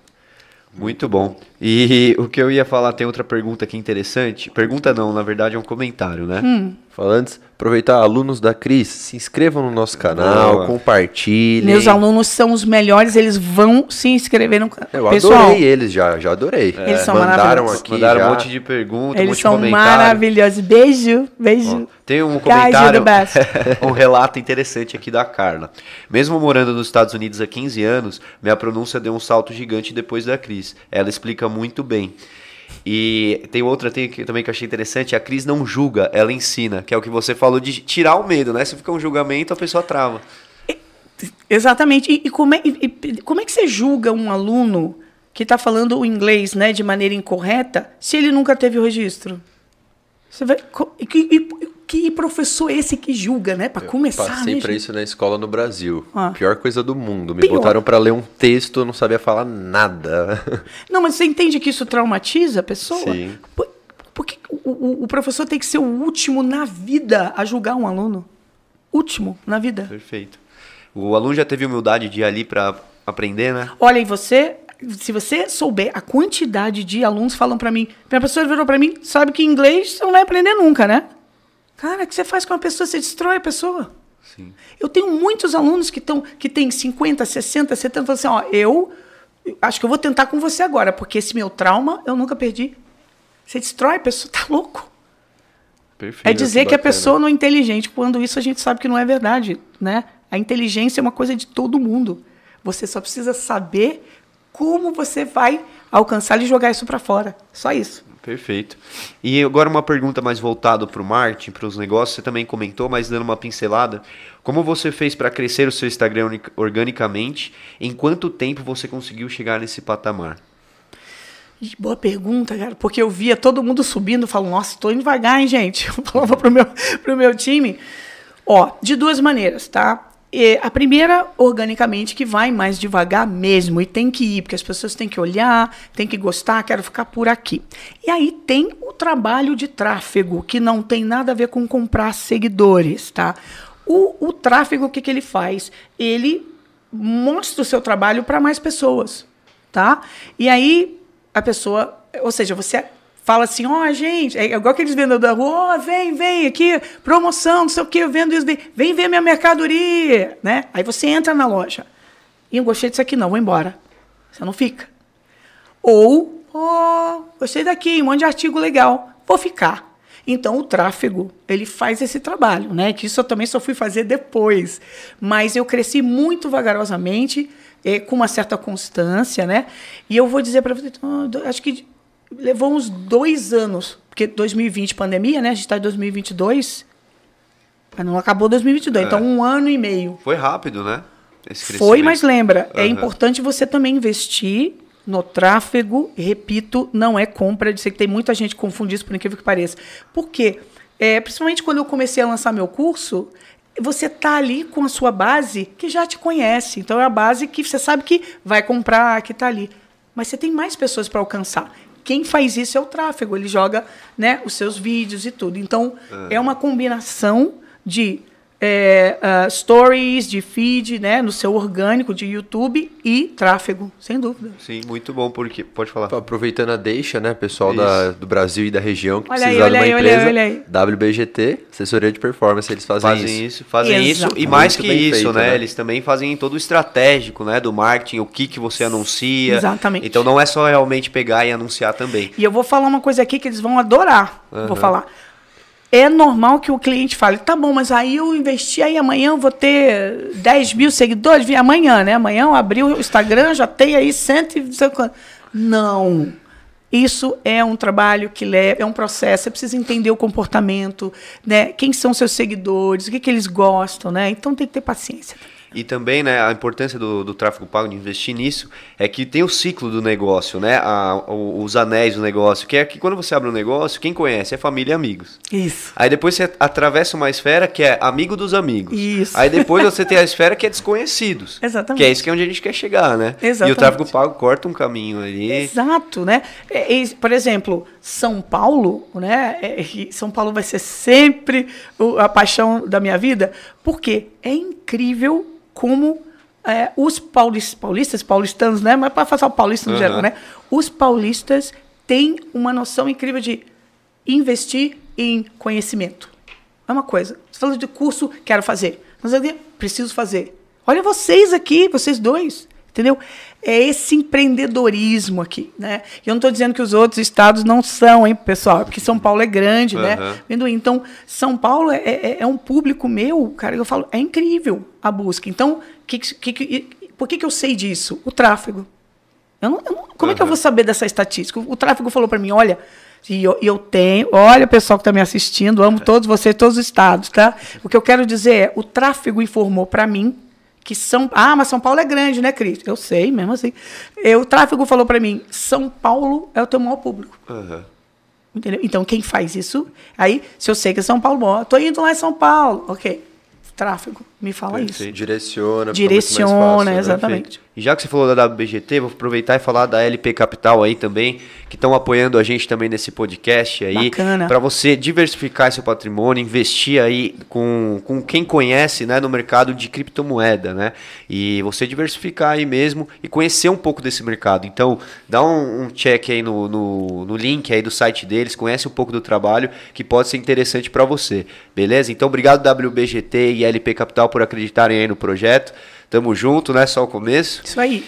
Muito bom. E o que eu ia falar, tem outra pergunta aqui interessante. Pergunta não, na verdade é um comentário, né? Hum. Falando, aproveitar, alunos da Cris, se inscrevam no nosso canal, Boa. compartilhem. Meus alunos são os melhores, eles vão se inscrever no canal. Eu Pessoal, adorei eles já, já adorei. É. Eles são Mandaram aqui, mandaram já. um monte de perguntas, eles um monte de são maravilhosos. Beijo, beijo. tem um comentário, um relato interessante aqui da Carla. Mesmo morando nos Estados Unidos há 15 anos, minha pronúncia deu um salto gigante depois da Cris. Ela explica muito bem. E tem outra que, também que eu achei interessante, a Cris não julga, ela ensina, que é o que você falou de tirar o medo, né? Se fica um julgamento, a pessoa trava. Exatamente. E, e, como, é, e, como é que você julga um aluno que está falando o inglês né, de maneira incorreta se ele nunca teve o registro? Você vai, e, que professor é esse que julga, né? Para começar. Passei né, para isso na escola no Brasil. Ah. Pior coisa do mundo. Me Pior. botaram para ler um texto, eu não sabia falar nada. Não, mas você entende que isso traumatiza a pessoa? Sim. Por, porque o, o, o professor tem que ser o último na vida a julgar um aluno. Último na vida. Perfeito. O aluno já teve humildade de ir ali para aprender, né? Olha, e você se você souber a quantidade de alunos falam para mim, minha professora virou para mim, sabe que inglês você não vai aprender nunca, né? Cara, o que você faz com uma pessoa? Você destrói a pessoa. Sim. Eu tenho muitos alunos que, tão, que têm 50, 60, 70, falam assim, ó, eu acho que eu vou tentar com você agora, porque esse meu trauma eu nunca perdi. Você destrói a pessoa, tá louco. Perfeito, é dizer que, que a pessoa não é inteligente, quando isso a gente sabe que não é verdade, né? A inteligência é uma coisa de todo mundo. Você só precisa saber como você vai alcançar e jogar isso para fora. Só isso. Perfeito. E agora uma pergunta mais voltada para o marketing, para os negócios. Você também comentou, mas dando uma pincelada. Como você fez para crescer o seu Instagram organicamente? Em quanto tempo você conseguiu chegar nesse patamar? Boa pergunta, cara, porque eu via todo mundo subindo, eu falo, nossa, estou devagar, hein, gente? Eu falava pro meu, pro meu time. Ó, de duas maneiras, tá? E a primeira, organicamente, que vai mais devagar mesmo, e tem que ir, porque as pessoas têm que olhar, têm que gostar, quero ficar por aqui. E aí tem o trabalho de tráfego, que não tem nada a ver com comprar seguidores, tá? O, o tráfego, o que, que ele faz? Ele mostra o seu trabalho para mais pessoas, tá? E aí a pessoa, ou seja, você fala assim, ó, oh, gente, é igual aqueles vendedores da rua, ó, oh, vem, vem aqui, promoção, não sei o que, eu vendo isso, vem, vem ver minha mercadoria, né? Aí você entra na loja, e eu gostei disso aqui não, vou embora. Você não fica. Ou, ó, oh, gostei daqui, um monte de artigo legal, vou ficar. Então, o tráfego, ele faz esse trabalho, né? Que isso eu também só fui fazer depois. Mas eu cresci muito vagarosamente, eh, com uma certa constância, né? E eu vou dizer para você, acho que levou uns dois anos, porque 2020, pandemia, né? A gente está em 2022, mas não acabou 2022, então é. então um ano e meio. Foi rápido, né? Foi, mas lembra, uhum. é importante você também investir no tráfego, repito, não é compra. Eu sei que tem muita gente que confunde isso, por incrível que pareça. Por quê? É, principalmente quando eu comecei a lançar meu curso, você está ali com a sua base que já te conhece. Então é a base que você sabe que vai comprar, que está ali. Mas você tem mais pessoas para alcançar. Quem faz isso é o tráfego, ele joga né, os seus vídeos e tudo. Então, uhum. é uma combinação de é, uh, stories, de feed, né, no seu orgânico de YouTube e tráfego, sem dúvida. Sim, muito bom, porque pode falar. Aproveitando a deixa, né, pessoal da, do Brasil e da região que olha precisar aí, de uma aí, empresa, olha aí, olha aí. WBGT, assessoria de performance, eles fazem, fazem isso. isso. Fazem isso e mais muito que isso, feito, né, né, eles também fazem todo o estratégico, né, do marketing, o que que você anuncia. Exatamente. Então não é só realmente pegar e anunciar também. E eu vou falar uma coisa aqui que eles vão adorar. Uhum. Vou falar é normal que o cliente fale, tá bom, mas aí eu investi, aí amanhã eu vou ter 10 mil seguidores, vi amanhã, né? Amanhã eu abri o Instagram, já tem aí cento e... Não. Isso é um trabalho que leva, é um processo, você precisa entender o comportamento, né? Quem são seus seguidores, o que, que eles gostam, né? Então tem que ter paciência. E também, né, a importância do, do tráfego pago, de investir nisso, é que tem o ciclo do negócio, né? A, os anéis do negócio, que é que quando você abre um negócio, quem conhece é família e amigos. Isso. Aí depois você atravessa uma esfera que é amigo dos amigos. Isso. Aí depois você tem a esfera que é desconhecidos. Exatamente. Que é isso que é onde a gente quer chegar, né? Exatamente. E o tráfego pago corta um caminho ali. Exato, né? É, é, por exemplo, São Paulo, né? É, São Paulo vai ser sempre a paixão da minha vida, porque é incrível como é, os paulistas, paulistas, paulistanos, né? Mas para falar o paulista no uhum. geral, né? Os paulistas têm uma noção incrível de investir em conhecimento. É uma coisa. Você falou de curso, quero fazer. Mas eu preciso fazer. Olha vocês aqui, vocês dois. Entendeu? É esse empreendedorismo aqui, né? E eu não estou dizendo que os outros estados não são, hein, pessoal? Porque São Paulo é grande, uhum. né? Então, São Paulo é, é, é, um público meu, cara, eu falo, é incrível a busca. Então, que, que, que, por que, que eu sei disso? O tráfego. Eu não, eu não, como uhum. é que eu vou saber dessa estatística? O, o tráfego falou para mim, olha, e eu, eu, tenho, olha pessoal que está me assistindo, amo todos vocês, todos os estados, tá? O que eu quero dizer é, o tráfego informou para mim que São Ah, mas São Paulo é grande, né, Cris? Eu sei, mesmo assim. Eu, o tráfego falou para mim: São Paulo é o teu maior público. Uhum. Entendeu? Então, quem faz isso? Aí, se eu sei que é São Paulo, bom, tô indo lá em São Paulo. Ok. Tráfego, me fala Perfeito. isso. Direciona. Direciona, fácil, né? exatamente. Né? E já que você falou da WBGT, vou aproveitar e falar da LP Capital aí também, que estão apoiando a gente também nesse podcast aí. Para você diversificar seu patrimônio, investir aí com, com quem conhece né, no mercado de criptomoeda, né? E você diversificar aí mesmo e conhecer um pouco desse mercado. Então, dá um, um check aí no, no, no, link aí do site deles, conhece um pouco do trabalho que pode ser interessante para você, beleza? Então, obrigado WBGT e LP Capital por acreditarem aí no projeto. Tamo junto, né? Só o começo. Isso aí.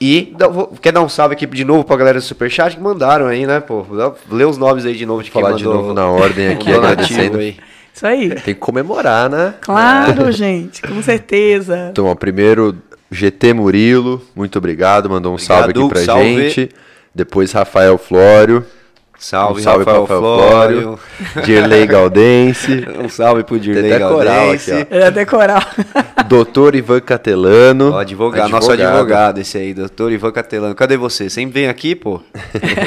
E quer dar um salve aqui de novo pra galera do Superchat que mandaram aí, né, pô? Lê os nomes aí de novo de quem Falar mandou, de novo na ordem aqui, agradecendo aí. Isso aí. Tem que comemorar, né? Claro, é. gente, com certeza. Então, ó, primeiro, GT Murilo, muito obrigado, mandou um obrigado, salve aqui pra salve. gente. Depois Rafael Flório. Salve, Um salve Rafael pro Flório. Dirley Galdense. Um salve pro Dirley até coral Galdense. É decorar. Doutor Ivan Catelano. Ó, advogado, nosso advogado esse aí, doutor Ivan Catelano. Cadê você? Sempre vem aqui, pô.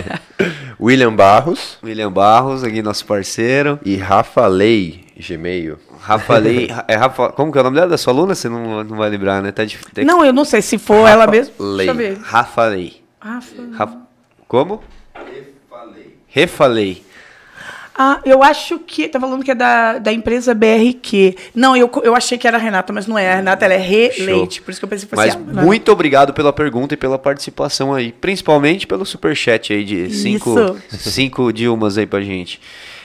William Barros. William Barros, aqui nosso parceiro. E Rafa Lei, Gmail. Rafa Lei, é Rafa, como que é o nome dela, da sua aluna? Você não, não vai lembrar, né? Tá difícil. Não, eu não sei se for ela mesmo. Lei. Deixa eu ver. Rafa Lei. Rafa. Rafa- Como? Refalei. Ah, eu acho que. Tá falando que é da, da empresa BRQ. Não, eu, eu achei que era a Renata, mas não é. A Renata ela é Releite. Por isso que eu pensei que fosse Mas ela. Não. muito obrigado pela pergunta e pela participação aí. Principalmente pelo superchat aí de cinco, Isso. cinco Dilmas aí pra gente.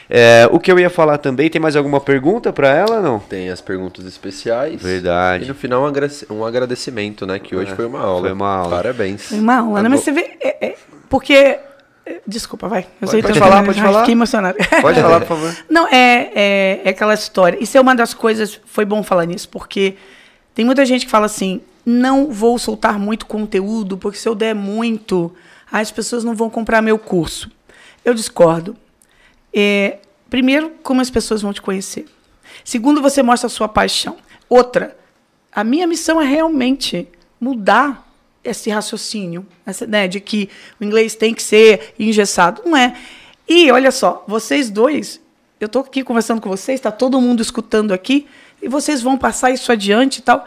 É, o que eu ia falar também, tem mais alguma pergunta pra ela não? Tem as perguntas especiais. Verdade. E no final um um agradecimento, né? Que hoje É, foi uma aula. foi uma aula. Parabéns. Foi uma aula, né? Mas você vê. é- é- porque. Desculpa, vai. Eu pode tô falar, pode ai, falar. Fiquei emocionada. Pode falar, por favor. Não, é, é, é aquela história. Isso é uma das coisas. Foi bom falar nisso, porque tem muita gente que fala assim: não vou soltar muito conteúdo, porque se eu der muito, as pessoas não vão comprar meu curso. Eu discordo. É, primeiro, como as pessoas vão te conhecer. Segundo, você mostra a sua paixão. Outra, a minha missão é realmente mudar esse raciocínio, essa, né, de que o inglês tem que ser engessado. Não é. E olha só, vocês dois, eu estou aqui conversando com vocês, está todo mundo escutando aqui, e vocês vão passar isso adiante e tal.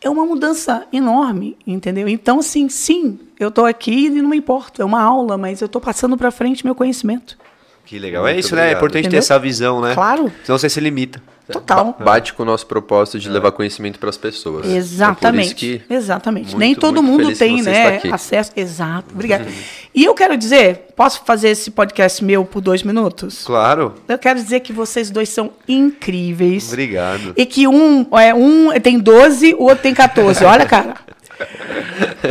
É uma mudança enorme, entendeu? Então, assim, sim, eu estou aqui e não me importo. É uma aula, mas eu estou passando para frente meu conhecimento. Que legal. é Muito isso, né? É obrigado. importante ter Entendeu? essa visão, né? Claro. Senão você se limita. Total. Ba- Bate com o nosso propósito de levar conhecimento para as pessoas. Exatamente. Por isso que Exatamente. muito, Nem todo muito mundo feliz tem, que você né, está aqui. acesso. Exato. Obrigada. e eu quero dizer, posso fazer esse podcast meu por dois minutos? Claro. Eu quero dizer que vocês dois são incríveis. Obrigado. E que um, é, um tem 12, o outro tem 14. Olha, cara.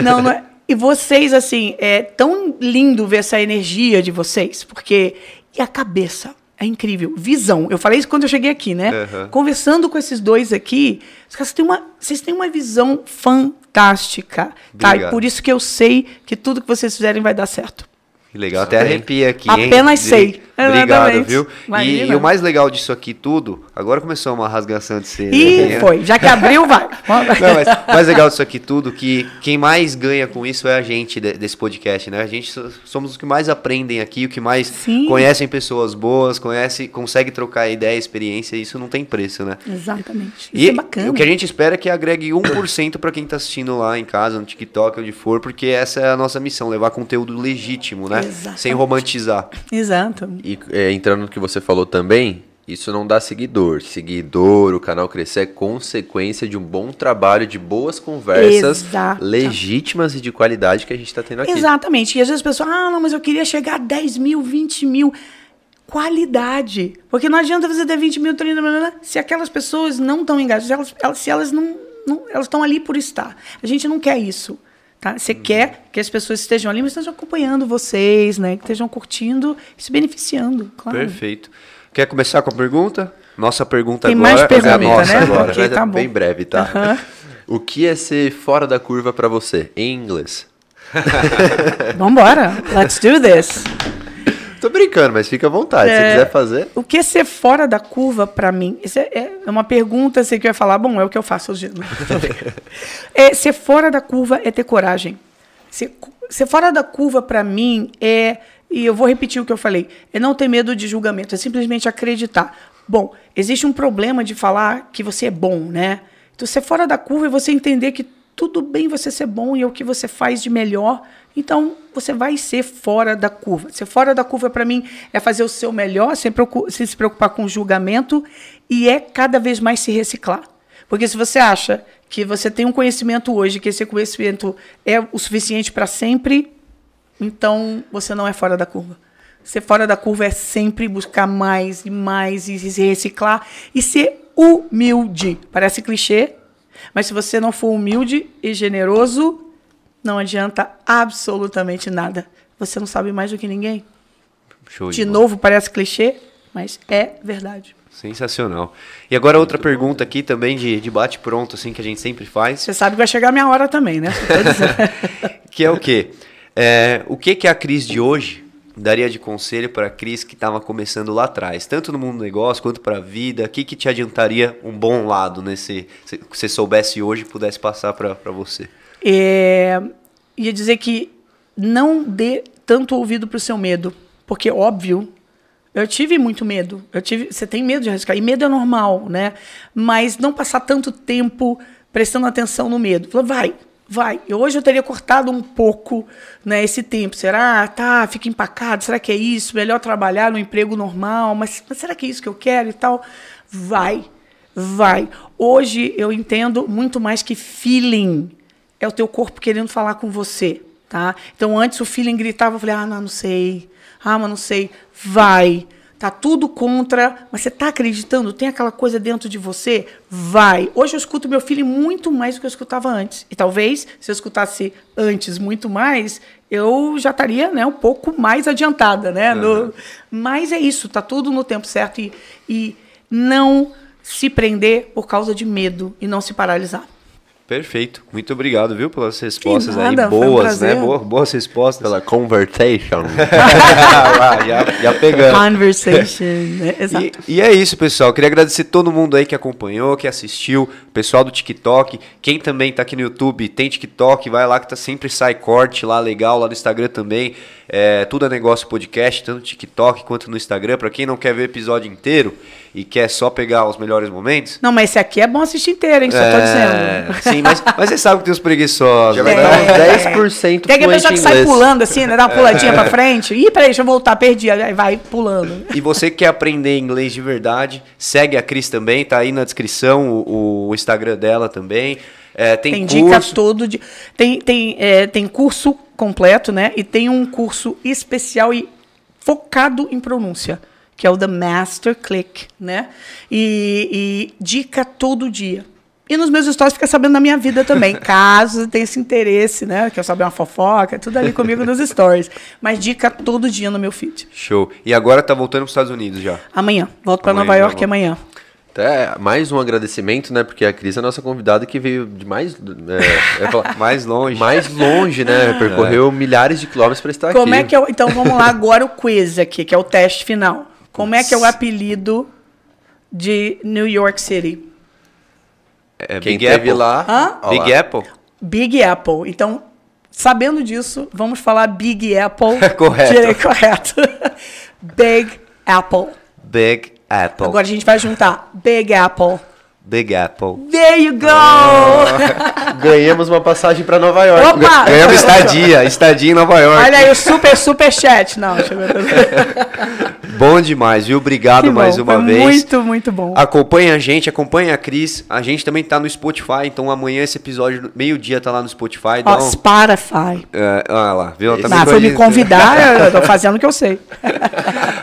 Não, não é. E vocês, assim, é tão lindo ver essa energia de vocês, porque. E a cabeça. É incrível. Visão. Eu falei isso quando eu cheguei aqui, né? Uhum. Conversando com esses dois aqui, os caras têm uma, vocês têm uma visão fantástica. Tá? E por isso que eu sei que tudo que vocês fizerem vai dar certo. Que legal, até arrepia aqui, hein? Apenas De- sei. Obrigado, Exatamente. viu? E, e o mais legal disso aqui tudo, agora começou uma rasgação de seda. E né? foi. Já que abriu, vai. Não, mas o mais legal disso aqui tudo, que quem mais ganha com isso é a gente de- desse podcast, né? A gente so- somos os que mais aprendem aqui, o que mais Sim. conhecem pessoas boas, conhece, consegue trocar ideia, experiência, e isso não tem preço, né? Exatamente. Isso E é bacana. o que a gente espera é que agregue 1% para quem tá assistindo lá em casa, no TikTok, onde for, porque essa é a nossa missão, levar conteúdo legítimo, né? Exatamente. Sem romantizar. Exato. E é, entrando no que você falou também, isso não dá seguidor. Seguidor, o canal crescer é consequência de um bom trabalho, de boas conversas Exato. legítimas e de qualidade que a gente está tendo aqui. Exatamente. E às vezes as pessoas, ah, não, mas eu queria chegar a 10 mil, 20 mil. Qualidade. Porque não adianta você ter 20 mil, 30 mil, se aquelas pessoas não estão engajadas, se elas, elas- se elas não. não elas estão ali por estar. A gente não quer isso. Tá? Você quer que as pessoas estejam ali, mas estejam acompanhando vocês, né? Que estejam curtindo e se beneficiando. Claro. Perfeito. Quer começar com a pergunta? Nossa pergunta Tem agora mais é a pergunta, nossa né? agora. Ok, Mas é tá bem breve, tá? Aham. O que é ser fora da curva para você, em inglês? Vambora. Let's do this. Tô brincando, mas fica à vontade. Se É. quiser fazer. O que é ser fora da curva para mim? Isso é, é uma pergunta, sei que vai falar, bom, é o que eu faço hoje. é, ser fora da curva é ter coragem. Ser, ser fora da curva para mim é, e eu vou repetir o que eu falei, é não ter medo de julgamento, é simplesmente acreditar. Bom, existe um problema de falar que você é bom, né? Então, ser fora da curva é você entender que tudo bem você ser bom e é o que você faz de melhor. Então, você vai ser fora da curva. Ser fora da curva, para mim, é fazer o seu melhor, sem, sem se preocupar com julgamento e é cada vez mais se reciclar. Porque se você acha que você tem um conhecimento hoje, que esse conhecimento é o suficiente para sempre, então você não é fora da curva. Ser fora da curva é sempre buscar mais e mais e se reciclar e ser humilde. Parece clichê, mas se você não for humilde e generoso, não adianta absolutamente nada. Você não sabe mais do que ninguém. Show De bola. novo, parece clichê, mas é verdade. Sensacional. E agora outra pergunta aqui também de, de bate-pronto, assim, que a gente sempre faz, Você sabe que vai chegar a minha hora também, né? Que é o quê? É, o que, que a Cris de hoje daria de conselho para a Cris que estava começando lá atrás, tanto no mundo do negócio quanto para a vida? O que, que te adiantaria um bom lado nesse, se você soubesse hoje e pudesse passar para você? É, ia dizer que não dê tanto ouvido para o seu medo, porque óbvio eu tive muito medo. Eu tive, você tem medo de arriscar. E medo é normal, né? Mas não passar tanto tempo prestando atenção no medo. Falou, vai, vai. Hoje eu teria cortado um pouco né, esse tempo. Será? Tá, fica empacado. Será que é isso? Melhor trabalhar no emprego normal. Mas, mas será que é isso que eu quero e tal? Vai, vai. Hoje eu entendo muito mais que feeling. É o teu corpo querendo falar com você. Tá? Então antes o feeling gritava, eu falei, ah, não, não sei. Ah, mas não sei. Vai. Tá tudo contra, mas você tá acreditando? Tem aquela coisa dentro de você? Vai. Hoje eu escuto meu filho muito mais do que eu escutava antes. E talvez, se eu escutasse antes muito mais, eu já estaria né, um pouco mais adiantada, né? Uhum. No, mas é isso, tá tudo no tempo certo. E, e não se prender por causa de medo e não se paralisar. Perfeito. Muito obrigado, viu, pelas respostas nada, aí boas, um né? Boas, boas respostas. Pela conversation. já, já pegando. Conversation, né? Exato. E, e, é isso, pessoal. Queria agradecer todo mundo aí que acompanhou, que assistiu, pessoal do TikTok, quem também tá aqui no YouTube, tem TikTok, vai lá que tá sempre sai corte lá legal, lá no Instagram também. É, tudo é negócio podcast, tanto no TikTok quanto no Instagram. Para quem não quer ver o episódio inteiro e quer só pegar os melhores momentos. Não, mas esse aqui é bom assistir inteiro, hein? Só é, tô dizendo. Sim, mas, mas você sabe que tem os preguiçosos. Já vai é, dar uns 10% Tem aquele pessoa que sai pulando assim, né? Dá uma puladinha pra frente. Ih, peraí, deixa eu voltar, perdi. Aí vai pulando. E você que quer aprender inglês de verdade, segue a Cris também, tá aí na descrição o, o Instagram dela também. É, tem, tem curso... dica todo de tem tem é, tem curso completo, né? E tem um curso especial e focado em pronúncia, que é o The Master Click, né? E, e dica todo dia. E nos meus stories fica sabendo da minha vida também, caso tenha esse interesse, né? Quer saber uma fofoca, tudo ali comigo nos stories. Mas dica todo dia no meu feed. Show. E agora tá voltando para os Estados Unidos já? Amanhã. Volto para Nova York amanhã. Até mais um agradecimento, né? Porque a Cris é a nossa convidada que veio de mais. É, falar, mais longe. Mais longe, né? Percorreu é. milhares de quilômetros para estar Como aqui. é que é, Então vamos lá agora o quiz aqui, que é o teste final. Como é que é o apelido de New York City? É, Quem Big Apple. lá. Hã? Big. Apple? Big Apple. Então, sabendo disso, vamos falar Big Apple. correto. Direito, correto. Big Apple. Big Apple. Agora a gente vai juntar Big Apple. Big Apple. There you go! Oh, ganhamos uma passagem para Nova York. Opa! Ganhamos estadia, estadia em Nova York. Olha aí o super, super chat. Não, chegou Bom demais, viu? Obrigado mais uma vez. Muito, muito bom. Acompanhe a gente, acompanhe a Cris. A gente também tá no Spotify, então amanhã esse episódio, meio-dia, tá lá no Spotify. Ó, um... Spotify. É, olha lá, viu? Tá ah, foi me convidar, eu tô fazendo o que eu sei.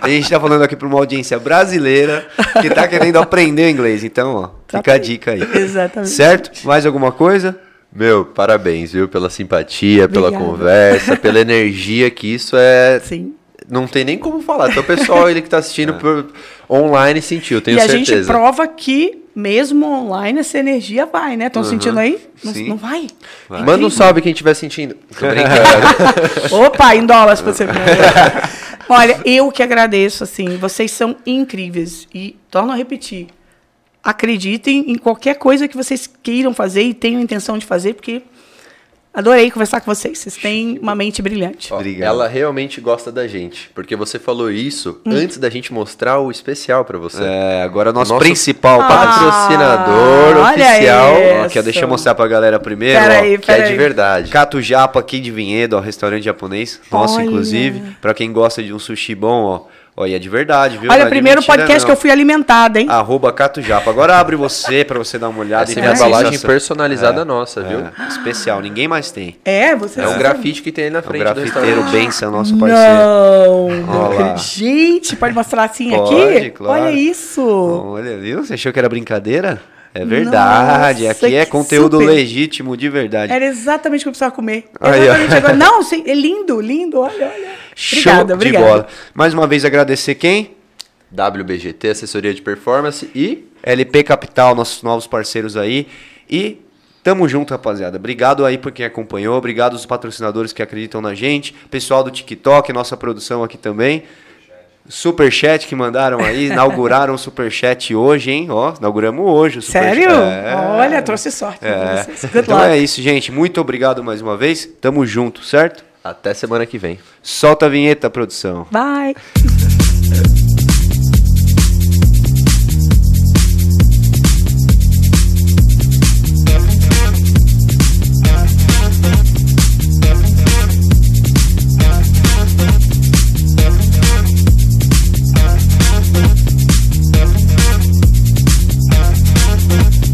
a gente tá falando aqui para uma audiência brasileira que tá querendo aprender inglês. Então, ó, tá fica a dica aí. Exatamente. Certo? Mais alguma coisa? Meu, parabéns, viu? Pela simpatia, Obrigada. pela conversa, pela energia que isso é. Sim não tem nem como falar. Então o pessoal ele que está assistindo é. por, online sentiu, tenho e certeza. E a gente prova que mesmo online essa energia vai, né? Estão uhum. sentindo aí? Não, não vai. vai. Manda um salve quem estiver sentindo. Opa, em dólares para você ver. Olha, eu que agradeço, assim, vocês são incríveis. E torno a repetir. Acreditem em qualquer coisa que vocês queiram fazer e tenham intenção de fazer, porque Adorei conversar com vocês. Vocês têm uma mente brilhante. Ó, ela realmente gosta da gente, porque você falou isso hum. antes da gente mostrar o especial para você. É, agora nosso, nosso principal ah, patrocinador oficial. Ó, que eu deixa eu mostrar pra galera primeiro, pera ó, aí, que é aí. de verdade. Cato Japa aqui de Vinhedo, ó, restaurante japonês. Nosso, Olha. inclusive. Para quem gosta de um sushi bom, ó. Olha, é de verdade, viu? Olha, o primeiro podcast não. que eu fui alimentada, hein? Arroba Catujapa. Agora abre você para você dar uma olhada. Essa e é uma embalagem personalizada é, nossa, viu? É, especial, ninguém mais tem. É, você É um grafite que tem aí na frente. É o grafiteiro Benção, nosso parceiro. Não, Gente, pode mostrar assim pode, aqui? Claro. Olha isso. Olha, viu? Você achou que era brincadeira? É verdade. Nossa, Aqui é conteúdo super. legítimo de verdade. Era exatamente o que eu precisava comer. Exatamente agora. Não, sim, é lindo, lindo. Olha, olha. Show obrigada, de bola. Mais uma vez agradecer quem? WBGT, assessoria de performance e LP Capital, nossos novos parceiros aí. E Tamo junto, rapaziada. Obrigado aí por quem acompanhou. Obrigado aos patrocinadores que acreditam na gente. Pessoal do TikTok, nossa produção aqui também. Superchat que mandaram aí, inauguraram o Superchat hoje, hein? Ó, inauguramos hoje o Superchat. Sério? É. Olha, trouxe sorte É. Então luck. é isso, gente. Muito obrigado mais uma vez. Tamo junto, certo? Até semana que vem. Solta a vinheta, produção. Bye.